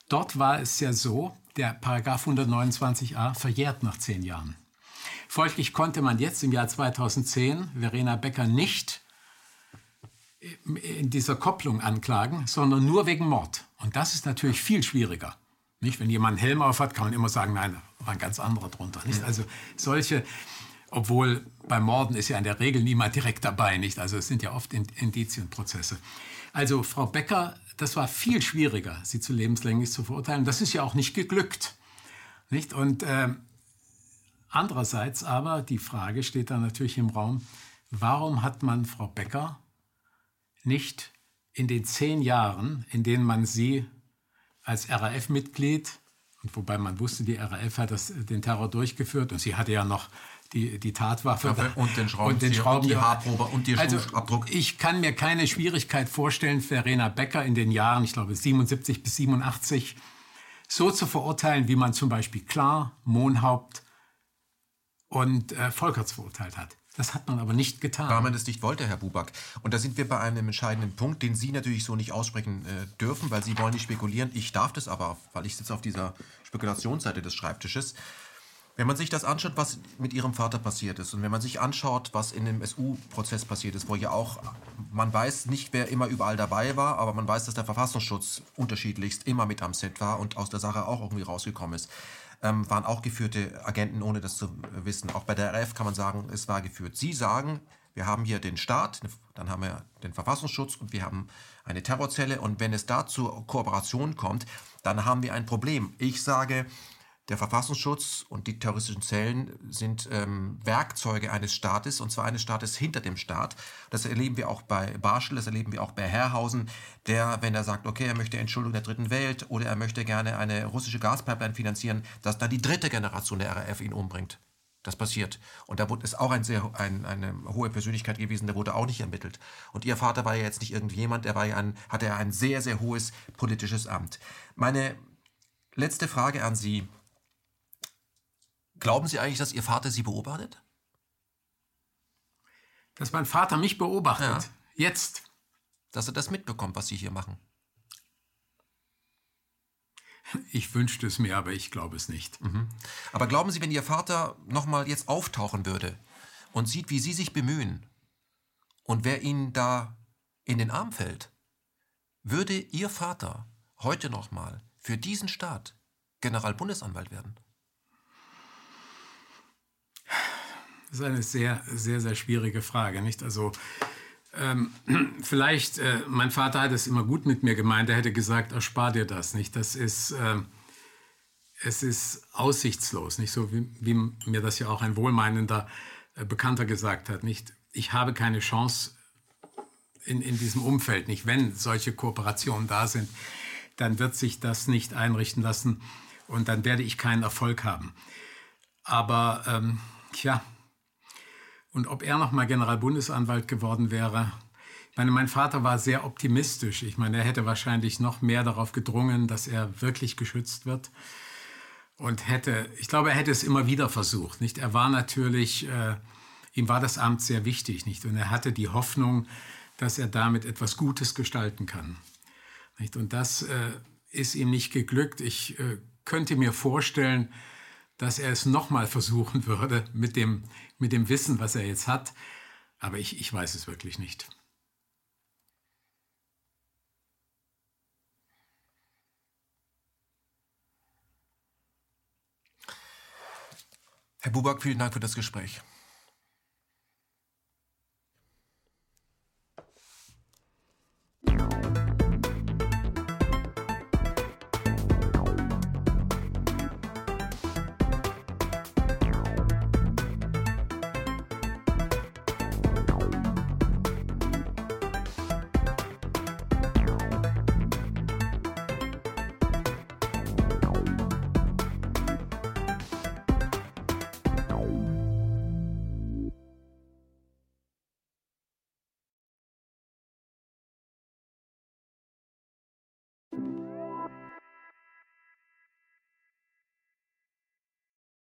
S2: Dort war es ja so, der Paragraph 129a verjährt nach zehn Jahren. Folglich konnte man jetzt im Jahr 2010 Verena Becker nicht in dieser Kopplung anklagen, sondern nur wegen Mord. Und das ist natürlich viel schwieriger. Nicht, wenn jemand einen Helm auf hat, kann man immer sagen, nein, da war ein ganz anderer drunter. Nicht? Also solche, obwohl beim Morden ist ja in der Regel niemand direkt dabei, nicht? Also es sind ja oft Indizienprozesse. Also Frau Becker, das war viel schwieriger, sie zu lebenslänglich zu verurteilen. Das ist ja auch nicht geglückt, nicht? Und äh, andererseits aber die Frage steht da natürlich im Raum: Warum hat man Frau Becker nicht in den zehn Jahren, in denen man sie als RAF-Mitglied, und wobei man wusste, die RAF hat das, den Terror durchgeführt und sie hatte ja noch die, die Tatwaffe
S1: und den Schrauben und, den
S2: Schrauben,
S1: und die Haarprobe und die
S2: also, Ich kann mir keine Schwierigkeit vorstellen, Verena Becker in den Jahren, ich glaube 77 bis 87, so zu verurteilen, wie man zum Beispiel Klar, Mohnhaupt und äh, Volkerts verurteilt hat. Das hat man aber nicht getan.
S1: Weil man es nicht wollte, Herr Buback. Und da sind wir bei einem entscheidenden Punkt, den Sie natürlich so nicht aussprechen äh, dürfen, weil Sie wollen nicht spekulieren. Ich darf das aber, weil ich sitze auf dieser Spekulationsseite des Schreibtisches. Wenn man sich das anschaut, was mit Ihrem Vater passiert ist und wenn man sich anschaut, was in dem SU-Prozess passiert ist, wo ja auch, man weiß nicht, wer immer überall dabei war, aber man weiß, dass der Verfassungsschutz unterschiedlichst immer mit am Set war und aus der Sache auch irgendwie rausgekommen ist ähm, waren auch geführte Agenten, ohne das zu wissen. Auch bei der RF kann man sagen, es war geführt. Sie sagen, wir haben hier den Staat, dann haben wir den Verfassungsschutz und wir haben eine Terrorzelle. Und wenn es da zur Kooperation kommt, dann haben wir ein Problem. Ich sage, der Verfassungsschutz und die terroristischen Zellen sind ähm, Werkzeuge eines Staates, und zwar eines Staates hinter dem Staat. Das erleben wir auch bei Barschel, das erleben wir auch bei Herrhausen, der, wenn er sagt, okay, er möchte Entschuldung der dritten Welt oder er möchte gerne eine russische Gaspipeline finanzieren, dass dann die dritte Generation der RAF ihn umbringt. Das passiert. Und da es auch ein sehr, ein, eine hohe Persönlichkeit gewesen, der wurde auch nicht ermittelt. Und ihr Vater war ja jetzt nicht irgendjemand, der war ja ein, hatte ja ein sehr, sehr hohes politisches Amt. Meine letzte Frage an Sie. Glauben Sie eigentlich, dass Ihr Vater Sie beobachtet?
S2: Dass mein Vater mich beobachtet. Ja. Jetzt.
S1: Dass er das mitbekommt, was Sie hier machen.
S2: Ich wünschte es mir, aber ich glaube es nicht.
S1: Mhm. Aber glauben Sie, wenn Ihr Vater nochmal jetzt auftauchen würde und sieht, wie Sie sich bemühen und wer Ihnen da in den Arm fällt, würde Ihr Vater heute nochmal für diesen Staat Generalbundesanwalt werden?
S2: Das ist eine sehr, sehr, sehr schwierige Frage, nicht? Also ähm, vielleicht, äh, mein Vater hat es immer gut mit mir gemeint. Er hätte gesagt, erspar dir das, nicht? Das ist, äh, es ist aussichtslos, nicht so wie, wie, mir das ja auch ein wohlmeinender äh, Bekannter gesagt hat, nicht? Ich habe keine Chance in, in diesem Umfeld, nicht? Wenn solche Kooperationen da sind, dann wird sich das nicht einrichten lassen und dann werde ich keinen Erfolg haben. Aber ähm, tja, und ob er noch mal Generalbundesanwalt geworden wäre. Ich meine, mein Vater war sehr optimistisch. Ich meine, er hätte wahrscheinlich noch mehr darauf gedrungen, dass er wirklich geschützt wird. Und hätte, ich glaube, er hätte es immer wieder versucht. Nicht? Er war natürlich, äh, ihm war das Amt sehr wichtig, nicht? Und er hatte die Hoffnung, dass er damit etwas Gutes gestalten kann. Nicht? Und das äh, ist ihm nicht geglückt. Ich äh, könnte mir vorstellen, dass er es nochmal versuchen würde mit dem, mit dem Wissen, was er jetzt hat. Aber ich, ich weiß es wirklich nicht.
S1: Herr Buback, vielen Dank für das Gespräch.